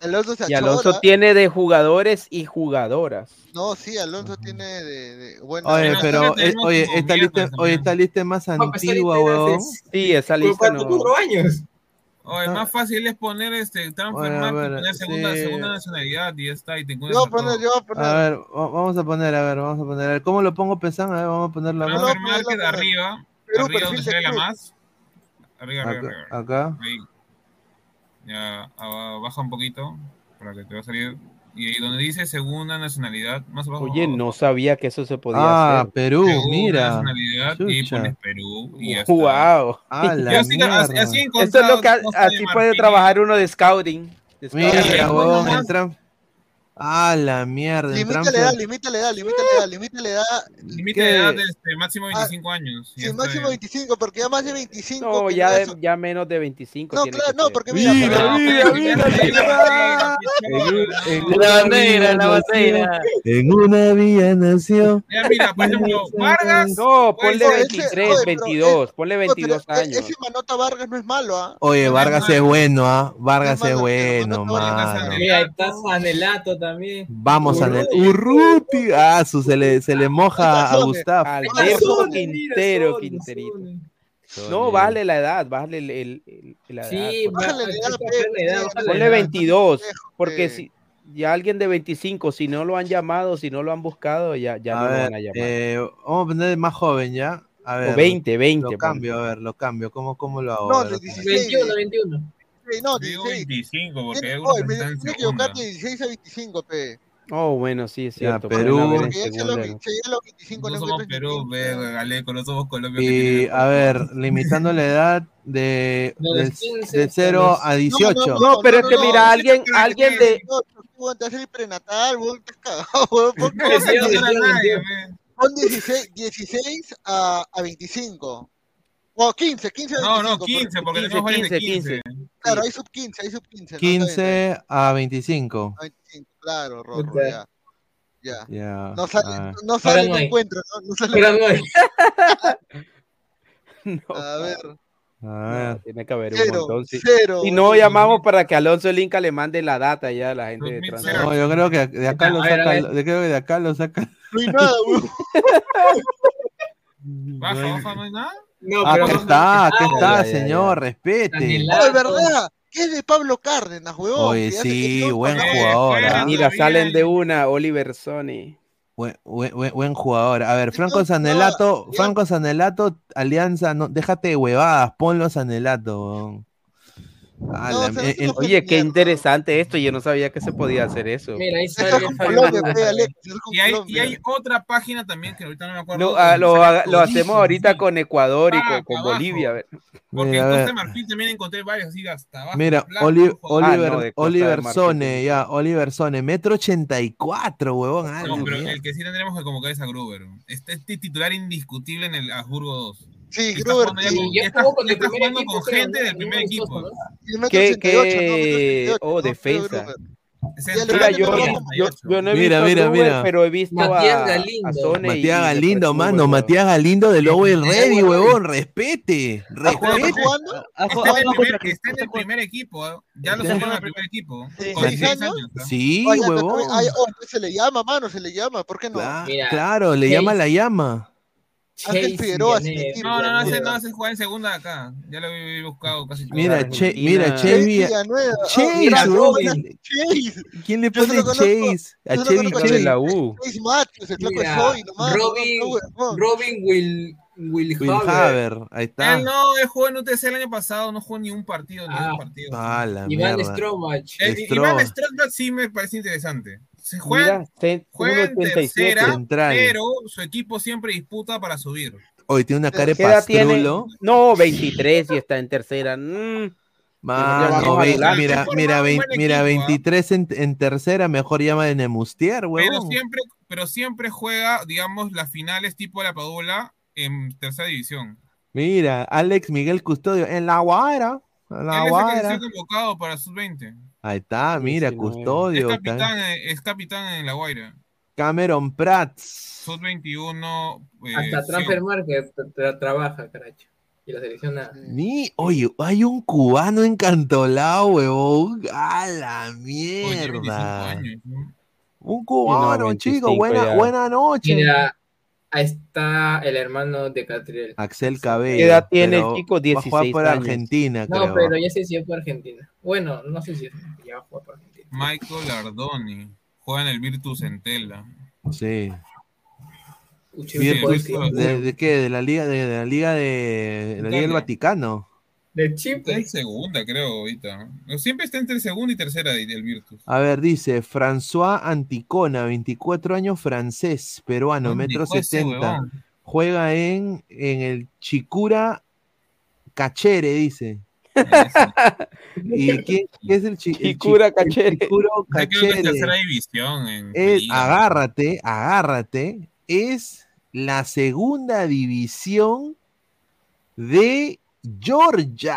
Alonso se Y Alonso achora. tiene de jugadores y jugadoras. No, sí, Alonso tiene de, de bueno. Oye, Bueno, pero nosotros eh, oye, esta lista, oye, esta lista es más No, pues, antigua, weón. es- Sí, esa lista no. cuatro años. Oye, Ah. más fácil es poner este transfer a market, ver, poner segunda, sí. segunda nacionalidad y ya está. Y te Yo voy poner, yo voy a poner. A ver, va- vamos a poner, a ver, vamos a poner. A ver, ¿cómo lo pongo pensando? A ver, vamos a poner la más. Transfer market arriba. Perú, arriba donde sale la más. Arriba, arriba, Acá, arriba. acá. Ahí. Ya, ah, baja un poquito para que te va a salir. Y ahí donde dice segunda nacionalidad, más abajo. Oye, no sabía que eso se podía Ah, hacer. Perú, Segunda mira. nacionalidad y Chucha. pones Perú y ya. Wow. La así, así, así Esto es lo que de así puede trabajar uno de scouting. De Mira, scouting. Mira, entra- Ah, la mierda. Limita la edad, limita la edad, limita la edad, limita la edad. Límite ¿Qué? de edad este, máximo 25 años. y Sí, máximo bien. 25, porque ya más de 25. No, ya, de- ya menos de 25. No, tiene claro, que no, porque mira, Mira, mira, mira, mira. En La bandera, la bandera. En una villa nació. Ya, mira, por ejemplo, Vargas. No, ponle Oye, ese- 23, oye, pero 22, ponle Oye, pero 22 e- años. Ese Manota Vargas no es malo, ¿ah? Oye, Vargas es bueno, ¿ah? Vargas Es bueno, mano. Mira, también. Vamos a Urruti. Ah, su, se le, se le moja a Zone. Gustav. Alberto Quintero, Quinterito. No, bájale la edad, bájale el, el- el- la edad. Sí, Ponle- Bájale la hay edad, Ponle edad. 22, Dejo porque que- si ya alguien de 25, si no lo han llamado, si no lo han buscado, ya, ya A no lo ver, van a llamar. eh, vamos a poner más joven ya. A ver, o 20, 20. Lo ponle. cambio, a ver, lo cambio. ¿Cómo, cómo lo hago? No, A ver, de lo cambio. 16. 21, 21. Sí, no, Yo digo 16. 25, porque hay Tiene- algunos oye, que me están en segunda. equivocar de 16 a 25, pe. Oh, bueno, sí, es Ya, cierto. Perú. haber en Porque ya los, segunda, ve- ¿no? si ya los 25 No no somos Perú, 25. ve, Galeco, no somos Colombia. que Y a ver, limitando la edad de, De los del- 15 de hasta 0 los- a 18. No, pero es que mira, alguien, alguien de. No, te hace el prenatal, cagado, No entera Dios, nadie, Dios. ve. pon 16, 16 a, a 25. O 15, 15 a 25. No, no, porque- 15, porque 15, tenemos varios de 15, 15. Claro, hay sub 15, hay sub 15. ¿no? Está bien, está bien. 15 a 25. A 25, claro, Rorro, ya. Ya. Ya. No sale, ah. no sale el encuentro, ¿no? No sale Pero no A ver, A no, ver. tiene que haber un cero, montón. sí. cero. Si no, llamamos para que Alonso el Inca le mande la data ya a la gente de 2000 Trans. No, yo creo que de acá lo saca. Yo creo que de acá lo saca. No hay nada, weón. Baja, baja, no hay nada. No, Ah, pero ¿qué no- está? ¿Qué Ah, está, señor? Respete. Oh, es verdad. ¿Qué es de Pablo Cárdenas, weón? Oye, sí, buen no, Eh, jugador. ah. Mira, salen de una, Oliver Sony. Buen, buen- buen- buen jugador. A ver, Franco Sanelato. Franco Sanelato, Alianza, no, déjate de huevadas, ponlo a Sanelato. Ah, No, la- Oye, qué interesante esto. Yo no sabía que se podía hacer eso. Mira, ahí sale Colombia, Y hay, y Colombia. hay otra página también que ahorita no me acuerdo. No, ah, lo, hacemos ahorita con Ecuador y Ah, con. Bolivia. a ver. Porque Mira, en Costa de Marfil también encontré varios, así hasta abajo. Mira, blanco. Oliver, Ah, no, Oliver Sone, ya, Oliver Sone, metro ochenta y cuatro, huevón. No, pero el que sí tendremos que convocar es a Gruber. Este, este titular indiscutible en el Habsburgo 2. Sí, Gruber, está- jugó con ya el está primer jugando equipo, con gente del primer equipo. el ¿Qué, 88, ¿no? Metro qué? 88, Oh, defensa. El Mira, Mira, yo, metro yo, 88. yo no he Mira, visto mira, Gruber, mira. pero he visto Matías a, Galindo. a Sone Matías Galindo, mano, Matías Galindo del Lobo del Sí, Ready, huevón, respete, ¿Está jugando? respete. ¿Está jugando? Está en el contra primer, Cristal. está en el primer equipo. ¿eh? Ya lo al jugando- primer equipo. ¿Sí? Con ¿Seis 16 años? años. ¿no? Sí, Oye, pero- huevón. ay, oh, se le llama, mano, se le llama. ¿Por qué no? Cla- Mira, claro, le llama la llama. Ángel Chase Figueroa, Villanueva. sin No, no, no, ese, no, Villanueva. ese juega en segunda acá. Ya lo he buscado casi todo. Mira, che, mira, Chase Chase, Chase Villa- Villanueva. Oh, Chase, mira, Chase. ¿Quién le se pone Chase? A se Chevy conozco, de Chase. la U. Chase Matthews, el flaco de Soy, nomás. Robin, no, no. Robin Will, Will, Will Haver. Haver, ahí está. Él no, él jugó en UTC el año pasado, no jugó ni un partido, ni Ah. dos partidos. Ah, la Iván. Stromach. Eh. Iván Strasberg sí me parece interesante. Se juega, Mira, se- juega en 1.87. tercera, Central. pero su equipo siempre disputa para subir. Hoy tiene una cara de ¿Qué edad tiene? pastrulo. No, 23 y está en tercera. Mm. Mano, ve- mira, mira, un vein- buen mira, equipo, ¿ah? 23 en, en tercera, mejor llama de Nemustier, Pero huevón. siempre, pero siempre juega, digamos, las finales tipo la Padula en tercera división. Mira, Alex Miguel Custodio, en la Guaira, en la Él es el que Guaira. se ha convocado para sub-20. Ahí está, mira, 19. Es Custodio. capitán, es capitán en la Guaira. Cameron Prats. Sub-21. eh, Hasta. Transfer Market tra- tra- trabaja, caracho. Y la selección nada. Ni, oye, hay un cubano encantolado, huevón. A la Oye, 25 mierda. años, ¿no? Un cubano, 25 chico. Buena, ya. buena noche. Mira, ahí está el hermano de Catriel. Axel Cabello. ¿Qué edad tiene el chico? Va a jugar 16 por años. Argentina, No, creo. pero ya sé si es por Argentina. Bueno, no sé si es, ya va a jugar por Argentina. Michael Ardoni. Juega en el Virtus Entella. Sí. Uche. ¿de, de qué? ¿De la liga de, de la liga de, de la liga del. Vaticano? De Está Chipre. en segunda, creo, ahorita. Siempre está entre segunda y tercera del Virtus. A ver, dice François Anticona, 24 años, francés, peruano, ¿Dónde metro fue ese 70. huevón? Juega en, en el Chicura Cachere, dice. ¿Y quién, qué es el chi- el Chicura el Cachere. Chicuro Yo creo que es Cachere? tercera división en Es, agárrate, agárrate, es la segunda división de Georgia.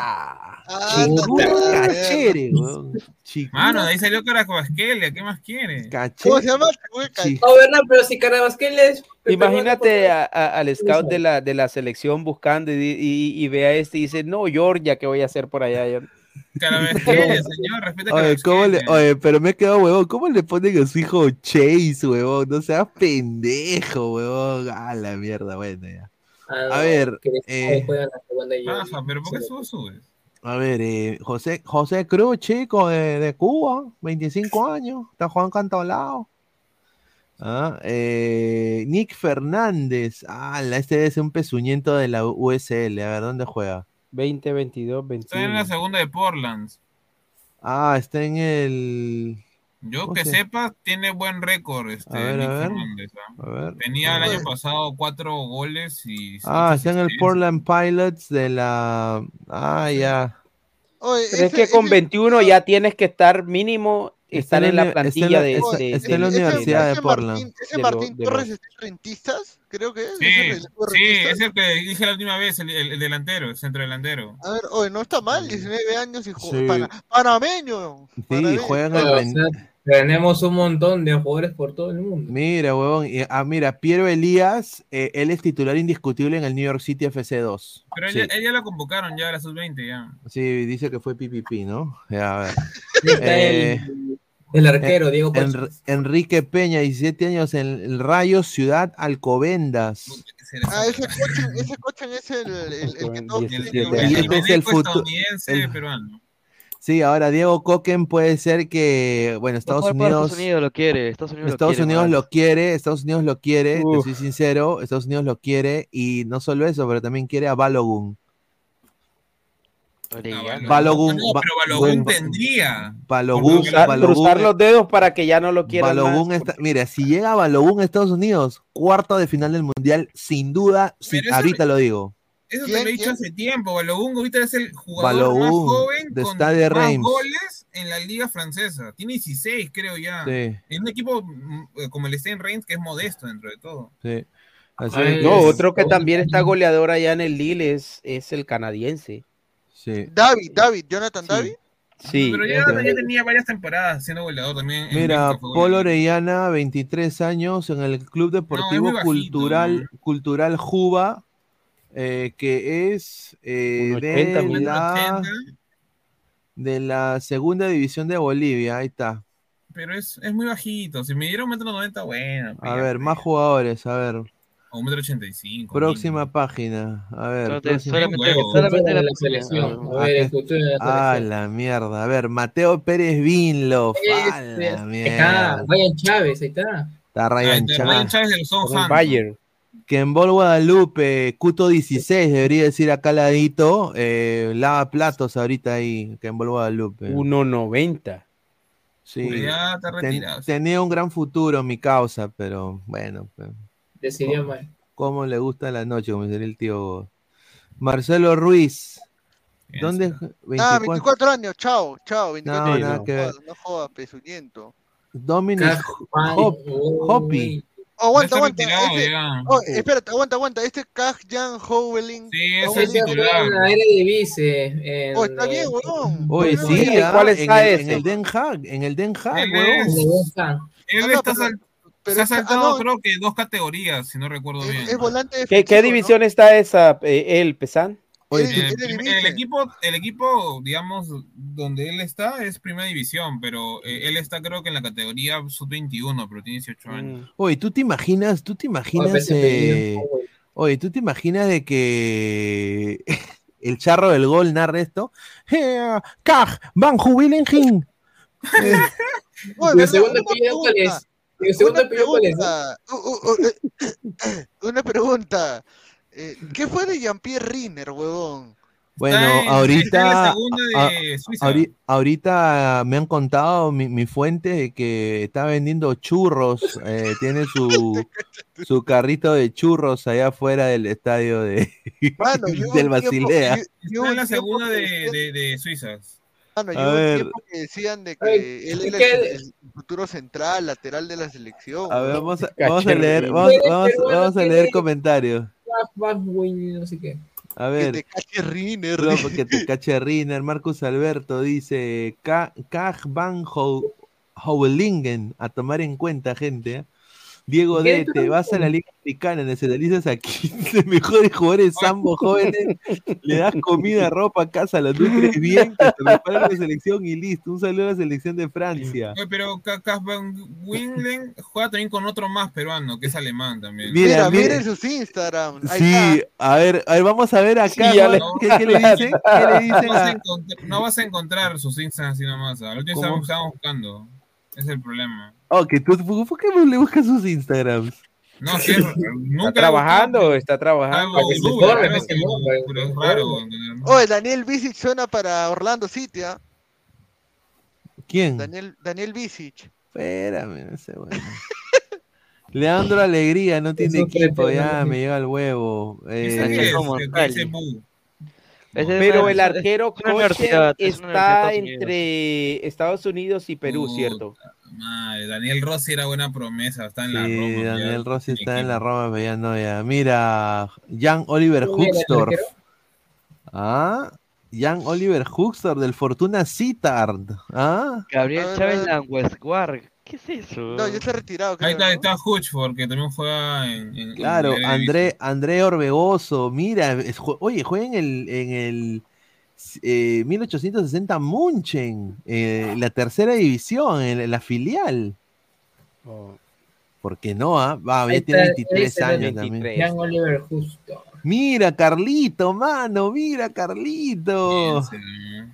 Puta Cachere, weón. Mano, de ahí salió Caracobasquelia, ¿qué más quiere? Cachere. ¿Cómo se llama? Chi- No, ¿verdad? Pero si Carabasquel es. Imagínate a- a- al scout de la, de la selección buscando y, y- y ve a este y dice, no, Georgia, ¿qué voy a hacer por allá? Yo- Carabasquelia, señor, respeta Oye, ¿cómo le, Carabasquelia. oye, pero me he quedado, huevón. ¿Cómo le ponen a su hijo Chase, huevón? No seas pendejo, huevón. A la mierda, bueno, ya. A ver, eh, Rafa, pero ¿por qué sube, subes? a ver, eh, José, José Cruz, chico, de, de Cuba, 25 años, está jugando cantolado. Ah, eh, Nick Fernández, ah, la- este es un pezuñento de la USL, a ver, ¿dónde juega? 20, 22, Está en 21. la segunda de Portland. Ah, está en el... Yo ¿Cómo que se- sepa, tiene buen récord este A ver, Nick a ver. Fernández, ¿ah? A ver. Tenía el año pasado cuatro goles y Ah, está en el. Portland Pilots de la... Ah, ya. Oye, Pero es ese- que con ese- 21 ya tienes que estar mínimo, estar en en la en plantilla la- de, de- en la de- Universidad de Portland. Martín, ese de Martín lo- de Torres en rentistas, creo que es. Sí, ¿Es de sí, es el que dije la última vez, el, el- el delantero, el centro delantero. A ver, oye, no está mal, 19 años y Sí. juega pana- panameño. Sí, juegan el... Tenemos un montón de jugadores por todo el mundo. Mira, huevón. y- ah, mira, Piero Elías, eh, él es titular indiscutible en el New York City FC2. Pero él, Sí, ya- él ya lo convocaron ya a la sub-20 ya. sí, dice que fue PPP, ¿no? Ya, a ver. Eh, el, el arquero, eh, Diego Enrique Peña, 17 años en el Rayo Ciudad Alcobendas. Ah, ese coche, ese coche es el, el, el que todos este es el futuro. estadounidense peruano. Sí, ahora Diego Coquen puede ser que, bueno, Estados Unidos, Estados Unidos lo quiere, Estados Unidos lo quiere, Unidos man. lo quiere, Estados Unidos lo quiere, te Uf. soy sincero, Estados Unidos lo quiere y no solo eso, pero también quiere a Balogun. Balogun, No, Ba- pero Balogun Ba- tendría. Balogun, cruzar, Balogun- cruzar los dedos para que ya no lo quieran Balogun más, está- mira, si llega Balogun a Estados Unidos, cuarto de final del mundial, sin duda, sin- ahorita lo digo. Eso te lo he dicho ¿Quién? hace tiempo. Balogun ahorita es el jugador más joven de con Stade más Reims. goles en la liga francesa. Tiene 16, creo ya. Sí, En un equipo mm, como el Stade Reims que es modesto dentro de todo. sí. Así Ay, que- No, Es- otro que también está goleador allá en el Lille es, es el canadiense. sí. David, David, Jonathan Sí. David. Sí, Pero ya, ya tenía varias temporadas siendo goleador también. Mira, goleador. Orellana, 23 años, en el Club Deportivo bajito, Cultural. Cultural Juba, eh, que es eh, de, 80, mide la, 80, de la segunda división de Bolivia. Ahí está. pero es, es muy bajito. Si me dieron un metro noventa, bueno. A ver, más jugadores, a ver. O un metro ochenta y cinco. Próxima página. A ver. Solamente, próxima- solamente, huevo. solamente la la posibilidad. selección. Ah, A ver, Ah, selección. la mierda. A ver, Mateo Pérez Vinlo. A Este, la Está, mierda. Ryan Chávez, ahí está. Está Ryan Ryan Chávez. Chávez del con Southampton. Bayern. Kembol Guadalupe, Cuto 16, debería decir acá al ladito. Eh, lava platos ahorita ahí, Kembol Guadalupe. 1.90. Sí. Pero ya está Ten- retirado. tenía un gran futuro mi causa, pero bueno, pues, Decidió mal. cómo le gusta la noche, como diría el tío. Marcelo Ruiz, ¿dónde? sí. 24. Ah, 24 años, chao, chao, 24 No, años. nada No, que no jodas, pezuñento. Dominic Caj- Aguanta, aguanta. retirado Este, oh, espérate, aguanta, aguanta. Este Kaj Jan Hoveling. Sí, ese es titular. en la era de vice. En, Oh, está bien, weón. Oye, sí, ¿en ah, cuál en, está el, en ese? el Den Haag, en el Den Haag, es- en Ham. Él Ah, no, está pero- sal- pero se ha es ah, saltado, no, creo que dos categorías, si no recuerdo bien. es, es volante ¿Qué, división está esa, eh, él, Pesan? Oye, el, equipo, el equipo, digamos, donde él está es primera división, pero eh, él está creo que en la categoría sub-21, pero tiene 18 años. Oye, ¿tú te imaginas, tú te imaginas, eh, oye, tú te imaginas de que el charro del gol narra esto? Eh, Van Jubilenhin. Eh, Oye, ¿Y el ¿verdad? segundo Una apellido cuál pregunta, Una pregunta. Eh, ¿Qué fue de Jean-Pierre Riner, huevón? Bueno, en- ahorita, la segunda de a- Suiza. ahori- ahorita me han contado mi, mi fuente que está vendiendo churros, eh, tiene su, su carrito de churros allá afuera del estadio de, llevo del un tiempo- Basilea. lle- Está en la segunda de, de, de Suiza. A llevo un ver. tiempo que decían de que Ay, él era ¿qué? el, el futuro central, lateral de la selección. A ver, vamos a, vamos a leer, vamos, vamos- vamos a leer comentarios. No sé qué. A Que ver. te cache Riner. No, porque te cache Riner. Marcus Alberto dice: "Ka- Kaj van Houwelingen, a tomar en cuenta, gente. ¿eh? Diego. D, te vas a la Liga Africana, necesitalizas a 15 mejores jugadores sambo jóvenes, le das comida, ropa, casa, los nutres bien, que te preparan la selección y listo. Un saludo a la selección de Francia. Oye, pero Casper Winglen juega también con otro más peruano, que es alemán también. Mira, Mira, mira. miren sus Instagram. Ahí Sí, está. a ver, a ver, vamos a ver acá. ¿Qué, qué le dicen? ¿Qué le dicen No vas, a encontrar, no vas a encontrar sus Instagram así nomás. ¿Cómo? estábamos, estábamos buscando. Es el problema. Oh, que tú, ¿por qué no le buscas sus Instagrams? No, sí, nunca Está trabajando, está trabajando. Oye, Daniel Visic suena para Orlando City, ¿ah? ¿Quién? Daniel, Daniel Visic. Espérame, no sé, bueno. Leandro Alegría no tiene equipo, ya me llega el huevo. ¿Ese Eh, Pero el arquero Kocher está entre Estados Unidos y Perú, Puta ¿cierto? Madre, Daniel Rossi era buena promesa, está en la sí, Roma. ya Daniel Rossi está en la Roma, pero ya no, ya. Mira, Jan Oliver arquero. Ah, Jan Oliver Huxtorf del Fortuna Sittard. Ah, Gabriel A ver, Chávez. Langwestguard. ¿Qué es eso? No, ya está retirado, creo, Ahí está, ¿no? está Hutchford, que también juega en. en- claro, en André, André Orbegoso. Mira, es- oye, juega en el, en el eh, 1860 Munchen, eh, la tercera división, en la filial. ¿Por qué no? ah? Va, ya tiene está, 23 ese es el años 23. también. Oliver Justo. Mira, Carlito, mano, mira, Carlito.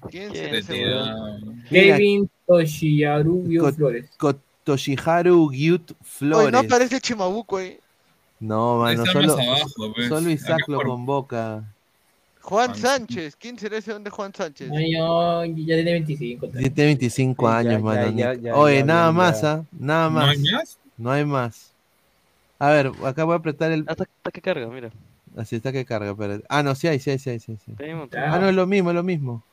¿Quién ¿Quién Retirado. weón? Mira, Kevin Toshiyaru Co- Flores. Toshiharu Gyut Oye, Flores. no aparece Chimabuco ahí. No, mano, solo, abajo, pues. solo Isaac lo convoca. Juan Sánchez. ¿Quién será ese donde Juan Sánchez? Año, ya tiene 25. Tiene 25 Sí, ya, años, ya, mano. ya, ya, Oye, ya nada más, ya. ¿ah? Nada ¿No más. hay más? No hay más. A ver, acá voy a apretar el. Hasta, hasta que carga, mira. Así está que carga, pero. Ah, no, sí hay, sí hay, sí hay, sí hay. Ah, no, es lo mismo, es lo mismo.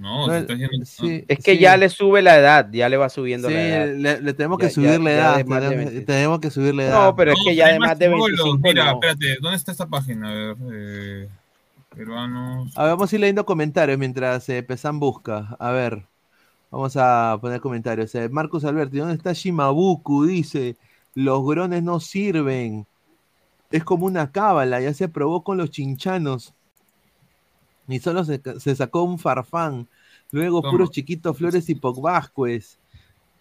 No, No, se está haciendo. sí, Es que sí. ya le sube la edad, ya le va subiendo Sí, la edad. le, le tenemos Ya- que subir ya- la ya edad. tenemos, 20. tenemos que subir la edad. No, pero es que ya hay de más de chibolos. 25 Mira, no. espérate, ¿dónde está esta página? A ver, eh, peruanos. A ver, vamos a ir leyendo comentarios mientras eh, Pesan busca. A ver, vamos a poner comentarios. Eh, Marcos Alberti, ¿dónde está Shimabuku? Dice, los grones no sirven. Es como una cábala, ya se probó con los chinchanos. Y solo se, se sacó un farfán. Luego puros chiquitos Flores y Pogvasquez.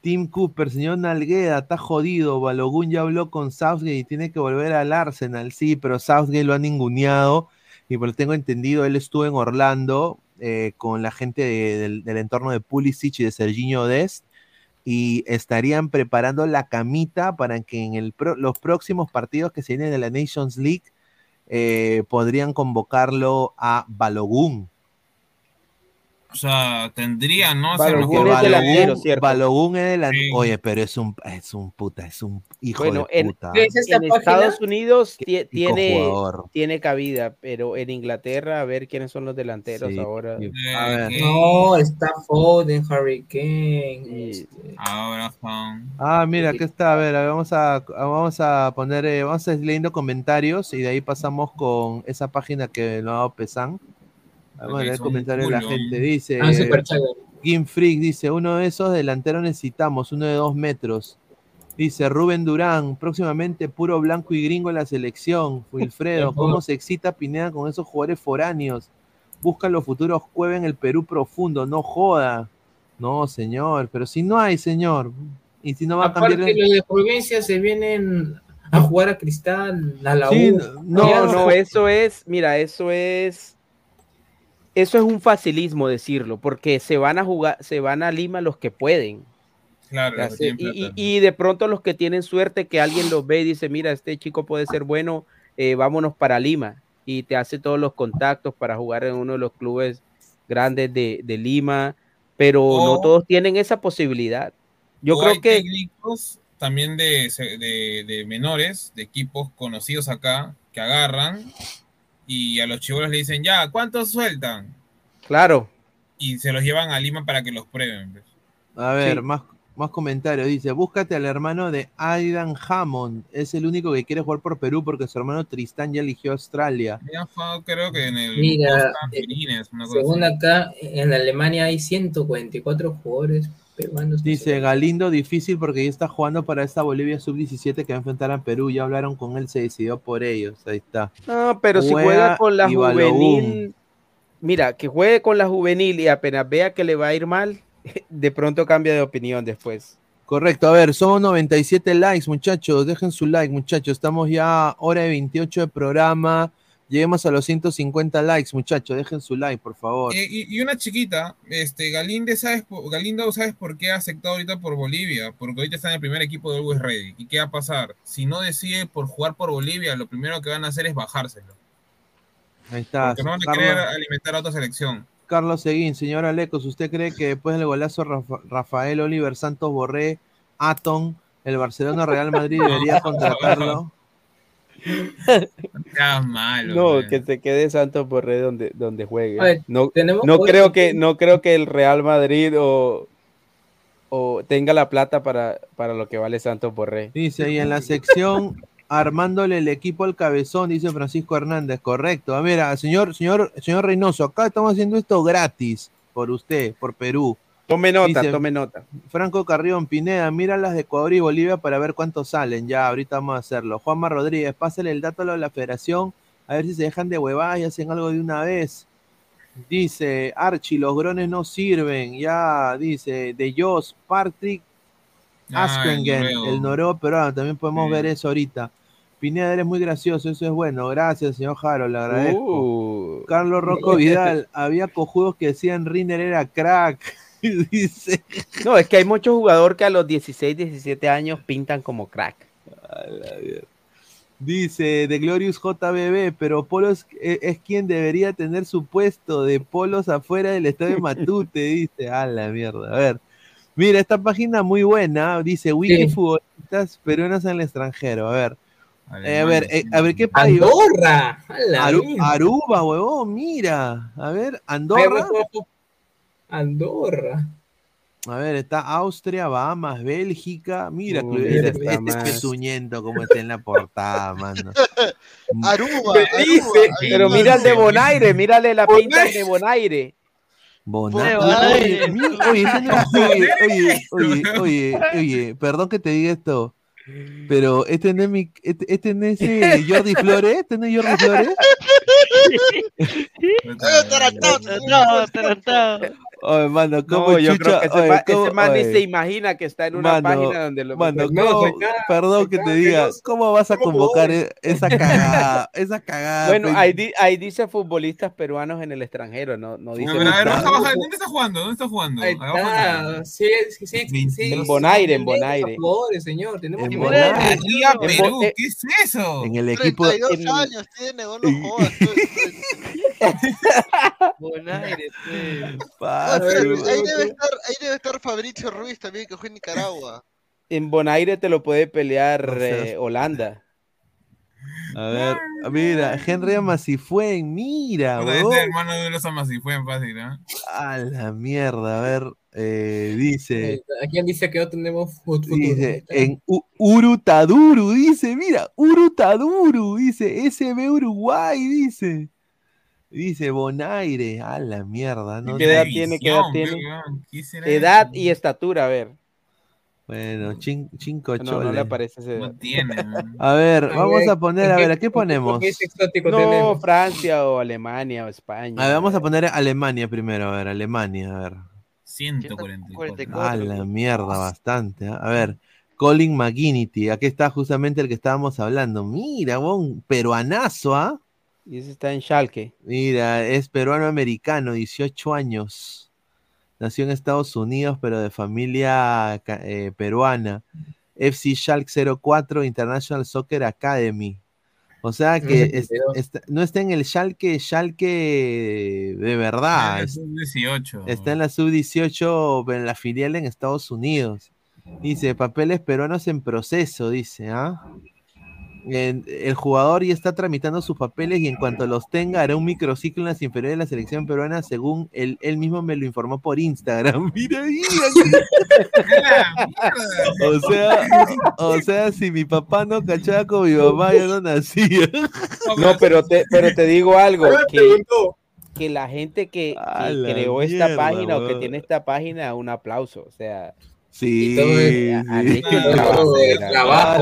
Tim Cooper, señor Nalgueda, está jodido. Balogun ya habló con Southgate y tiene que volver al Arsenal. Sí, pero Southgate lo ha ninguneado. Y por lo que tengo entendido, él estuvo en Orlando eh, con la gente de- del, del entorno de Pulisic y de Serginho Dest. Y estarían preparando la camita para que en el pro- los próximos partidos que se vienen de la Nations League eh, podrían convocarlo a Balogun. O sea, tendría, ¿no? Balogun es delantero, ¿cierto? Balogun es delantero. Sí. Oye, pero es un, es un puta, es un hijo Bueno, de en- puta. ¿Qué es esta En página? Estados Unidos tiene, jugador. tiene cabida, pero en Inglaterra, a ver quiénes son los delanteros Sí, ahora. Eh. No, está Foden, Harry Kane. este, Ahora, Juan. Ah, mira, aquí está. A ver, a ver, vamos a, vamos a poner, eh, vamos a ir leyendo comentarios y de ahí pasamos con esa página que nos ha dado Pesan. Vamos a leer comentarios de la gente. Dice, Ah. Game Freak dice, uno de esos delanteros necesitamos, uno de dos metros. Dice Rubén Durán, próximamente puro blanco y gringo en la selección. Wilfredo, ¿cómo se excita Pineda con esos jugadores foráneos? Buscan los futuros Cueva en el Perú profundo, no joda. No, señor, pero si no hay, señor. Y si no va a Aparte, cambiar... los de provincia se vienen a jugar a Cristal, a la Sí. No, no, eso es, mira, eso es, eso es un facilismo decirlo, porque se van a jugar, se van a Lima los que pueden. Claro, y, de pronto los que tienen suerte que alguien los ve y dice, mira, este chico puede ser bueno, eh, vámonos para Lima. y te hace todos los contactos para jugar en uno de los clubes grandes de, de Lima, pero no todos tienen esa posibilidad. Yo creo hay que técnicos también de, de, de menores, de equipos conocidos acá, que agarran y a los chivolos le dicen, ya, ¿cuántos sueltan? Claro. Y se los llevan a Lima para que los prueben. pues. A ver, Sí. más, más comentarios. Dice, búscate al hermano de Aidan Hammond. Es el único que quiere jugar por Perú porque su hermano Tristán ya eligió Australia. Ya jugado, creo que en el Mira, Boston eh, Pirines, una cosa Según así. acá, en Alemania hay 144 jugadores peruanos. Dice Galindo, difícil porque ya está jugando para esta Bolivia sub-17 que va a enfrentar a Perú. Ya hablaron con él, se decidió por ellos. Ahí está. No, pero si Juega con la juvenil, mira, que juegue con la juvenil y apenas vea que le va a ir mal, de pronto cambia de opinión después. Correcto, a ver, somos 97 likes, muchachos. Dejen su like, muchachos. Estamos ya hora de 28 de programa. Lleguemos a los 150 likes, muchachos. Dejen su like, por favor. Eh, y, y una chiquita, este, Galinde, ¿sabes, Galindo, ¿sabes por qué ha aceptado ahorita por Bolivia? Porque ahorita está en el primer equipo de Always Ready. ¿Y qué va a pasar? Si no decide por jugar por Bolivia, lo primero que van a hacer es bajárselo. Ahí está. Porque no van a Carlos- querer alimentar a otra selección. Carlos Seguín, señor Alecos, ¿usted cree que después del golazo Rafa- Rafael Oliver Santos Borré, Aton, el Barcelona Real Madrid debería contratarlo? Malo. No, que se quede Santos Borré donde, donde juegue. Ver, no tenemos no creo que no creo que el Real Madrid o, o tenga la plata para, para lo que vale Santos Borré. Dice, y en la sección armándole el equipo al cabezón, dice Francisco Hernández, correcto. A ver, ah, señor, señor, señor Reynoso, acá estamos haciendo esto gratis por usted, por Perú. Tome nota, Dice, tome nota. Franco Carrión Pineda, mira las de Ecuador y Bolivia para ver cuántos salen. Ya, ahorita vamos a hacerlo. Juanma Rodríguez, pásale el dato a la federación, a ver si se dejan de huevadas y hacen algo de una vez. Dice Archie, los grones no sirven. Ya, dice de Jos, Patrick el Askengen, noruego. el noruego peruano. También podemos Sí. ver eso ahorita. Pineda, eres muy gracioso, eso es bueno. Gracias, señor Jaro, le agradezco. Uh. Carlos Rocco Vidal, había cojudos que decían Riner era crack. Dice. No, es que hay muchos jugadores que a los 16, 17 años pintan como crack. Dice de Glorious JBB, pero Polos es, es quien debería tener su puesto de Polos afuera del estadio de Matute, dice. A la mierda. A ver. Mira, esta página muy buena, dice Wiki Sí. futbolistas peruanos en el extranjero. A ver. Eh, a ver, eh, a ver qué país. Andorra. a la Aru-. Aruba, huevón, mira. A ver, Andorra. Andorra. A ver, está Austria, Bahamas, Bélgica. Mira, Uy, este, está este es pezuñento como está en la portada, mano. Aruba, Belice, Aruba. pero mira el de Bonaire, mírale la pinta al de Bonaire. Bonaire. Oye, oye, ese no es- oye, oye, oye, oye, oye, perdón que te diga esto, pero este no es mi, este, este no es eh, Jordi Flores, este no es Jordi Flores. No, atarantado. Oye, mano, ¿cómo No, yo chucha? creo que ese, oye, ma- ese man ni se imagina que está en una mano, página donde lo mano, No, ¿cómo- soy nada, perdón que te diga, ¿cómo vas a convocar e- esa cagada, esa cagada? Bueno, ahí, di- ahí dice futbolistas peruanos en el extranjero, no, no dice. A ver, a ver, futbolistas- baja, baja. ¿Dónde está jugando? ¿Dónde está jugando? Ahí Abajo está. Sí, sí, sí, sí, sí. En Bonaire, en Bonaire. Jugadores, señor. Tenemos En que Bonaire. Perú, eh, ¿qué es eso? en el equipo, 32 en- años tiene, no lo jodas. Bonaire, ahí, debe estar, ahí debe estar Fabricio Ruiz también, que juega en Nicaragua. En Bonaire te lo puede pelear No seas- eh, Holanda. A ver, mira, Henry Amasifuen, mira, Puta, Este hermano de los Amasí fue en fácil, ¿ah? A la mierda, a ver, eh, dice, Aquí dice que no tenemos fut- futuro. dice, en U- Urutaduru, dice, mira, Urutaduru, dice, SB Uruguay, dice, dice Bonaire, a la mierda, no ¿Qué edad tiene? ¿Qué edad tiene? ¿qué Edad eso? y estatura, a ver. Bueno, chin, cinco No, no le choles. aparece edad. No tiene, man. A ver, vamos a poner, a ver, ¿a qué ponemos? exótico No, tenemos? Francia o Alemania o España. A ver, vamos a poner Alemania primero, a ver, Alemania, a ver. 144. A la mierda, bastante. ¿ah? A ver, Colin McGuinnity, aquí está justamente el que estábamos hablando. Mira, un peruanazo, ¿ah? Y ese está en Schalke. Mira, es peruano-americano, 18 años. Nació en Estados Unidos, pero de familia eh, peruana. FC Schalke 04 International Soccer Academy. O sea que es- 72. está- no está en el Schalke, Schalke de verdad. es- 18. Está en la sub-18, en la filial en Estados Unidos. Dice, papeles peruanos en proceso, dice, ¿ah? En- el jugador ya está tramitando sus papeles y en cuanto los tenga hará un microciclo en las inferiores de la selección peruana según él, él mismo me lo informó por Instagram. Mira ahí. o sea, o sea, si mi papá no cachaba con mi mamá, yo no nacía. No, pero te, pero te digo algo, que, que la gente que, que A la creó esta página o que tiene esta página, un aplauso. O sea, Sí, hecho un trabajo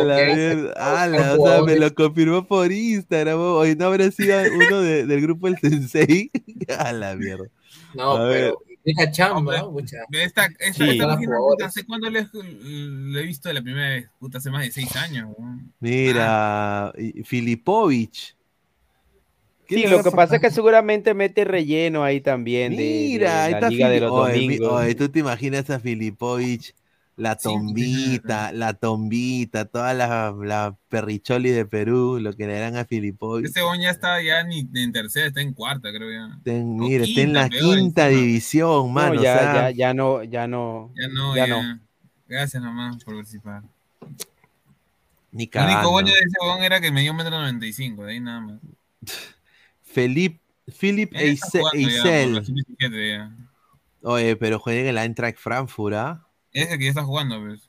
ala, o sea, me lo confirmó por Instagram. Hoy no habrá sido uno de- del grupo El Sensei. A la mierda. No, A ver. pero deja chamba, ¿no? Mucha. Esta, esta, Sí. esta página, puta, ¿hace cuándo le, le he visto la primera vez? Puta, hace más de seis años. weón. Mira, y- Filipovich. ¿Qué Sí, lo que pasa es que seguramente mete relleno ahí también de, de Mira, la está Liga de los Oye, mi- Domingos. oye, tú te imaginas a Filipovich, la tombita, la tombita, toda la, la perricholi de Perú, lo que le dan a Filipovich. Este weón ya está ya ni en tercera, está en cuarta, creo ya. Está en- mira, está en la peor quinta encima. división, mano. no, o ya, sea, ya, ya no, ya no, Ya no, ya ya. no. Gracias nomás por participar. ni Lo único bueno de ese weón era que me dio un metro noventa y cinco, de ahí nada más. Felipe, Philip Eisel. la sub-17 ya. Oye, pero juega en el Eintracht Frankfurt, ¿ah? Ese que ya está jugando, pues.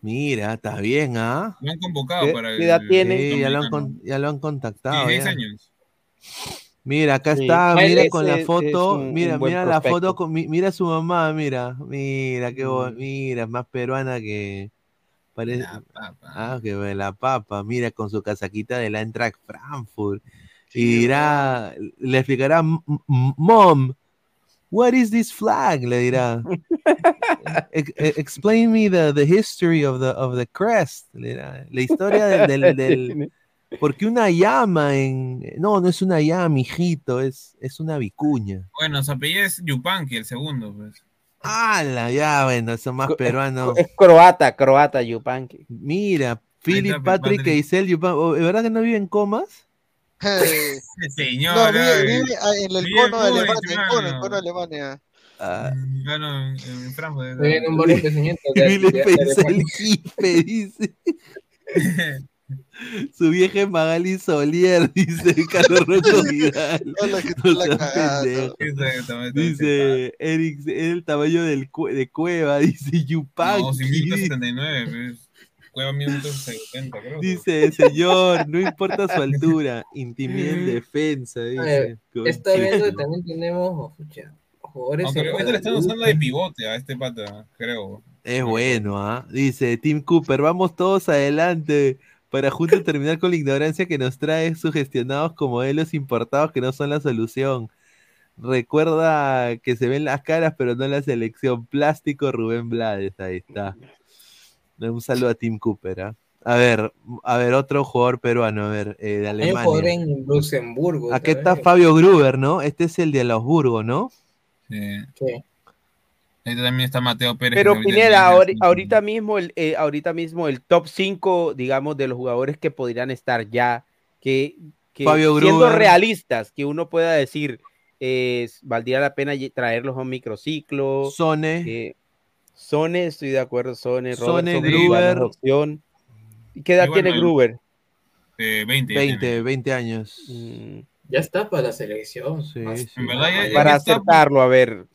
Mira, está bien, ¿ah? Lo han convocado ¿Qué- para qué edad el tiene? Sí, ya lo han, ya lo han contactado. 16 ya. años. Mira, acá Sí. está, mira es- con la foto, un- mira, un mira la prospecto. foto, con, mi- mira su mamá, mira, mira, qué bo- Mm. mira, más peruana que parece, La papa. ah, que ve la papa, mira con su casaquita de la Eintracht Frankfurt y dirá, le explicará, "M- m- mom, what is this flag? Le dirá, "Ex- e- explain me the, the history of the of the crest, le dirá, la historia del, del, del- porque una llama en. No, no es una llama, hijito, es, es una vicuña. Bueno, su apellido es Yupanqui, el segundo, pues. ¡Hala! Ya, bueno, eso más peruano. Es croata, croata, Yupanqui. Mira, Philip Patrick Patrick. Eisel, Yupan- oh, ¿es verdad que no vive en comas? Eh, señor. no, vive, vive en el cono de Alemania, en mano. cono de Alemania. Ah, Ah, no, en, Frankfurt. Un Alemania. Jipe, dice. Su vieja es Magali Solier, dice Carlos Vidal. Hola, que No la. Dice Eric, es el tamaño del cue- de cueva, dice No, Yupanqui. si minuto 79, pues. Cueva 70, creo. Dice, señor, no importa su altura, intimida en defensa, A dice. ver, Con Estoy viendo que también tenemos oh, jugadores. Aunque ahorita le están usando de pivote a este pata, creo. Es bueno, ¿ah? Dice Tim Cooper, vamos todos adelante para juntos terminar con la ignorancia que nos trae sugestionados como modelos importados que no son la solución. Recuerda que se ven las caras, pero no la selección. Plástico Rubén Blades, ahí está. Un saludo a Tim Cooper, ¿ah? A ver, a ver, otro jugador peruano, a ver, eh, de Hay un jugador Alemania. en Luxemburgo. Aquí está. Fabio Gruber, ¿no? Este es el de Augsburgo, ¿no? Sí. Sí. Ahí también está Mateo Pérez. Pero ahorita Pineda, tiene ahori- cinco. ahorita mismo, el, eh, ahorita mismo el top 5, digamos, de los jugadores que podrían estar ya, que, que Fabio siendo Gruber. realistas, que uno pueda decir, eh, valdría la pena traerlos a un microciclo. Sone. Eh, Sone, estoy de acuerdo, Sone, Sone, Robertson, Gruber. buena opción. ¿Y qué edad Igual tiene Gruber? Eh, 20. ya 20, tiene. 20 años. Mm, Ya está para la selección. Sí, Más- sí. En verdad ya- ya Para está, acercarlo, a ver,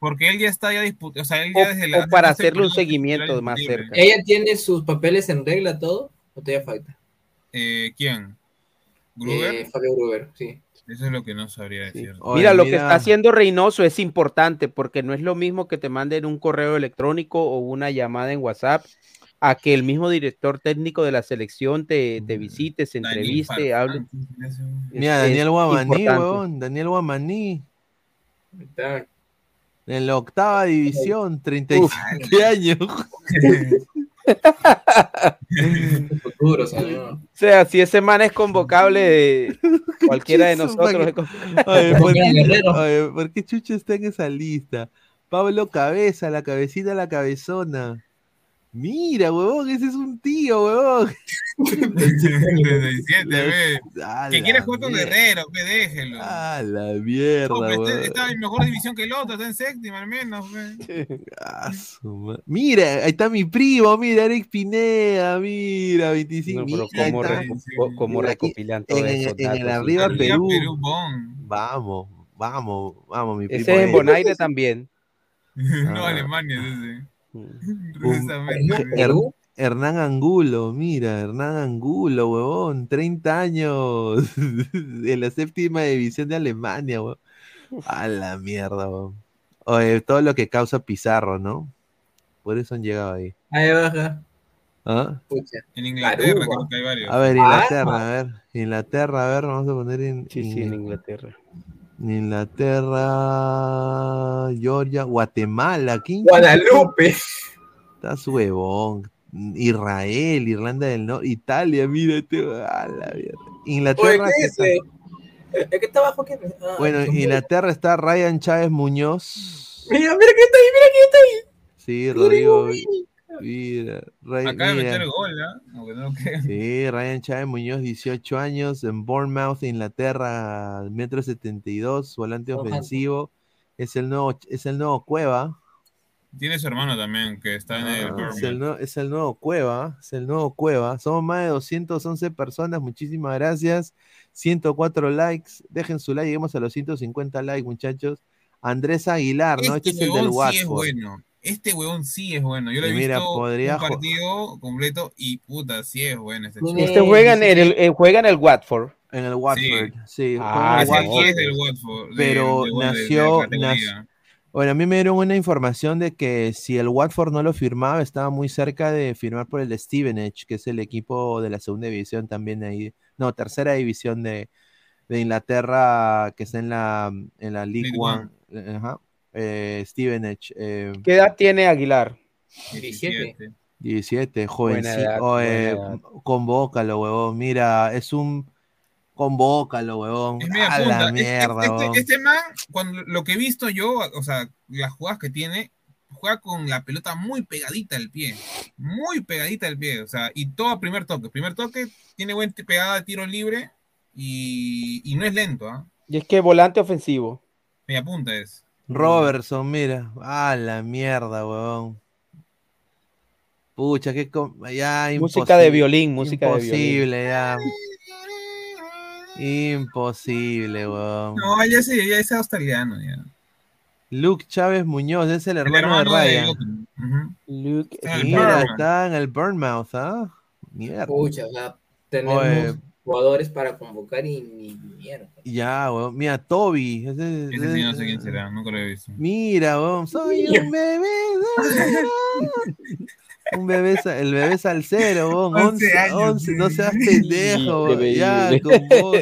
Porque él ya está ya disputado. O sea, él o, ya desde la. o para desde hacerle un seguimiento más cerca. ¿Ella tiene sus papeles en regla todo? ¿O todavía falta? Eh, ¿Quién? ¿Gruber? Eh, Fabio Gruber, sí. Eso es lo que no sabría decir. Oye, mira, lo que está haciendo Reynoso es importante porque no es lo mismo que te manden un correo electrónico o una llamada en WhatsApp a que el mismo director técnico de la selección te, te visite, se entreviste, hable. Mira, Es- Daniel Guamaní, weón. Daniel Guamaní. Está- En la octava división, 37 años. futuro, o sea, no. O sea, si ese man es convocable de cualquiera de nosotros. Oye, ¿por, qué, oye, ¿por qué Chucho está en esa lista? Pablo Cabeza, la cabecita, la cabezona. Mira, huevón, ese es un tío, huevón. 37, ve. Que quiere jugar con. Guerrero, que déjelo. A la mierda, No, pero este- está en mejor división que el otro, está en séptima al menos, ve. Mira, ahí está mi primo, mira, Eric Pineda, mira, 25. No, pero mira, ahí ¿cómo, está. reco- cómo Mira, recopilan en, en el arriba Perú. Perú, bon. Vamos, vamos, vamos, mi primo. Ese es en. Bonaire también. No, Ah. Alemania es ese. Un-. Her- Hernán Angulo, mira, Hernán Angulo, huevón, 30 años en la séptima división de Alemania, huevón. A la mierda, huevón. Oye, todo lo que causa Pizarro, ¿no? Por eso han llegado ahí. Ahí baja. ¿Ah? Pucha. En Inglaterra Aruba. creo que hay varios. A ver, Ah. Inglaterra, a ver, Inglaterra, a ver, vamos a poner en, Sí, sí, en- en Inglaterra. Inglaterra, Georgia, Guatemala, ¿quién? Guadalupe. Estás huevón. Israel, Irlanda del Norte, Italia, mira este, a la mierda. Oye, Inglaterra, ¿qué ¿qué es tal? ese? Eh, ¿Qué está abajo? Ah, bueno. Inglaterra está Ryan Chávez Muñoz, Mira, mira que está ahí, mira que está ahí. sí, Rodrigo, mira, Ray- Acaba de meter gol, ¿ah? Aunque no lo crean. Sí, Ryan Chávez Muñoz, 18 años, en Bournemouth, Inglaterra, metro 72, volante ofensivo. Es el nuevo, es el nuevo Cueva. Tiene su hermano también, que está en el Ah, es, el nuevo, es el nuevo Cueva, es el nuevo Cueva. Somos más de 211 personas, muchísimas gracias. 104 likes, dejen su like, lleguemos a los 150 likes, muchachos. Andrés Aguilar, ¿no? Este Este es el del sí es Watford. bueno. Este huevón sí es bueno. Yo lo he mira, visto podría un partido completo y puta, sí es bueno este chico. Este juega en el, eh, juega en el Watford. En el Watford, sí. Ah, el Watford. es del Watford. de- pero de- de- nació, nació- Bueno, a mí me dieron una información de que si el Watford no lo firmaba, estaba muy cerca de firmar por el Stevenage, que es el equipo de la segunda división también ahí, no, tercera división de, de Inglaterra, que está en la, en la League, League One. Ajá. Eh, Stevenage, eh, ¿Qué edad tiene Aguilar? 17. 17, Buena jovencito. edad. convócalo, huevón. Mira, es un. Convócalo, huevón. Es media A la punta. Este- mierda, este, este man, cuando lo que he visto yo, o sea, las jugadas que tiene, juega con la pelota muy pegadita al pie. Muy pegadita al pie. O sea, y todo a primer toque. Primer toque, tiene buen pegada de tiro libre y, y no es lento, ¿ah? Y es que volante ofensivo. Media punta es. Robertson, mira. A la mierda, huevón. Pucha, qué. com- Ya, Música de imposible. violín, música de violín. Imposible, ya. Imposible, huevón. No, ya ese, ya es australiano, ya. Luke Chávez Muñoz, es el El hermano, de de Ryan. Luke, el Mira, Bournemouth. está en el Burnmouth, ¿ah? Mierda. Pucha, o sea, tenemos Oye. Jugadores para convocar y ni mierda. Ya, weón. Mira, Toby. ese- Ese sí ese- no sé quién será, nunca lo he visto. Mira, weón. Soy un bebé. Un bebé, el bebé salsero, weón. 11 11, años, 11, no seas Sí, pendejo, weón. Ya, con vos.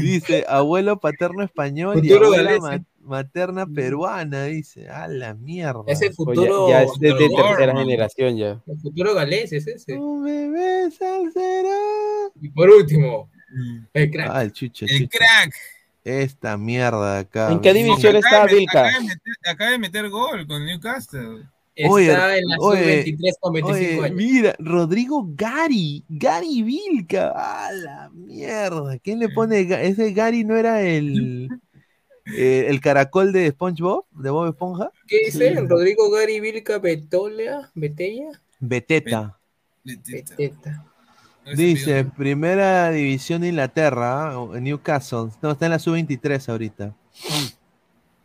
Dice, abuelo paterno español y abuela. Materna peruana, dice. A la mierda. Ese futuro. ya es de, tercera generación ya. El futuro galés es ese. Un bebé salsero. Y por último, el crack. Ah, el chucho, El chucho. crack. Esta mierda de acá. ¿En qué división está Vilca? Acaba de, meter, acaba de meter gol con Newcastle. Está Oye, en la oye, sub-23 con 25 Oye, años. mira, Rodrigo Gary, Gary Vilca, a la mierda. ¿Quién le pone? Ese Gary no era el, eh, el caracol de SpongeBob, de Bob Esponja. ¿Qué dice? Rodrigo Gary Vilca Betolea, Betella, Beteta. Beteta. Dice, primera división de Inglaterra, ¿ah? Newcastle. No, está en la sub-23 ahorita.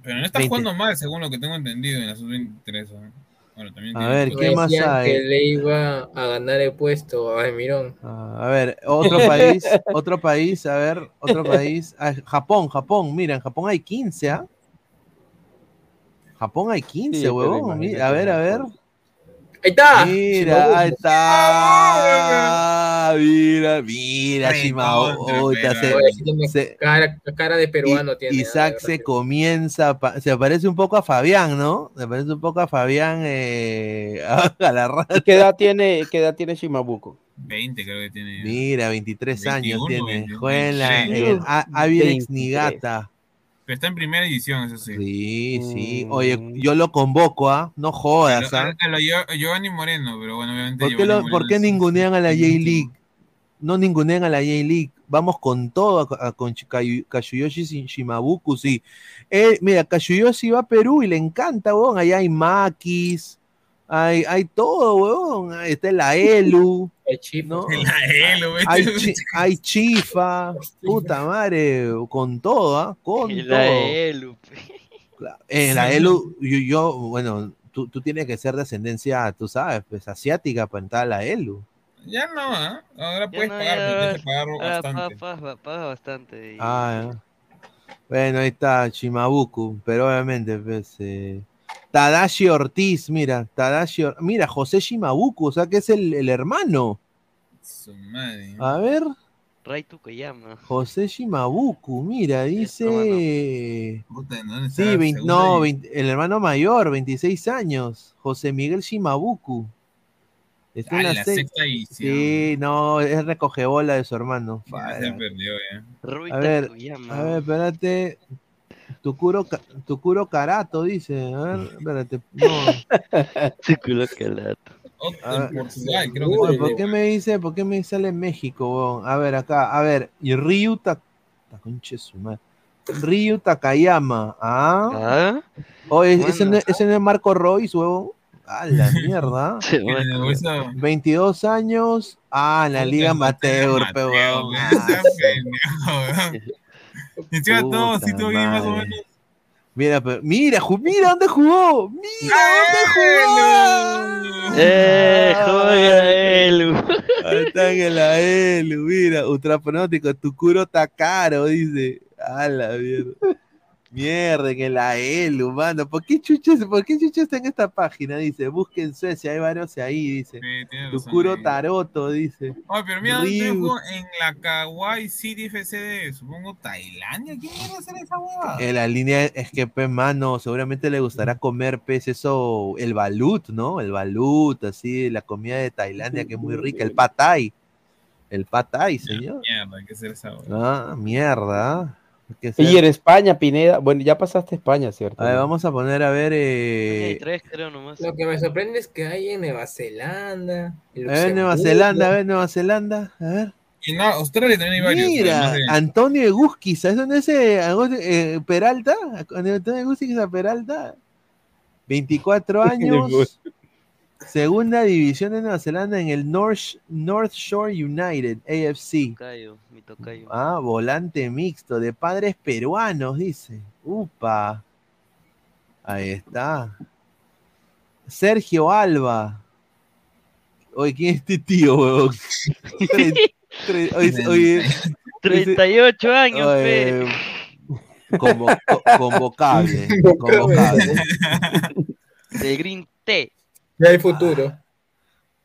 Pero no está 20. jugando mal, según lo que tengo entendido en la sub-23. ¿no? Bueno, también A ver, ¿qué más hay? que le iba a ganar el puesto a Mirón. Ah, a ver, otro país, otro país, a ver, otro país. Ah, Japón, Japón, mira, en Japón hay 15, ¿ah? Japón hay 15, Sí, huevón. mira, a ver, a ver. Ahí está. Mira, ahí está. Mira, mira, tiene se- cara, cara de peruano tiene. Isaac se comienza, se parece un poco a Fabián, ¿no? Se parece un poco a Fabián eh, a la ra- ¿Y qué edad tiene, qué edad tiene Shimabuco? 20 creo que tiene. Mira, 23 años 21, tiene. 22, Juega en la- en el 23. A- Avirex 23. Nigata. Pero está en primera edición, eso sí. Sí, sí. Oye, yo lo convoco, ¿ah? No jodas, A, ¿ah? a lo Gio- Giovanni Moreno, pero bueno, obviamente. ¿Por qué, lo- por ningunean a la J-League? No ningunean a la J-League. Vamos con todo a- a- con Chi- Kayu- Kazuyoshi Shi- Shimabuku, sí. Eh, mira, Kazuyoshi va a Perú y le encanta, weón. Allá hay maquis, hay, hay todo, weón. Ahí está la Elu. ¿no? La Elu, hay, chi- hay chifa, puta madre, con todo, ¿ah? Con todo. la Elu. Eh, la. Elu, yo, yo, bueno, tú, tú tienes que ser de ascendencia, tú sabes, pues asiática para entrar a la Elu. Ya no, ¿ah? Ahora puedes no, pagar, tienes que pagar bastante. pa- pa- paga bastante. y- Ah, ya. Bueno, ahí está Chimabuku, pero obviamente, pues, eh, Tadashi Ortiz, mira, Tadashi, Or- mira, José Shimabuku, o sea que es el, el hermano. Su madre. A ver, Ray Tukeyama. José Shimabuku, mira, dice... Puta, ¿dónde Sí, no, el hermano mayor, 26 años, José Miguel Shimabuku. Está Ah, en la sexta edición. Sí, no, es recogebola de su hermano. Ya se perdió, ya. A ver, a ver, espérate. Tukuro, Tukuro Karato dice. A ver, espérate. No. Tukuro Karato. A ver, Portugal, creo que Uy. ¿Por qué me dice, por qué me sale México? weón? A ver, acá, a ver, y Ryu Ta-. Ryu Takayama, ¿ah? Oye, ese, no, ese no es Marco Royce, huevón. A la mierda. Sí, En el bolso- 22 años. Ah, en la Liga. Güey, está pendejo, weón. Encima todo, Puta sí, todo bien, más o madre. menos. Mira, pero, mira, mira dónde jugó. Mira dónde jugó. ¡Eh, joya Elu! Ahí está en la Elu, mira, ultrapronóstico, Tukuro Takaro, dice. A la mierda. Mierda, en la Elu, mano. ¿Por qué chuches, por qué chuches está en esta página? Dice, busquen Suecia, hay varios ahí, dice. Tukuro ahí. Taroto, dice. Oye, pero mira, ¿dónde Ryu. jugó? En la Kawaii City FC de, supongo, Tailandia. ¿Quién quiere hacer esa hueva? En la línea es que, pues, mano, seguramente le gustará comer, pues, eso, el balut, ¿no? El balut, así, la comida de Tailandia, que es muy rica, el patay. El patay, señor. Mierda, hay que hacer esa hueva. Ah, mierda. Y en España, Pineda, bueno, ya pasaste a España, ¿cierto? A ver, vamos a poner a ver. Eh... tres, creo nomás. Lo que me sorprende es que hay en Nueva Zelanda. en A ver, Nueva. Zelanda, a ver, Nueva Zelanda, a ver. Y no, Australia también hay varios. Mira, de- Antonio Eguski, ¿sabes dónde es ese eh, Peralta? Antonio Eguski Peralta. 24 años, segunda división de Nueva Zelanda en el North, North Shore United, AFC. Tocayo, mi tocayo. Ah, volante mixto, de padres peruanos, dice. Upa. Ahí está. Sergio Alba. Oye, ¿quién es este tío, huevón? Tre- tre- oye, oye, 38 años, oye, convo- convocable. convocable. De Green T. Ya hay futuro.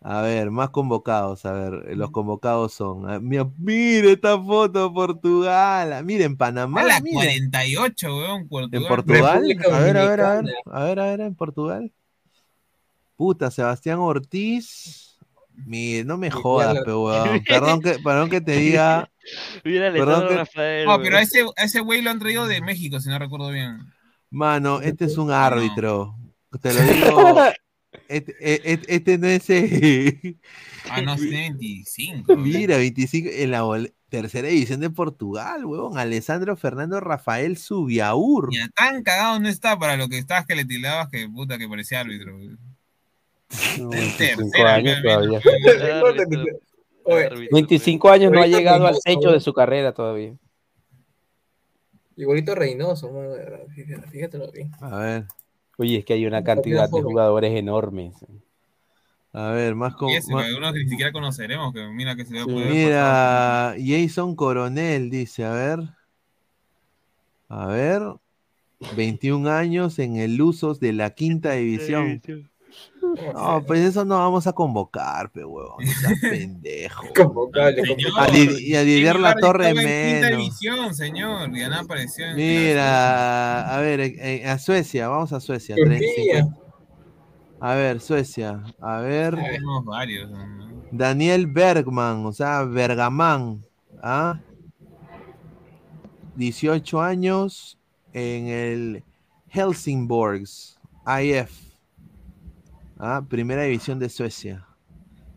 A ver, más convocados. A ver, los convocados son. ah, Mira, mire esta foto de Portugal. ah, Miren, Panamá. A la miren. 48, weón, Portugal. ¿En Portugal? A ver, a ver, a ver. A ver, a ver, en Portugal. Puta, Sebastián Ortiz. Mire, no me jodas, pe weón. Perdón que, perdón que te diga. Mira, Perdón que- Rafael. No, pero a weón. ese, a ese güey lo han traído de México, si no recuerdo bien. Mano, este es un árbitro. Te lo digo. Este, este- este no es. eh, Ah, no, tiene 25. Mira, 25 en la bol- tercera división de Portugal, huevón. Alessandro Fernando Rafael Subiaur. Ya tan cagado no está para lo que estabas que le tildabas que puta que parecía árbitro. No, En 25 tercera, años todavía. Árbitro, Oye, árbitro, 25 años no ha llegado al techo de su carrera todavía. Igualito Reynoso, mano, de verdad, fíjate, fíjatelo bien. A ver, Oye, es que hay una cantidad de jugadores enormes. a ver, más con. Ese, más- algunos que ni siquiera conoceremos, que mira que se le Sí. puede Mira, Jason Coronel dice, a ver. A ver. 21 años en el Usos de la quinta división. No, pues eso no vamos a convocar, pe huevón. No pendejo. Di- y a Didier La Torre menos. división, señor. Ya nada apareció. en Mira, a ver, eh, a Suecia, vamos a Suecia. Turquía. 35. A ver, Suecia. A ver, Tenemos varios. ¿no? Daniel Bergman, o sea, Bergamán. ¿ah? 18 años. en el Helsingborgs IF. Ah, primera división de Suecia.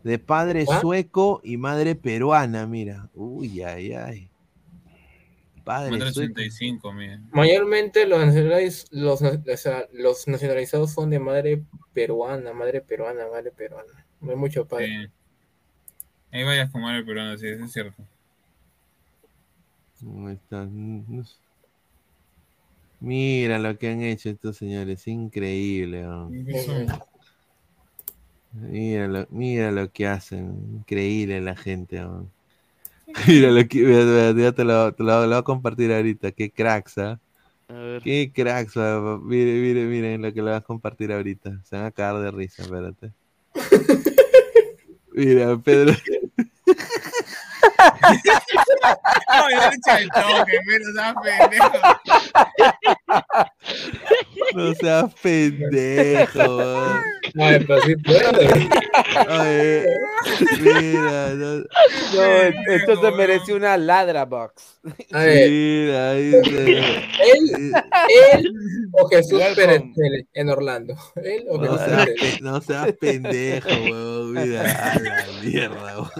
De padre ¿Ah? sueco y madre peruana, mira. Uy, ay, ay. Padre Metro sueco. 85, mira. Mayormente los, nacionaliz- los, na- o sea, los nacionalizados son de madre peruana, madre peruana, madre peruana. No hay mucho padre. Sí. Hay varias comadres peruanas, sí, eso es cierto. Ahí está. No sé. Mira lo que han hecho estos señores, increíble. ¿no? Mira lo, mira lo que hacen, increíble la gente. ¿no? Mira lo que, mira, mira, ya te lo, te lo- lo voy a compartir ahorita, qué cracks, ¿ah? A ver. Qué cracks, va, miren, miren, miren lo que le vas a compartir ahorita. Se van a cagar de risa, espérate. Mira, Pedro. No, yo le eché el toque, pero seas pendejo. No seas pendejo. Ay, pero sí puede. Oye, mira, no, No, esto se merece una ladra box. A ver, mira, dice, él, él o Jesús. Pérez en- Orlando. Él o no Jesús seas, Pérez. no seas pendejo, weón. Mira, a la mierda, weón.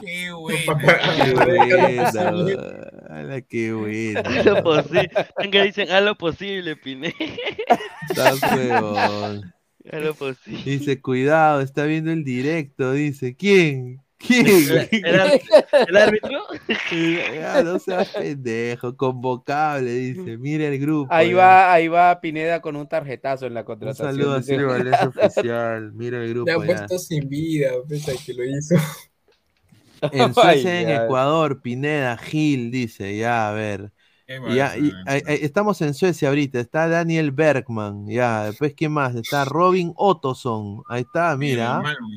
Qué bueno. Qué buena. Ala, qué buena. Haz lo posible. Venga, dicen, haz lo posible, Pine. Estás huevón. Haz lo posible. Dice, cuidado, está viendo el directo. Dice, ¿quién? ¿Quién? ¿El, el árbitro? Ya, no seas pendejo, convocable, dice. Mira el grupo. Ahí ya. va, ahí va Pineda con un tarjetazo en la Un contratación. saludo a. Silvio Valdés oficial. Mira el grupo Le han ya. puesto sin vida, pese a que lo hizo. En Suecia, Ay, en. Ecuador, Pineda, Gil, dice, ya, a ver. Ya, y- estamos en Suecia ahorita, está Daniel Bergman, ya, después quién más, está Robin Ottoson, ahí está, mira, El Malmo,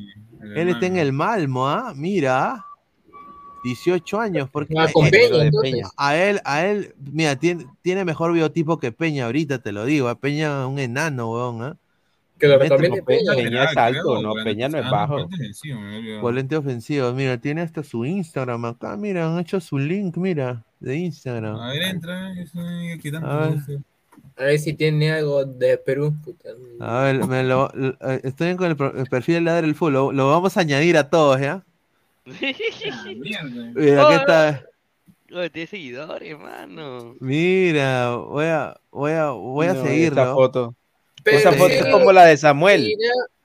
el él está en Malmo. el Malmo, ¿ah? Mira, 18 años, porque Ah, a- con Peña, él, a él, mira, tiene, tiene mejor biotipo que Peña ahorita, te lo digo, a Peña un enano, weón, ¿ah? Que lo recomiende Pe- Peña. Peña es alto, creo, no, Peña no es bajo. volante ofensivo, mira, tiene hasta su Instagram acá, mira, han hecho su link, mira, de Instagram. A ver, entra. Eso, que tanto A ver. si tiene algo de Perú. Puta. A ver, me lo, lo- eh, estoy con el, perfil de Ladra el Full, lo, lo vamos a añadir a todos, ¿ya? Mira, Oh, aquí está. Oye, tiene seguidores, hermano. Mira, voy a, voy a, voy a No, seguirlo. Esa foto. Pero esa foto sí, es como la de Samuel.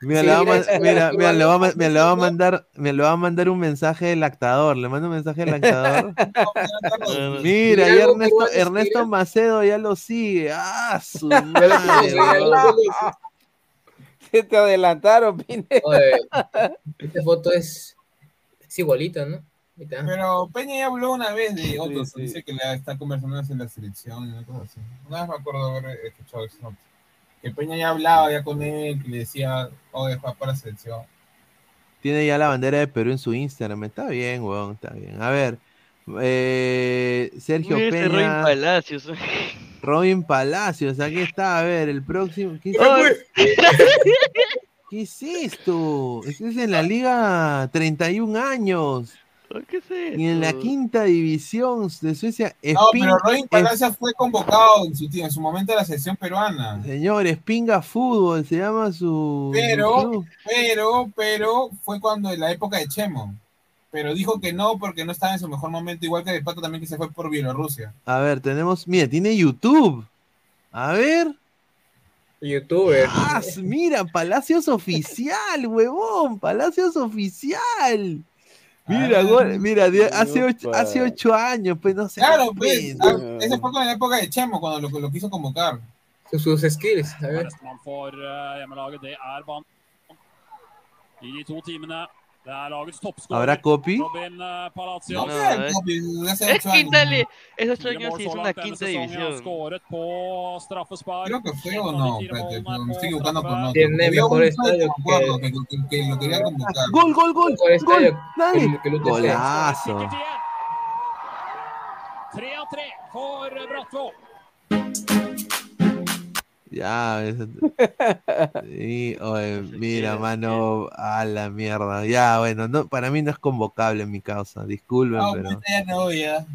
mira, Sí, le va mira, mira, le me le va a mandar, me le va a mandar un mensaje del actador, le mando un mensaje del actador. Mira, Mira, y Ernesto, mira. Macedo ya lo sigue. Ah, su madre. Se te adelantaron. Oye, esta foto es, es igualita, ¿no? Pero Peña ya habló una vez de otros. sí. Dice que la está conversando en la selección y una cosa así. Una vez me acuerdo haber escuchado eso. Que Peña ya hablaba ya con él, que le decía, oh, deja para la selección. Tiene ya la bandera de Perú en su Instagram. Está bien, weón, está bien. A ver, eh, Sergio Mira ese Robin Peña, Palacios. Robin Palacios, aquí está. A ver, el próximo. ¿Qué, Oh, qué es esto? Esto es en la Liga 31 años. ¿Qué es eso? Y en la quinta división de Suecia, No, pero Robin es- Palacios fue convocado en su, en su momento a la selección peruana. Señor, Espinga Fútbol se llama su. Pero, pero, pero fue cuando en la época de Chemo. Pero dijo que no porque no estaba en su mejor momento, igual que de Pato también que se fue por Bielorrusia. A ver, tenemos. Mira, tiene YouTube. A ver. Youtuber. Ah, mira, Palacios Oficial, huevón. Palacios Oficial. Mira, Ah. gol- mira, hace ocho, Upa. hace ocho años, pues no sé. Claro, pues, ah, ese fue con la época de Chemo, cuando lo, lo quiso convocar. Sus, sus skills, a ver. Det er Ban. I de to timene. Det er lagets toppskårer. ¿Habrá copy? Robin eh. No, No, es- Es quinta es una quinta división. Skåret på straffespark. Creo que fue o no, espérate, me estoy equivocando con otro. Tiene Había mejor un estadio me acuerdo, que- que, que- que lo quería convocar. Gol, gol, gol. Mejor estadio Gol. Dale. que- que el UTC. Golazo. Sikkert igjen. 3 av 3 for Brattvåg. Ya, eso- sí, oye, mira, mano, a la mierda. Ya, bueno, no, para mí no es convocable en mi causa, disculpen, No, pero ya no, ya.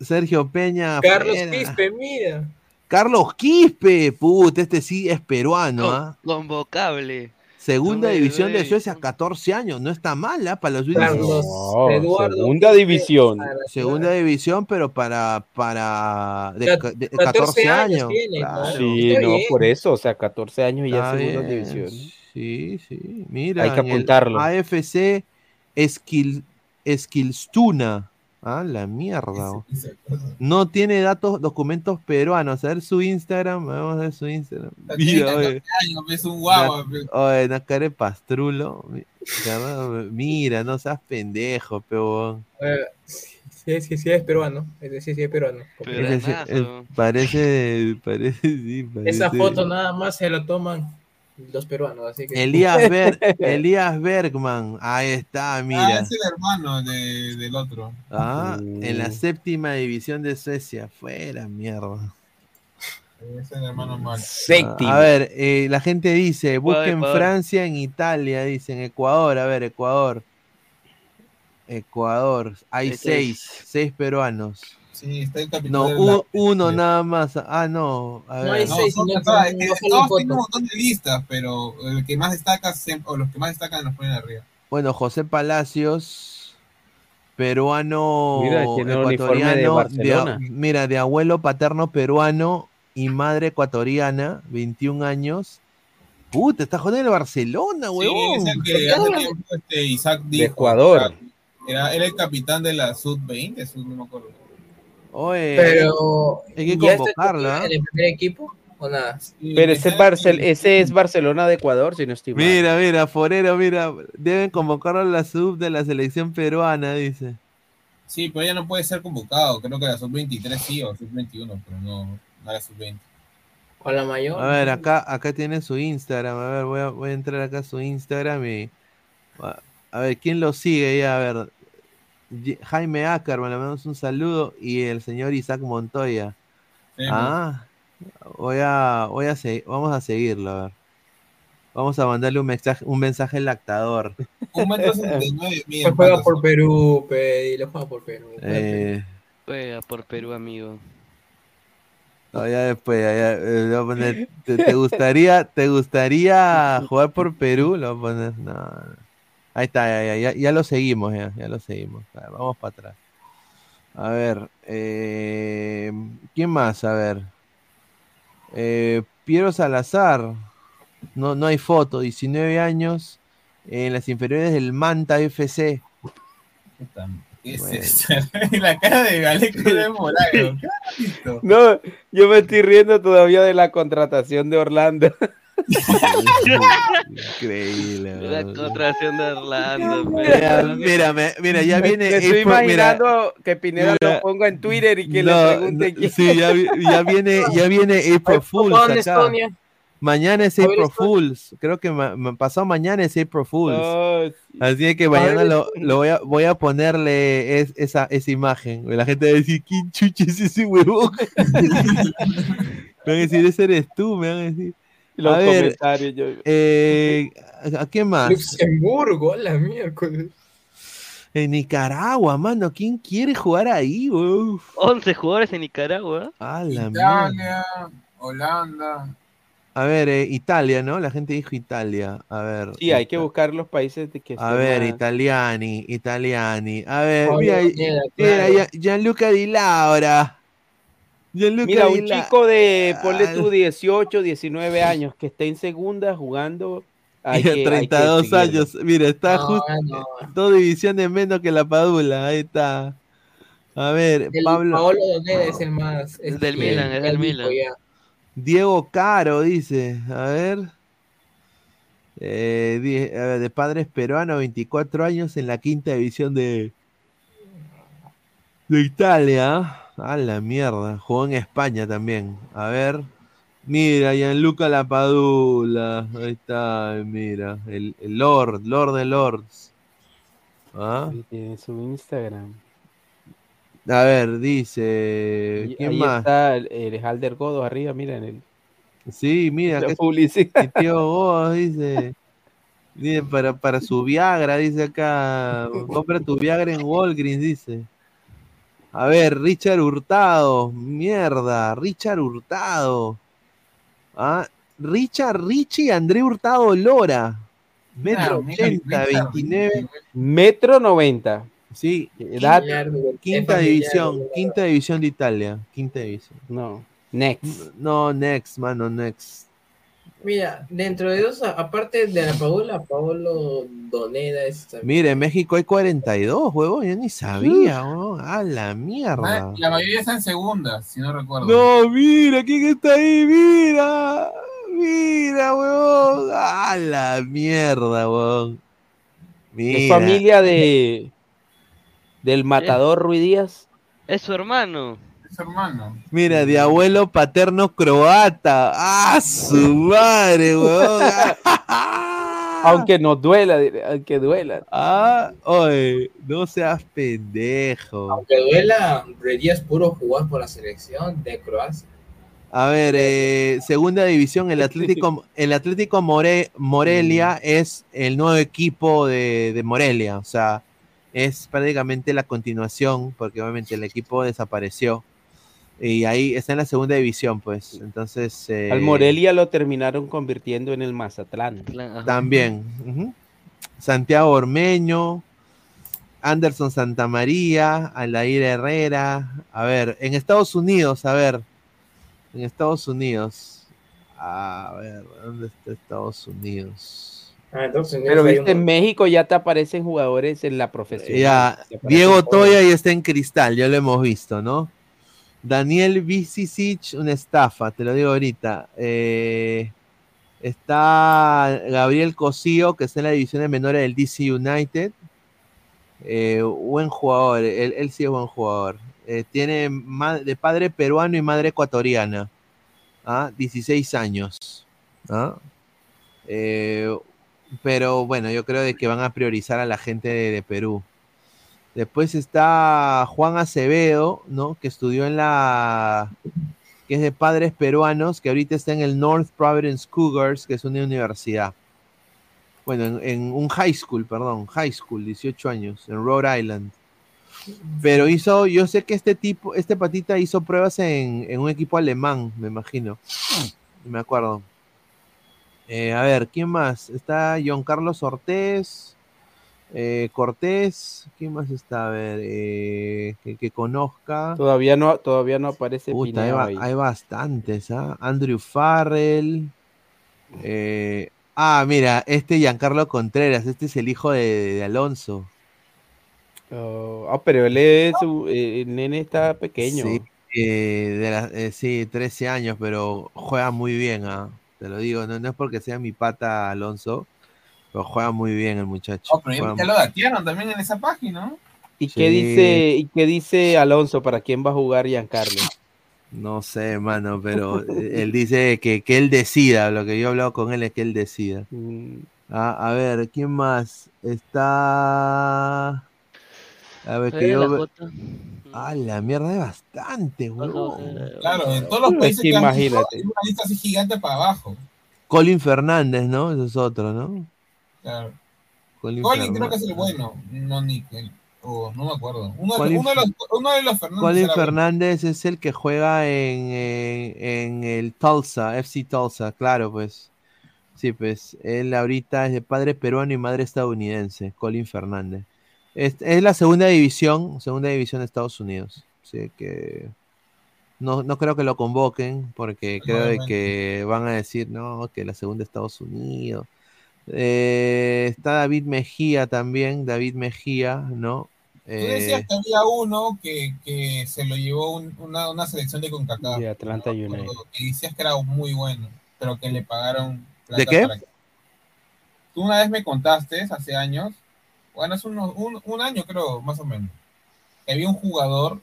Sergio Peña. Carlos fuera. Quispe, mira. Carlos Quispe, puta, este sí es peruano, Con- ¿ah? Convocable. Segunda No división de. Suecia, 14 años, no está mal, ¿ah? Para los Carlos No, Eduardo segunda división. para- Segunda división, pero para, para de, de 14 14 años años. tiene, claro. Sí, no, bien. por eso, o sea, 14 años y ya Está segunda bien. división. Sí, sí. Mira, Hay que apuntarlo. AFC Esquil, Esquilstuna. Ah, la mierda. oh. No tiene datos, documentos peruanos. A ver su Instagram. Vamos a ver su Instagram. Mira, oye. es un. Na- Oye, Nacare Pastrulo. Mira, no seas pendejo, peón. Sí, sí, sí, es peruano. Sí, sí, es peruano. Eh, parece, parece, sí, Esa parece- foto nada más se la toman los peruanos, así que... Elías, Ber- Elías Bergman, ahí está, Ah, mira. es el hermano de- del otro. Ah, en la séptima división de Suecia, fuera mierda. Es el hermano malo. A ver, eh, la gente dice, busquen. Francia en Italia, dicen Ecuador, a ver, Ecuador. Ecuador, hay Hay seis, seis peruanos. Sí, está el capitán No, de u- la- uno nada más. Ah, no. A No ver. hay seis, no, que no, no todos tienen un montón de listas, pero el que más destaca, o los que más destacan los ponen arriba. Bueno, José Palacios, peruano, Mira, de ecuatoriano, Barcelona. a- mira, de abuelo paterno peruano y madre ecuatoriana, 21 años. Puta, está en el Barcelona, Sí, huevón. es el que hace tiempo este Isaac dijo. Ecuador. Era, era el capitán de la Sub-20, Sub, no me acuerdo. Oye, Pero... hay que ¿ya está convocarlo, en el primer equipo o nada? Pero ese, es Barcel- ese es Barcelona de Ecuador, si no estoy mal. Mira, mira, Forero, mira, deben convocarlo a la sub de la selección peruana, dice. Sí, pero ya no puede ser convocado. Creo que la Sub-23 sí o Sub-21, pero no, no la Sub-20. O la mayor. A ver, acá, acá tiene su Instagram. A ver, voy a, voy a entrar acá a su Instagram y. A, a ver, ¿quién lo sigue ya? A ver. Jaime Ackerman, le mandamos un saludo. Y el señor Isaac Montoya. Sí, ah, voy a, voy a se- vamos a seguirlo, a ver. Vamos a mandarle un mensaje, un mensaje lactador. Un metro 69 mide. Él juega por Perú, pe, lo juega por Perú. Eh, Juega por Perú, amigo. no, ya después, ya, ya, eh, voy a poner, ¿te, te gustaría, ¿te gustaría jugar por Perú? Le voy a poner, no, no. Ahí está, ya, ya, ya, ya lo seguimos, ya, ya lo seguimos. A ver, vamos para atrás. A ver, eh, ¿quién más? A ver. Eh, Piero Salazar. No, no hay foto, 19 años. En las inferiores del Manta FC. ¿Qué es Bueno. la cara de Galeco de Morago. No, yo me estoy riendo todavía de la contratación de Orlando. Increíble. La contracción de Orlando. Mira, pe. mira, me- mira, ya viene. me estoy April, mira, imaginando que Pineda mira. lo ponga en Twitter y que no, le pregunte no, quién. sí, ya, vi- ya viene, ya viene April Fools ¿Dónde acá. Estonia? Mañana es April. Fools. Creo que ma- ma- pasado mañana es April Fools. Oh, sí. Así que mañana lo, lo voy, a, voy a ponerle es- esa, esa imagen. La gente va a decir, ¿quién chucha es ese huevón? me van a decir, ese eres tú, me van a decir. Los a ver, comentarios, yo- eh, ¿a, a qué más? Luxemburgo, a la miércoles. En Nicaragua, mano, ¿quién quiere jugar ahí, weón? 11 jugadores en Nicaragua. A la mierda. Italia, Holanda. A ver, eh, Italia, ¿no? La gente dijo Italia. A ver. Sí, hay que buscar los países de que A ver, más- Italiani, Italiani. A ver, mira, mira, Gianluca Di Laura. Gianluca Mira, un La- chico de, ponle Ah, tú, 18, 19 años, que esté en segunda jugando. Hay Mira, que, hay que 32 seguirlo. años. Mira, está No, justo no. dos divisiones menos que la Padula. Ahí está. A ver, El Pablo. Paolo Doneda es el más. Es del el- Milan, es el del Milan. ya. Diego Caro dice, a ver. Eh, ver, de padres peruanos, 24 años en la quinta división de, de Italia. A la mierda. Jugó en España también. A ver. Mira, Gianluca Lapadula. Ahí está, mira. El, el Lord, Lord de Lords. ¿Ah? Tiene su Instagram. A ver, dice. ¿Quién ahí más? está el, el Halder Godo arriba, mira en el. Sí, mira, la publicidad. Tío vos, dice. Dice, para, para su Viagra, dice acá. Compra tu Viagra en Walgreens, dice. A ver, Richard Hurtado. Mierda, Richard Hurtado. Ah, Richard Richie André Hurtado Lora. Metro mira, 80, Richard, 29. Metro 90. Sí, Edad. Quinta división, quinta división de Italia. Quinta división. No. Next. No, next, mano, next. Mira, dentro de dos, aparte de la Paola, Paolo Doneda es también. Mire, en México hay 42, huevón. Yo ni sabía, huevón. A la mierda. La mayoría está en segunda, si no recuerdo. No, mira, ¿quién está ahí? Mira, mira, huevón. A la mierda, huevón. Mira. Es familia de del matador Ruiz Díaz. Es su hermano. Hermano. Mira, de abuelo paterno croata. ¡Ah, su madre, huevón! Aunque nos duela, aunque duela. Ah, oye, no seas pendejo. Aunque duela, Reyes puro jugar por la selección de Croacia. A ver, eh, segunda división, el Atlético, el Atlético More- Morelia es el nuevo equipo de, de Morelia, o sea, es prácticamente la continuación, porque obviamente el equipo desapareció. Y ahí está en la segunda división, pues. Entonces. eh, Al Morelia lo terminaron convirtiendo en el Mazatlán. También. Santiago Ormeño, Anderson Santamaría, Alair Herrera. A ver, en Estados Unidos, a ver. En Estados Unidos. A ver, ¿dónde está Estados Unidos? Ah, Pero viste, un- en México ya te aparecen jugadores en la profesión. Ya, Diego Toya y está en cristal, ya lo hemos visto, ¿no? Daniel Vicicic, una estafa, te lo digo ahorita. Eh, está Gabriel Cosío, que está en la división de menores del DC United. Eh, buen jugador, él, sí es buen jugador. Eh, tiene de padre peruano y madre ecuatoriana. ¿ah? 16 años. ¿ah? Pero bueno, yo creo de que van a priorizar a la gente de, de Perú. Después está Juan Acevedo, ¿no? Que estudió en la. que es de padres peruanos, que ahorita está en el North Providence Cougars, que es una universidad. Bueno, en, un high school, perdón, high school, 18 años, en Rhode Island. Pero hizo, yo sé que este tipo, este patita hizo pruebas en, en un equipo alemán, me imagino. Me acuerdo. Eh, a ver, ¿quién más? Está John Carlos Ortiz, eh, Cortés, ¿quién más está? A ver, eh, que, que conozca. Todavía no, todavía no aparece Puta, hay, ahí. hay bastantes, ¿ah? Andrew Farrell. eh, ah, mira, este Giancarlo Contreras, este es el hijo de, de Alonso. Oh, ah, pero él es, el nene está pequeño. Sí, de la- eh, sí, 13 años, pero juega muy bien, ¿ah? Te lo digo, no, no es porque sea mi pata Alonso, pero juega muy bien el muchacho. Oh, pero ya, lo datearon también en esa página, ¿no? ¿Y qué dice, y qué dice Alonso para quién va a jugar Giancarlo? No sé, mano, pero eh, él dice que, que él decida. Lo que yo he hablado con él es que él decida. Mm, Ah, a ver, ¿quién más? Está. A ver, que Eh, yo. Ah, la mierda, hay bastante, huevón. Claro, en todos los Es países que imagínate. hay una lista así gigante para abajo. Colin Fernández, ¿no? Ese es otro, ¿no? Claro. Colin, Colin creo que es el bueno, no Nickel. O no me acuerdo. Uno, Colin- uno de los, uno de los Fernández. Colin. Fernández es el que juega en, en, en el Tulsa, FC Tulsa, claro, pues. Sí, pues él ahorita es de padre peruano y madre estadounidense, Colin Fernández. Es, es la segunda división, segunda división de Estados Unidos. Así que no, no creo que lo convoquen porque creo que van a decir, no, que la segunda de Estados Unidos. Eh, está David Mejía también, David Mejía, ¿no? Tú decías Eh, que había uno que, que se lo llevó un- una, una selección de CONCACAF. De Atlanta United. Y decías que era muy bueno, pero que le pagaron. ¿De plata qué? para que- Tú una vez me contaste, hace años, bueno, es unos- un, un año creo, más o menos, que había un jugador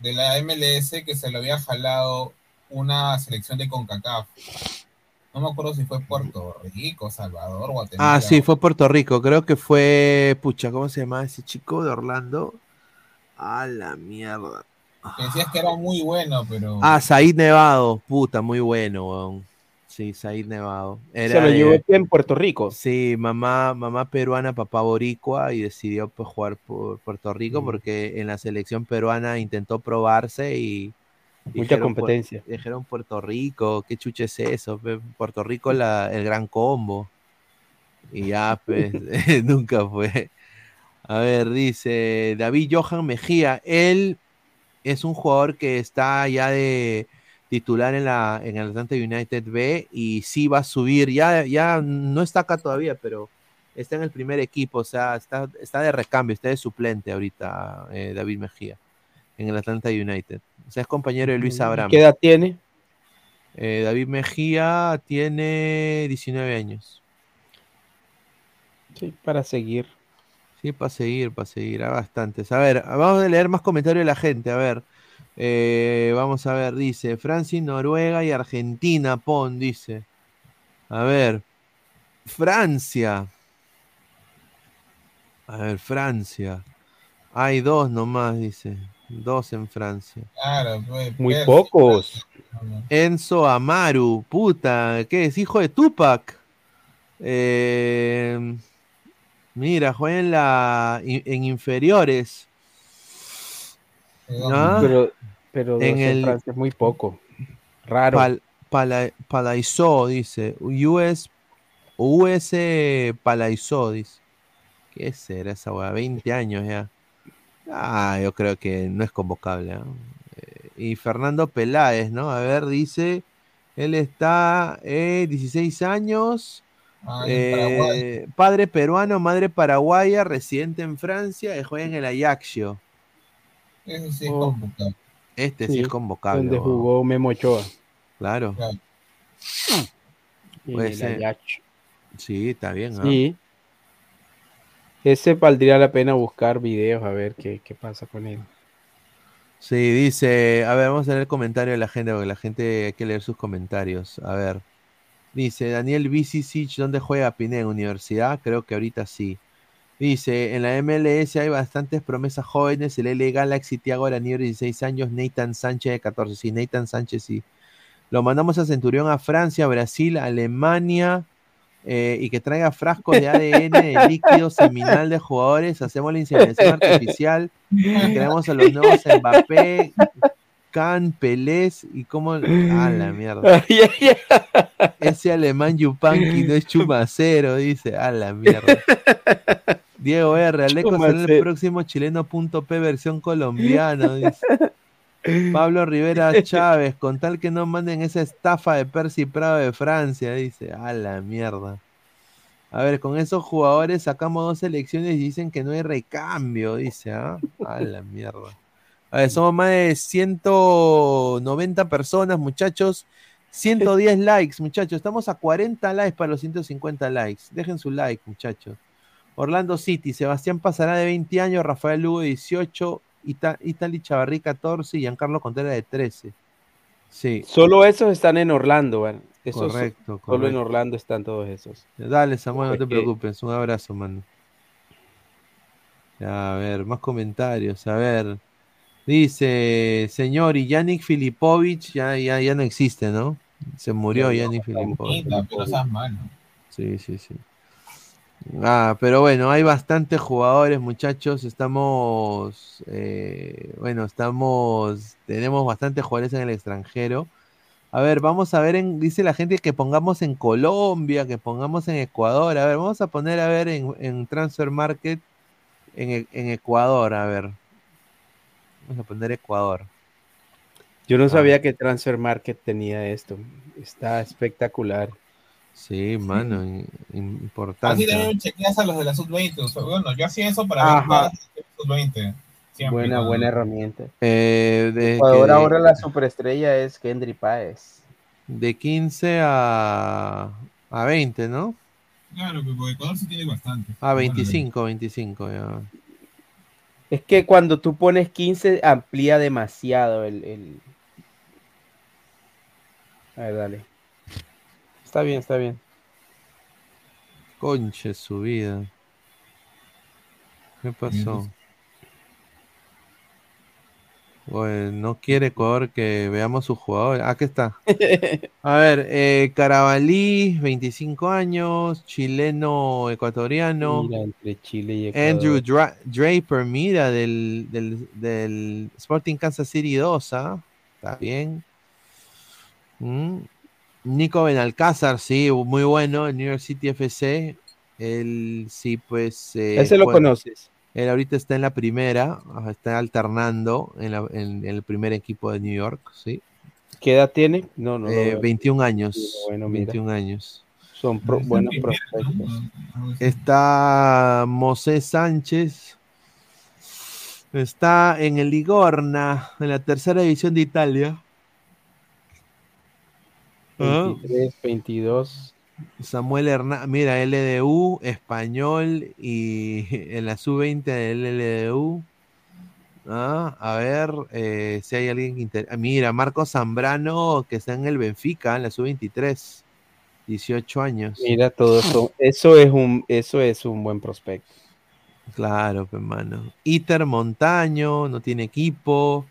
de la MLS que se lo había jalado una selección de CONCACAF. No me acuerdo si fue Puerto Rico, Salvador, Guatemala. Ah, sí, fue Puerto Rico. Creo que fue. Pucha, ¿cómo se llama ese chico de Orlando? A la mierda. Decías que era muy bueno, pero. Ah, Said Nevado. Puta, muy bueno, weón. Sí, Said Nevado. Se lo llevó en Puerto Rico. Sí, mamá, mamá peruana, papá boricua y decidió pues, jugar por Puerto Rico Mm. porque en la selección peruana intentó probarse y Mucha dijeron, "Pu- competencia. Dijeron Puerto Rico, qué chuche es eso, pe? Puerto Rico la, el gran combo. Y ya, pues, nunca fue. A ver, dice David Johan Mejía, él es un jugador que está ya de titular en la en el Atlanta United B y sí va a subir, ya, ya no está acá todavía, pero está en el primer equipo, o sea, está, está de recambio, está de suplente ahorita eh, David Mejía en el Atlanta United. O sea, es compañero de Luis Abraham. ¿Qué edad tiene? Eh, David Mejía tiene 19 años. Sí, para seguir. Sí, para seguir, para seguir, hay bastantes. A ver, vamos a leer más comentarios de la gente. A ver, eh, vamos a ver, dice Francia, Noruega y Argentina, pon, dice. A ver, Francia. A ver, Francia. Hay dos nomás, dice. Dos en Francia. Claro, pues, Muy pocos. Enzo Amaru, puta, ¿qué es? Hijo de Tupac. Eh, mira, juega en, la, en inferiores. ¿no? Pero, pero dos En en el- Francia es muy poco. Raro. Pal, Pala- Palaiso, dice. US, US Palaiso, dice. ¿Qué será esa weá? 20 años ya. Ah, yo creo que no es convocable. Eh, Y Fernando Peláez, ¿no? A ver, dice. Él está eh, 16 años. Ah, eh, padre peruano, madre paraguaya, residente en Francia, y juega en el Ajaxio. Ese sí es Oh. complicado. Este sí, Sí, es convocable. Donde jugó Memo Ochoa. Claro. Puede ser. Sí, está bien. ¿ah? Sí. Ese valdría la pena buscar videos a ver qué, qué pasa con él. Sí, dice, a ver, vamos a leer el comentario de la gente, porque la gente hay que leer sus comentarios. A ver, dice Daniel Vicicic, ¿dónde juega Pineda? ¿En universidad? Creo que ahorita sí. Dice, en la MLS hay bastantes promesas jóvenes, el LA Galaxy, Thiago Araniero, 16 años, Nathan Sánchez, de 14, sí, Nathan Sánchez, sí. Lo mandamos a Centurión, a Francia, Brasil, Alemania, eh, y que traiga frascos de ADN, de líquido seminal de jugadores, hacemos la inseminación artificial, creamos a los nuevos Mbappé, Can, Pelés, y cómo... Ah, la mierda. Ese alemán Yupanqui no es chumacero, dice. A la mierda. Diego R. Aleco será el próximo chileno punto P versión colombiana, dice. Pablo Rivera Chávez, con tal que no manden esa estafa de Percy Prado de Francia, dice. A la mierda. A ver, con esos jugadores sacamos dos elecciones y dicen que no hay recambio, dice. ¿ah? A la mierda. A ver, somos más de 190 personas, muchachos. 110 likes, muchachos. Estamos a 40 likes para los 150 likes. Dejen su like, muchachos. Orlando City, Sebastián pasará de 20 años, Rafael Lugo 18, Ita- Itali Chavarrí 14 y Giancarlo Contreras de 13. Sí. Solo esos están en Orlando, Correcto, Solo en. Orlando están todos esos. Dale, Samuel, no te preocupes. Un abrazo, mano. Ya, a ver, más comentarios. A ver. Dice, señor, y Yannick Filipovic ya, ya, ya no existe, ¿no? Se murió Yannick Filipovic. Bonita, pero seas malo. Sí, sí, sí. Ah, pero bueno, hay bastantes jugadores, muchachos. Estamos, eh, bueno, estamos, tenemos bastantes jugadores en el extranjero. A ver, vamos a ver, en, dice la gente que pongamos en Colombia, que pongamos en Ecuador. A ver, vamos a poner, a ver, en, en Transfer Market, en, en Ecuador, a ver. Vamos a poner Ecuador. Yo no Ah. sabía que Transfer Market tenía esto. Está espectacular. Sí, mano, Así importante. también chequeas a los de la sub-20. o sea, bueno, yo hacía eso para ver Ajá. la sub-20. Siempre, buena, buena herramienta. Eh, de, Ecuador que- ahora la superestrella es Kendry Páez. de 15 a, a 20, ¿no? Claro, porque Ecuador sí tiene bastante. A Bueno, 25, 25 ya. Es que cuando tú pones 15 amplía demasiado el, el- A ver, dale. Está bien, está bien. Conche su vida. ¿Qué pasó? Bueno, no quiere Ecuador que veamos su jugador. Aquí está. A ver, eh, Carabalí, 25 años, chileno ecuatoriano. Mira, entre Chile y Ecuador. Andrew Dra- Draper, mira, del, del, del Sporting Kansas City 2, ¿ah? Está bien. Mm. Nico Benalcázar, sí, muy bueno, el New York City FC. Él sí, pues. eh, Ese lo conoces. Él ahorita está en la primera, está alternando en, la- en- en el primer equipo de New York, sí. ¿Qué edad tiene? No, no. lo Eh, veo. 21 años. Bueno, mira. 21 años. Son pro- buenos prospectos. Está Mosé Sánchez. Está en el Ligorna, en la tercera división de Italia. Ah. 23, 22. Samuel Hernández, mira, LDU, español y en la sub-20 del LDU. Ah, a ver eh, si hay alguien que inter- ah, Mira, Marco Zambrano, que está en el Benfica, en la sub-23, 18 años. Mira, todo eso. Eso es un, eso es un buen prospecto. Claro, pues, mano. Iter Montaño, no tiene equipo.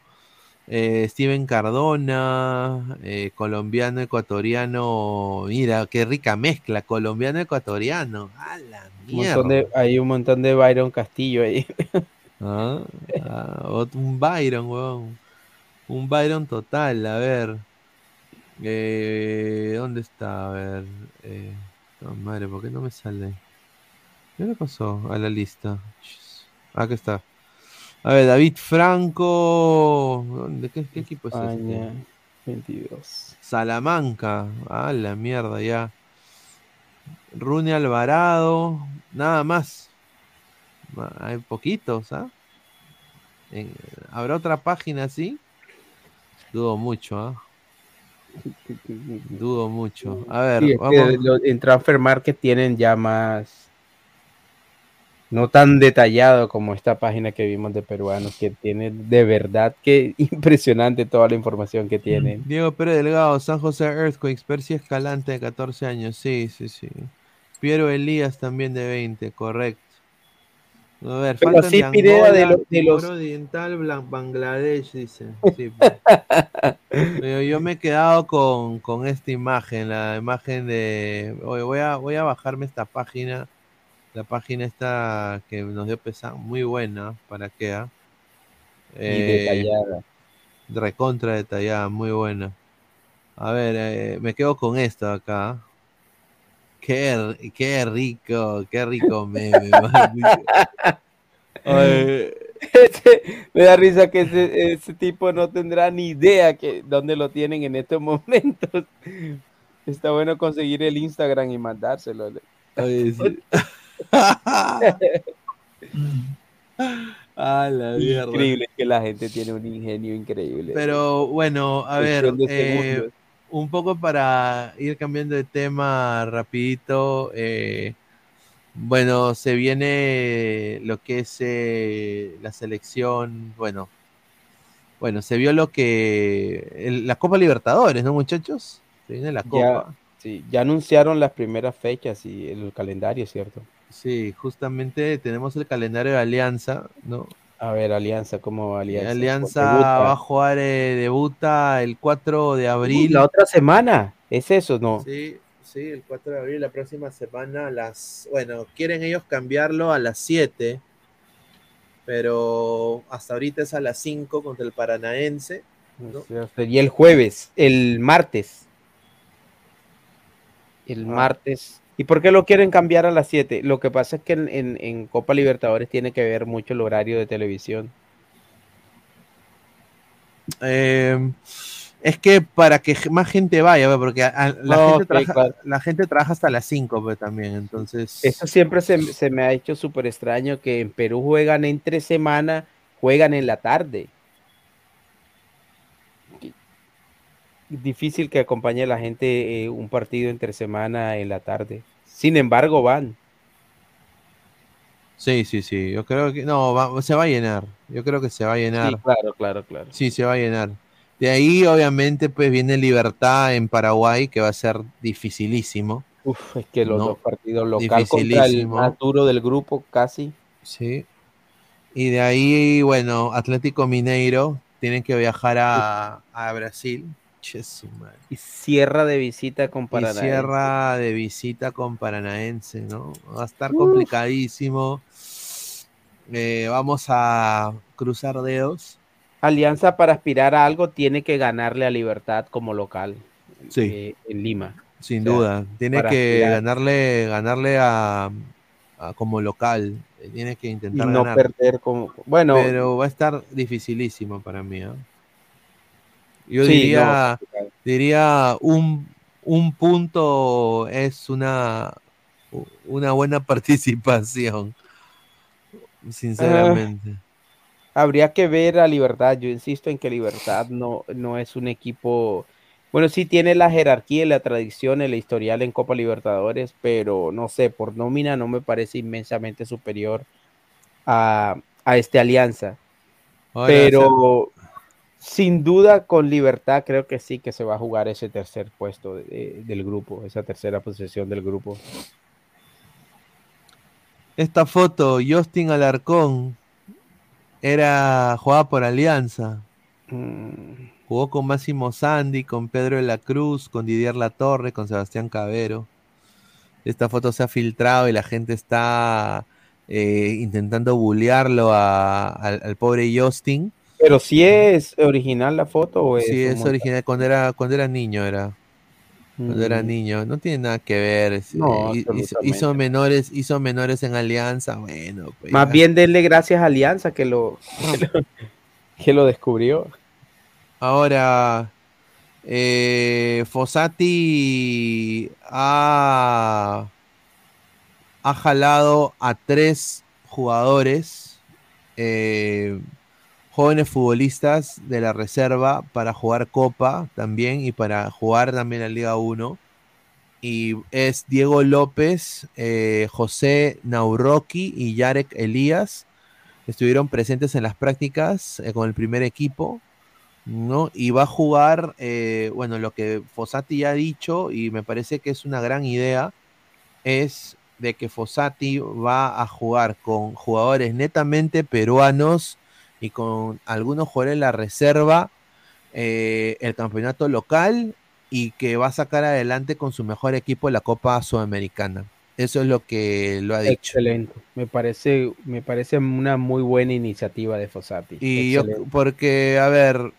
Eh, Steven Cardona, eh, colombiano, ecuatoriano. Mira, qué rica mezcla, colombiano, ecuatoriano. A la Un montón de- mierda. hay un montón de Byron Castillo ahí. Ah, ah, un Byron, weón. Un Byron total, a ver. Eh, ¿Dónde está? A ver. Madre, ¿por qué no me sale? ¿Qué le pasó a la lista? Ah, Acá está. A ver, David Franco. ¿De qué, qué equipo es España, este? 22. Salamanca. Ah, la mierda ya. Rune Alvarado. Nada más. Hay poquitos, ¿ah? ¿Habrá otra página así? Dudo mucho, ¿ah? Dudo mucho. A ver, Sí, vamos. en Transfer Market tienen ya más. No tan detallado como esta página que vimos de peruanos, que tiene de verdad que impresionante toda la información que tienen. Diego Pérez Delgado, San José Earthquakes, Percy Escalante de 14 años, sí, sí, sí. Piero Elías también de 20, correcto. A ver, Pero faltan sí, de Pineda, de los- Oriental, Bangladesh, dice. Sí, Pero yo me he quedado con, con esta imagen, la imagen de... Oye, voy a, voy a bajarme esta página, la página esta que nos dio pesar, muy buena, ¿para qué? ah? Y detallada. Recontra detallada, muy buena. A ver, eh, me quedo con esto acá. Qué, qué rico, qué rico meme. me da risa que ese, ese tipo no tendrá ni idea que dónde lo tienen en estos momentos. Está bueno conseguir el Instagram y mandárselo. Oye, sí. Ah, la mierda. Increíble que la gente tiene un ingenio increíble. Pero bueno, a ver, eh, un poco para ir cambiando de tema rapidito. eh, bueno, se viene lo que es eh, la selección, bueno, bueno, se vio lo que el- la Copa Libertadores, ¿no, muchachos? Se viene la ya, Copa. sí, ya anunciaron las primeras fechas y el calendario, ¿cierto? Sí, justamente tenemos el calendario de Alianza, ¿no? A ver, Alianza, ¿cómo va Alianza? Alianza va a jugar, eh, debuta el 4 de abril. La otra semana, ¿es eso, no? Sí, sí, el 4 de abril, la próxima semana, a las, bueno, quieren ellos cambiarlo a las 7, pero hasta ahorita es a las 5 contra el Paranaense. ¿no? Sería el jueves, el martes. El Ah. martes. ¿Y por qué lo quieren cambiar a las 7? Lo que pasa es que en, en- en Copa Libertadores tiene que ver mucho el horario de televisión. Eh, es que para que más gente vaya, pues, porque a- a- la, No, gente ok, trabaja, claro. la gente trabaja hasta las 5 pues, también, entonces... Eso siempre se, se me ha hecho súper extraño que en Perú juegan entre semana, juegan en la tarde. Difícil que acompañe a la gente eh, un partido entre semana en la tarde. Sin embargo, van. Sí, sí, sí, yo creo que... No, va- se va a llenar, yo creo que se va a llenar. Sí, claro, claro, claro. Sí, se va a llenar. De ahí, obviamente, pues viene Libertad en Paraguay, que va a ser dificilísimo. Uf, es que los No, dos partidos local contra el más duro del grupo, casi. Sí. Y de ahí, bueno, Atlético Mineiro, tienen que viajar a, a Brasil. Y cierra de visita con Y Paranaense. cierra de visita con Paranaense, ¿no? Va a estar Uf. complicadísimo. Eh, vamos a cruzar dedos. Alianza para aspirar a algo tiene que ganarle a Libertad como local Sí. eh, en Lima. Sin O sea, duda. Tiene que aspirar. ganarle, ganarle a, a como local. Eh, Tiene que y intentar no ganar. perder como bueno Pero va a estar dificilísimo para mí. ¿ah? Yo Sí, diría, no. diría un, un punto es una, una buena participación. Sinceramente. habría que ver a Libertad. Yo insisto en que Libertad no, no es un equipo. Bueno, sí tiene la jerarquía, la tradición, el historial en Copa Libertadores, pero no sé, por nómina no me parece inmensamente superior a, a este Alianza. Pero sin duda con Libertad creo que sí que se va a jugar ese tercer puesto de- de- del grupo, esa tercera posición del grupo. Esta foto, Justin Alarcón, era jugaba por Alianza. Mm. Jugó con Máximo Sandy, con Pedro de la Cruz, con Didier Latorre, con Sebastián Cabero. Esta foto se ha filtrado y la gente está eh, intentando bullearlo a- al pobre Justin. Pero si es original la foto o es Sí, es montaje? original. Cuando era, cuando era niño era. Cuando era Mm. niño. No tiene nada que ver. No, eh, hizo, menores, hizo menores en Alianza. Bueno, pues Más ya. bien denle gracias a Alianza que lo, que lo, que lo descubrió. Ahora, eh, Fossati ha, ha jalado a tres jugadores, eh, jóvenes futbolistas de la reserva para jugar Copa también y para jugar también la Liga 1. Y es Diego López, eh, José Nauroki y Yarek Elías. Estuvieron presentes en las prácticas eh, con el primer equipo. ¿no? Y va a jugar, eh, bueno, lo que Fossati ya ha dicho, y me parece que es una gran idea, es de que Fossati va a jugar con jugadores netamente peruanos y con algunos jugadores en la reserva eh, el campeonato local y que va a sacar adelante con su mejor equipo la Copa Sudamericana. Eso es lo que lo ha dicho. Excelente. Me parece, me parece una muy buena iniciativa de Fossati. Y yo, porque, a ver,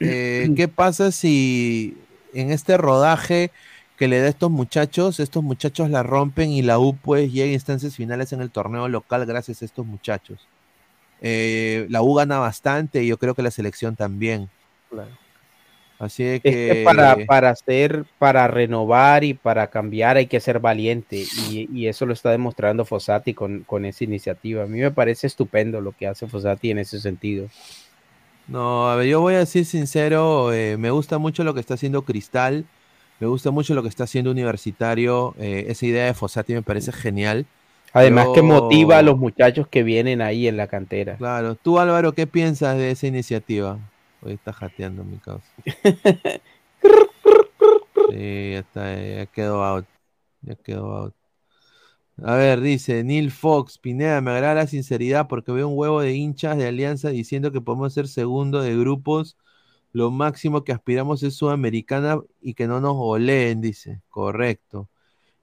eh, ¿qué pasa si en este rodaje que le da a estos muchachos, estos muchachos la rompen y la U pues llega a instancias finales en el torneo local gracias a estos muchachos? Eh, la U gana bastante y yo creo que la selección también. Claro. Así Es que, que para, para hacer, para renovar y para cambiar hay que ser valiente y, y eso lo está demostrando Fossati con, con esa iniciativa. A mí me parece estupendo lo que hace Fossati en ese sentido. No, a ver, yo voy a decir sincero, eh, me gusta mucho lo que está haciendo Cristal, me gusta mucho lo que está haciendo Universitario, eh, esa idea de Fossati me parece genial. Además que motiva a los muchachos que vienen ahí en la cantera. Claro, tú Álvaro, ¿qué piensas de esa iniciativa? Hoy está jateando mi causa. Sí, ya está, ya quedó out. Ya quedó out. A ver, dice Neil Fox, Pineda, me agrada la sinceridad porque veo un huevo de hinchas de Alianza diciendo que podemos ser segundo de grupos. Lo máximo que aspiramos es Sudamericana y que no nos goleen, dice. Correcto.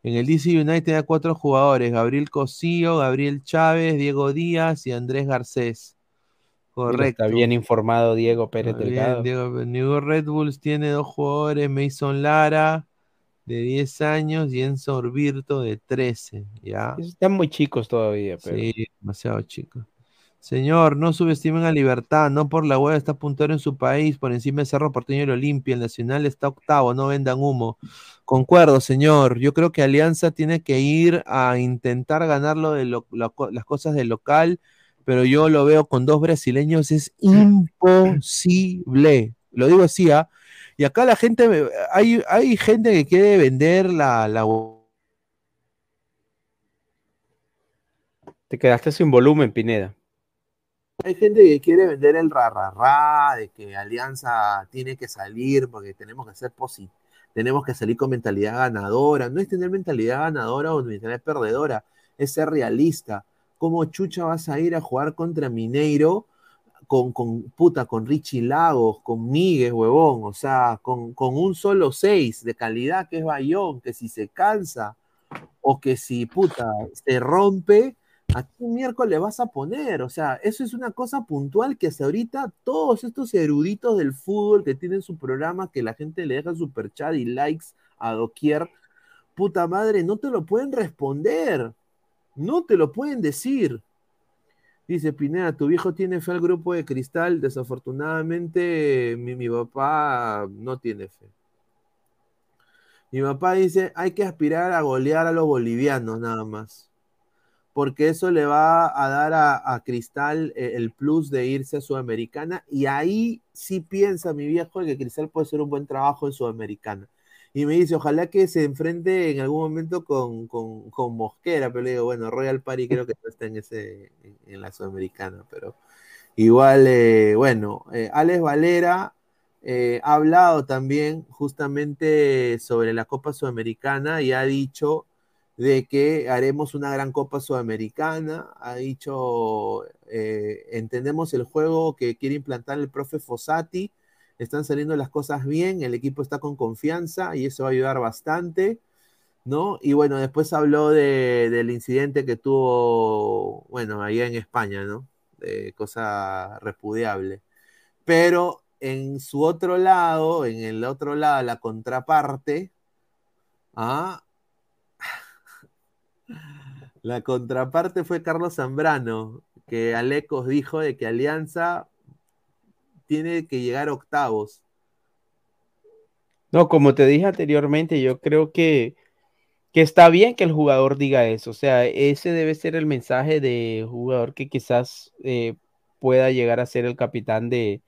En el DC United hay cuatro jugadores: Gabriel Cosío, Gabriel Chávez, Diego Díaz y Andrés Garcés. Correcto. Está bien informado Diego Pérez bien, Delgado. Diego, New Red Bulls tiene dos jugadores, Mason Lara de 10 años y Enzo Orvirto de 13, ¿ya? Están muy chicos todavía, pero Sí, demasiado chicos. Señor, no subestimen a Libertad, no por la web está puntero en su país, por encima de Cerro Porteño y el Olimpia, el Nacional está octavo, no vendan humo. Concuerdo, señor, yo creo que Alianza tiene que ir a intentar ganar de las cosas del local, pero yo lo veo con dos brasileños, es imposible. Lo digo así, ¿ah? Y acá la gente, hay, hay gente que quiere vender la, la te quedaste sin volumen, Pineda. Hay gente que quiere vender el ra, ra, de que Alianza tiene que salir porque tenemos que ser posi- tenemos que salir con mentalidad ganadora. No es tener mentalidad ganadora o mentalidad perdedora, es ser realista. ¿Cómo chucha vas a ir a jugar contra Mineiro con, con, puta, con Richie Lagos, con Miguel, huevón, o sea, con, con un solo seis de calidad que es Bayón, que si se cansa o que si, puta, se rompe, ¿a qué miércoles vas a poner? O sea, eso es una cosa puntual que hasta ahorita todos estos eruditos del fútbol que tienen su programa, que la gente le deja super chat y likes a doquier, puta madre, no te lo pueden responder, no te lo pueden decir. Dice Pineda, tu viejo tiene fe al grupo de cristal. Desafortunadamente, mi papá no tiene fe. Mi papá dice, hay que aspirar a golear a los bolivianos nada más. Porque eso le va a dar a, Cristal eh, el plus de irse a Sudamericana. Y ahí sí piensa mi viejo que Cristal puede hacer un buen trabajo en Sudamericana. Y me dice, ojalá que se enfrente en algún momento con, con, con Mosquera, pero le digo, bueno, Royal Party creo que no está en, ese, en, en la Sudamericana, pero igual, eh, bueno, eh, Alex Valera eh, ha hablado también justamente sobre la Copa Sudamericana y ha dicho de que haremos una gran Copa Sudamericana, ha dicho, eh, entendemos el juego que quiere implantar el profe Fossati, están saliendo las cosas bien, el equipo está con confianza y eso va a ayudar bastante, ¿no? Y bueno, después habló de, del incidente que tuvo, bueno, allá en España, ¿no? De cosa repudiable. Pero en su otro lado, en el otro lado, la contraparte, ¿ah? La contraparte fue Carlos Zambrano, que Alecos dijo de que Alianza tiene que llegar octavos. No, como te dije anteriormente, yo creo que, que está bien que el jugador diga eso. O sea, ese debe ser el mensaje de jugador que quizás eh, pueda llegar a ser el capitán de,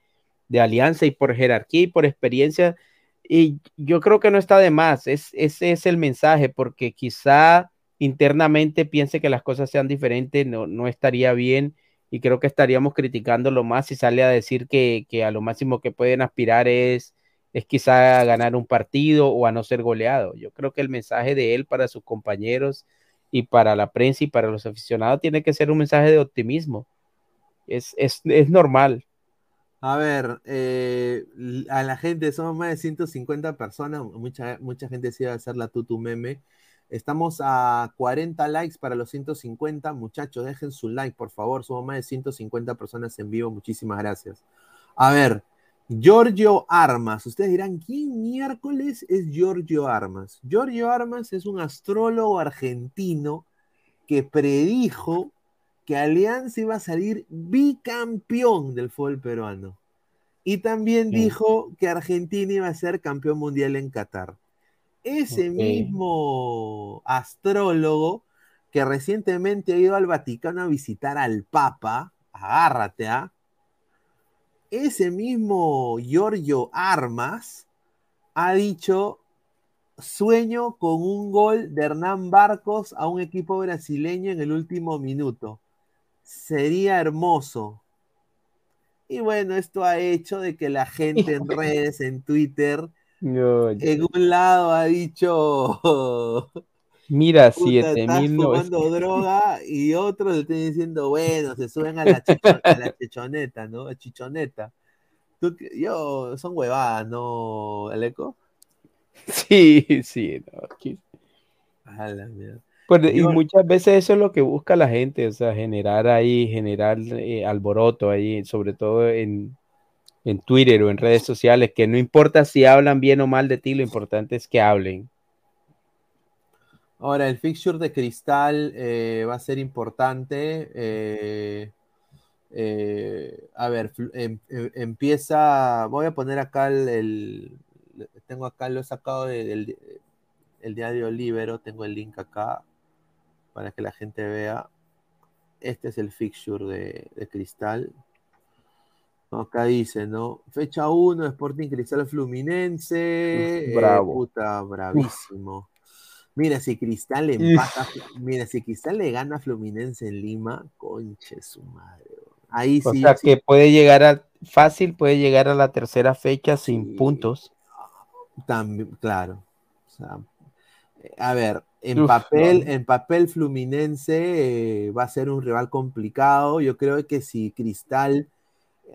de Alianza y por jerarquía y por experiencia. Y yo creo que no está de más. Es, ese es el mensaje, porque quizá internamente piense que las cosas sean diferentes, no, no estaría bien y creo que estaríamos criticándolo más si sale a decir que, que, a lo máximo que pueden aspirar es, es quizá a ganar un partido o a no ser goleado. Yo creo que el mensaje de él para sus compañeros y para la prensa y para los aficionados tiene que ser un mensaje de optimismo. Es, es, es normal. A ver, eh, a la gente, somos más de 150 personas, mucha, mucha gente decía hacer la tutu meme. Estamos a 40 likes para los 150. Muchachos, dejen su like, por favor. Somos más de 150 personas en vivo. Muchísimas gracias. A ver, Giorgio Armas. Ustedes dirán, ¿quién miércoles es Giorgio Armas? Giorgio Armas es un astrólogo argentino que predijo que Alianza iba a salir bicampeón del fútbol peruano. Y también sí. dijo que Argentina iba a ser campeón mundial en Qatar. Ese okay. mismo astrólogo que recientemente ha ido al Vaticano a visitar al Papa, agárrate, ¿ah? Ese mismo Giorgio Armas ha dicho sueño con un gol de Hernán Barcos a un equipo brasileño en el último minuto. Sería hermoso. Y bueno, esto ha hecho de que la gente en redes, en Twitter, no, en un lado ha dicho. Mira, 7000 fumando droga y otros le están diciendo, bueno, se suben a la, chichon, a la chichoneta, ¿no? A chichoneta. ¿Tú, yo, son huevadas, ¿no, Aleco? Sí, sí, no. Aquí... A la mierda. Pues, y muchas veces eso es lo que busca la gente, o sea, generar ahí, generar eh, alboroto ahí, sobre todo en, en Twitter o en redes sociales, que no importa si hablan bien o mal de ti, lo importante es que hablen. Ahora, el fixture de Cristal eh, va a ser importante. Eh, eh, a ver, em, em, empieza. Voy a poner acá el, Tengo acá, lo he sacado del de, el diario Libero. Tengo el link acá para que la gente vea. Este es el fixture de, de Cristal. Acá dice, ¿no? Fecha 1, Sporting Cristal Fluminense. Bravo. Eh, puta, bravísimo. Mira, si Cristal empata, mira, si Cristal le gana a Fluminense en Lima, conche su madre. Ahí o sí. sea, sí. que puede llegar a, fácil, puede llegar a la tercera fecha sin sí. puntos. También, claro. O sea, a ver, en Uf, papel, no. en papel Fluminense eh, va a ser un rival complicado. Yo creo que si Cristal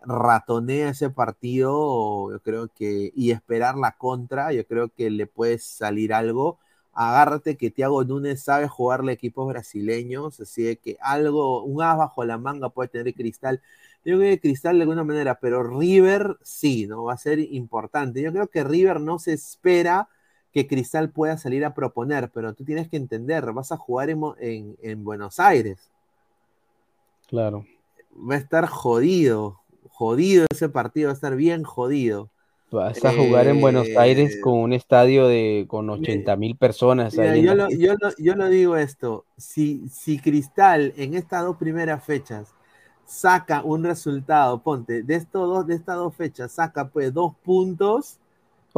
ratonea ese partido, yo creo que, y esperar la contra, yo creo que le puede salir algo. Agárrate que Thiago Núñez sabe jugarle equipos brasileños, así de que algo, un as bajo la manga puede tener Cristal. Yo creo que Cristal de alguna manera, pero River sí, ¿no? Va a ser importante. Yo creo que River no se espera que Cristal pueda salir a proponer, pero tú tienes que entender, vas a jugar en, en- en Buenos Aires, Claro. va a estar jodido, jodido ese partido, va a estar bien jodido. Vas a jugar en Buenos Aires Eh, con un estadio de con 80 mil personas. Mira, yo, lo, pista. yo, lo, yo lo digo esto, si, si Cristal en estas dos primeras fechas saca un resultado, ponte, de, estos dos, de estas dos fechas saca pues dos puntos,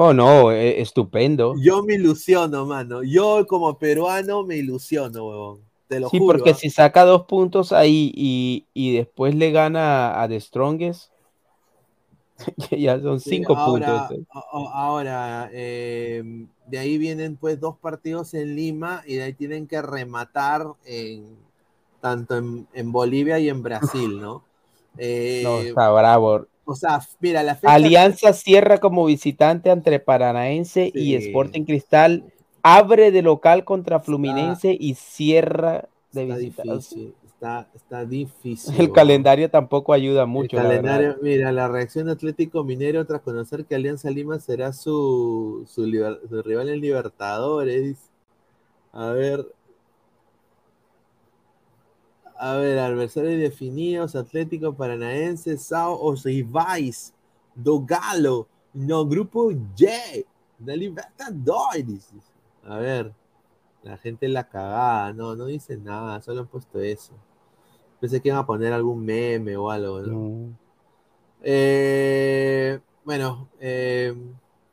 Oh, no, eh, estupendo. yo me ilusiono, mano. Yo como peruano me ilusiono, huevón. Te lo Sí, juro. porque ¿ah? si saca dos puntos ahí y, y después le gana a The Strongest, ya son Sí, cinco ahora, puntos. eh. ahora eh, de ahí vienen pues dos partidos en Lima y de ahí tienen que rematar en, tanto en, en Bolivia y en Brasil, ¿no? Eh, No, está bravo. o sea, mira, la fecha... Alianza cierra como visitante entre Paranaense y. Sporting Cristal, abre de local contra Fluminense y cierra de Está visitante. difícil, está, está difícil. El calendario tampoco ayuda El mucho. la verdad. calendario, mira, la reacción de Atlético Minero tras conocer que Alianza Lima será su, su, liber- su rival en Libertadores. A ver. A ver, adversarios definidos, Atlético Paranaense, Sao Osivais, do Galo, no grupo J, de Libertadores. A ver, la gente la cagada, no, no dice nada, solo han puesto eso. Pensé que iban a poner algún meme o algo, ¿no? Eh, bueno, eh,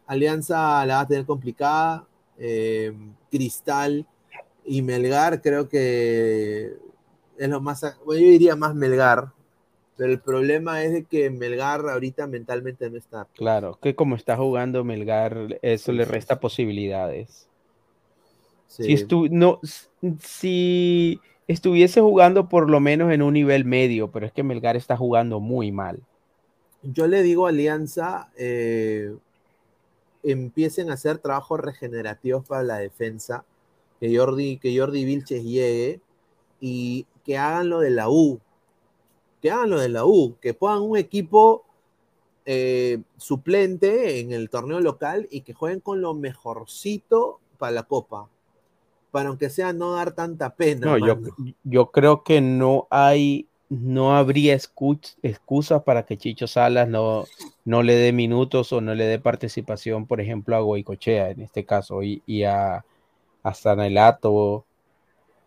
Alianza la va a tener complicada. eh, Cristal y Melgar creo que es lo más... Bueno, yo diría más Melgar, pero el problema es de que Melgar ahorita mentalmente no está. Claro, que como está jugando Melgar, eso le resta posibilidades. Sí. Si, estu- no, si estuviese jugando por lo menos en un nivel medio, pero es que Melgar está jugando muy mal. Yo le digo a Alianza, eh, empiecen a hacer trabajos regenerativos para la defensa, que Jordi, que Jordi Vilches llegue y que hagan lo de la U, que hagan lo de la U, que pongan un equipo eh, suplente en el torneo local y que jueguen con lo mejorcito para la Copa, para aunque sea no dar tanta pena. No, yo, yo creo que no hay, no habría excu- excusas para que Chicho Salas no, no le dé minutos o no le dé participación, por ejemplo, a Goicochea en este caso y, y a, a Sanelato.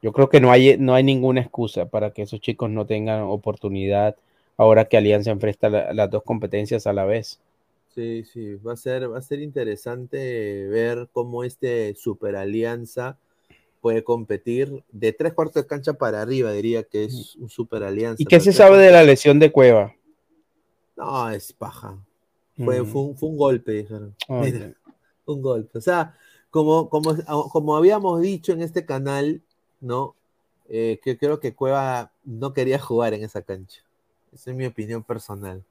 Yo creo que no hay, no hay ninguna excusa para que esos chicos no tengan oportunidad ahora que Alianza enfrenta la- las dos competencias a la vez. Sí, sí, va a ser, va a ser interesante ver cómo este Super Alianza puede competir de tres cuartos de cancha para arriba, diría que es un Super Alianza. ¿Y qué se sabe de la lesión de Cueva? No, es paja. Fue, Mm. fue, un, fue un golpe, dijeron. Ya. un golpe. O sea, como, como, como habíamos dicho en este canal, ¿no? Eh, que creo que Cueva no quería jugar en esa cancha. Esa es mi opinión personal.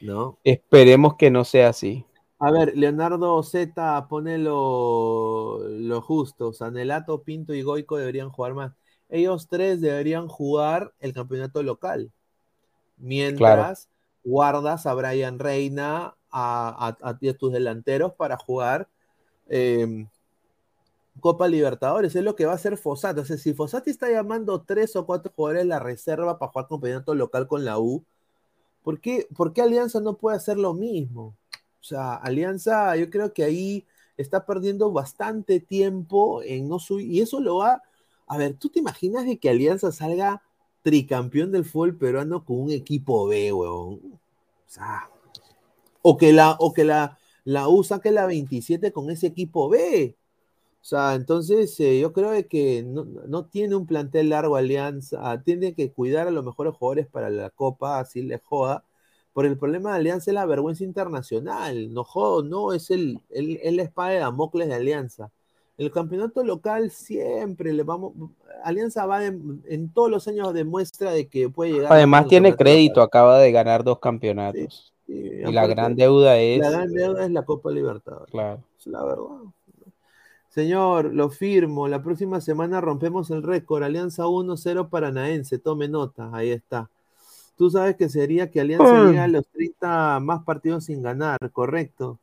¿No? Esperemos que no sea así. A ver, Leonardo Z pone lo, lo justo. Sanelato, Pinto y Goico deberían jugar más. Ellos tres deberían jugar el campeonato local. Mientras guardas a Brian Reina, a, a- a tus delanteros para jugar eh, Copa Libertadores. Es lo que va a hacer Fossati. O sea, si Fossati está llamando tres o cuatro jugadores de la reserva para jugar campeonato local con la U, ¿por qué, por qué Alianza no puede hacer lo mismo? Sea, Alianza, yo creo que ahí está perdiendo bastante tiempo en no subir. Y eso lo va. A ver, ¿tú te imaginas de que Alianza salga tricampeón del fútbol peruano con un equipo B, huevón? O sea, o que la, o que la, la U saque la 27 con ese equipo B. O sea, entonces eh, yo creo que no, no tiene un plantel largo Alianza, tiene que cuidar a los mejores jugadores para la Copa, así le joda. Por el problema de Alianza es la vergüenza internacional. No jodo, no, es el, el, el espada de Damocles de Alianza. El campeonato local siempre le vamos. Alianza va de- en todos los años demuestra de que puede llegar. Además tiene crédito, local. acaba de ganar dos campeonatos. Sí, y la gran deuda es... La gran deuda es la Copa Libertadores. Claro. Es la verdad. Señor, lo firmo. La próxima semana rompemos el récord. Alianza 1-0 Paranaense. Tome nota. Ahí está. Tú sabes que sería que Alianza Mm. llegue a los 30 más partidos sin ganar, correcto.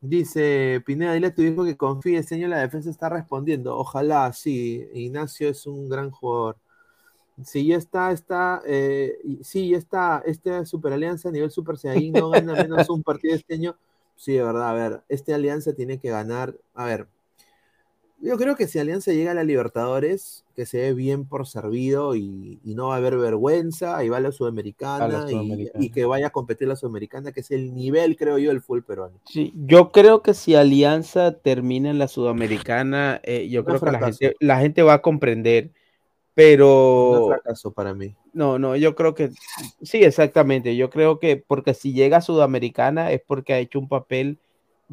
Dice Pineda, dile a tu hijo que confíe, señor, la defensa está respondiendo. Ojalá, sí. Ignacio es un gran jugador. Si ya está, está, eh, sí, ya está, esta Super Alianza a nivel Super Saiyajin no gana menos un partido este año. Sí, de verdad, a ver, esta alianza tiene que ganar. A ver, yo creo que si Alianza llega a la Libertadores, que se ve bien por servido y, y no va a haber vergüenza, y va a la Sudamericana, A la y- Sudamericana. Y, que vaya a competir la Sudamericana, que es el nivel, creo yo, del full peruano. Sí, yo creo que si Alianza termina en la Sudamericana, eh, yo creo que la gente, la gente va a comprender, pero fracaso para mí. no, no, yo creo que sí, exactamente. Yo creo que porque si llega a Sudamericana es porque ha hecho un papel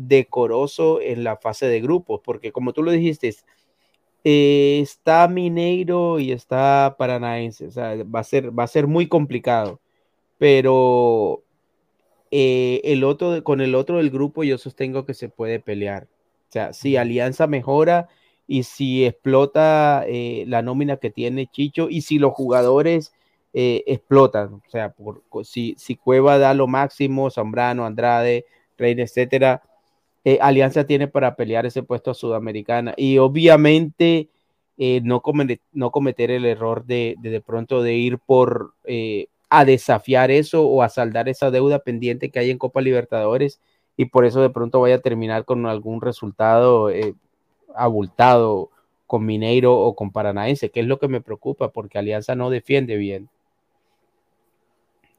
decoroso en la fase de grupos, porque como tú lo dijiste, eh, está Mineiro y está Paranaense, o sea, va a ser, va a ser muy complicado, pero eh, el otro, con el otro del grupo yo sostengo que se puede pelear. O sea, si Alianza mejora y si explota eh, la nómina que tiene Chicho y si los jugadores eh, explotan, o sea, por- si, si Cueva da lo máximo, Zambrano, Andrade, Reina, etcétera, eh, Alianza tiene para pelear ese puesto a Sudamericana y obviamente eh, no, cometer, no cometer el error de, de pronto de ir por eh, a desafiar eso o a saldar esa deuda pendiente que hay en Copa Libertadores y por eso de pronto vaya a terminar con algún resultado abultado con Mineiro o con Paranaense, que es lo que me preocupa porque Alianza no defiende bien.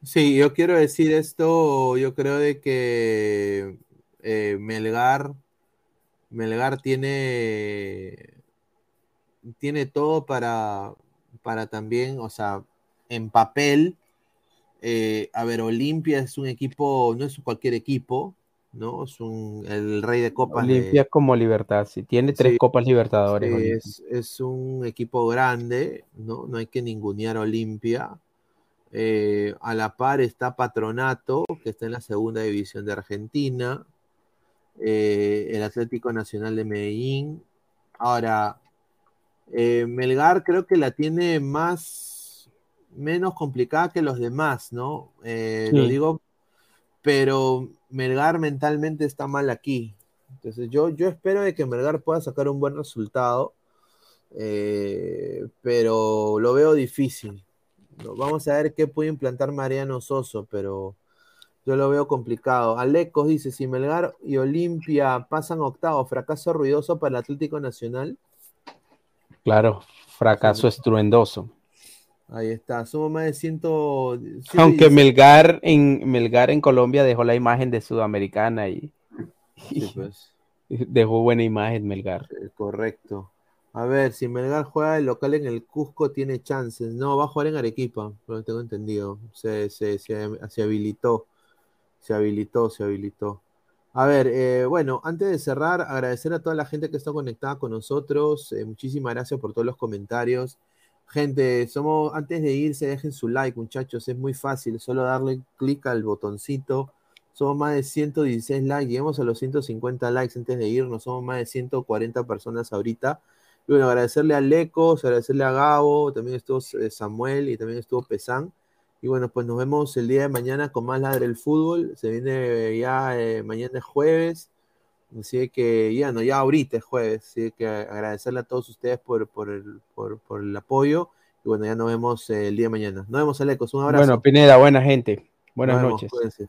Sí, yo quiero decir esto, yo creo de que eh, Melgar, Melgar tiene, tiene todo para, para también, o sea, en papel, eh, a ver, Olimpia es un equipo, no es cualquier equipo, ¿no? Es un, el rey de copas de- Olimpia como Libertad, si tiene tres Sí, Copas Libertadores. Sí, es, es un equipo grande, ¿no? No hay que ningunear a Olimpia. Eh, a la par está Patronato, que está en la segunda división de Argentina. Eh, el Atlético Nacional de Medellín. Ahora, eh, Melgar creo que la tiene más, menos complicada que los demás, ¿no? Eh, Lo digo, pero Melgar mentalmente está mal aquí. Entonces yo, yo espero de que Melgar pueda sacar un buen resultado, pero lo veo difícil. Vamos a ver qué puede implantar Mariano Soso, pero yo lo veo complicado. Alecos dice, si Melgar y Olimpia pasan octavo, fracaso ruidoso para el Atlético Nacional. Claro, fracaso estruendoso. Ahí está, somos más de 100... Aunque Melgar en Melgar en Colombia dejó la imagen de Sudamericana y, Sí, pues. dejó buena imagen Melgar. Eh, Correcto. A ver, si Melgar juega el local en el Cusco, tiene chances. No, va a jugar en Arequipa, por lo que tengo entendido. Se, se, se, se habilitó. Se habilitó, se habilitó. A ver, eh, bueno, antes de cerrar, agradecer a toda la gente que está conectada con nosotros. Eh, muchísimas gracias por todos los comentarios. Gente, somos, antes de irse, dejen su like, muchachos. Es muy fácil, solo darle clic al botoncito. Somos más de 116 likes, llegamos a los 150 likes antes de irnos. Somos más de 140 personas ahorita. Bueno, agradecerle a Lecos, agradecerle a Gabo, también estuvo eh, Samuel y también estuvo Pesán. Y bueno, pues nos vemos el día de mañana con más Ladre el Fútbol. Se viene ya eh, mañana es jueves. Así que ya no, ya ahorita es jueves. Así que agradecerle a todos ustedes por, por, el, por, por el apoyo. Y bueno, ya nos vemos eh, el día de mañana. Nos vemos, Alecos. Un abrazo. Bueno, Pineda, buena gente. Buenas Nos noches.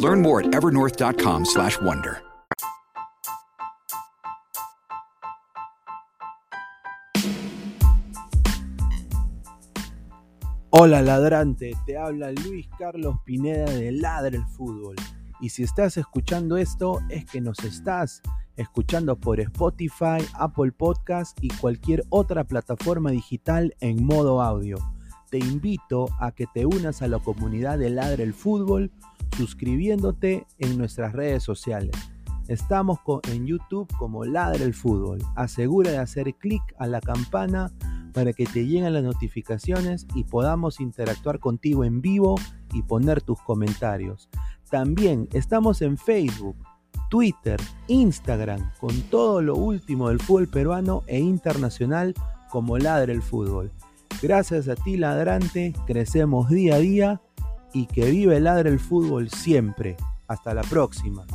Learn more at evernorth.com/wonder. Hola ladrante, te habla Luis Carlos Pineda de Ladre el Fútbol. Y si estás escuchando esto es que nos estás escuchando por Spotify, Apple Podcast y cualquier otra plataforma digital en modo audio. Te invito a que te unas a la comunidad de Ladre el Fútbol suscribiéndote en nuestras redes sociales. Estamos en YouTube como Ladre el Fútbol. Asegura de hacer clic a la campana para que te lleguen las notificaciones y podamos interactuar contigo en vivo y poner tus comentarios. También estamos en Facebook, Twitter, Instagram, con todo lo último del fútbol peruano e internacional como Ladre el Fútbol. Gracias a ti, ladrante, crecemos día a día y que vive Ladre el Fútbol siempre. Hasta la próxima.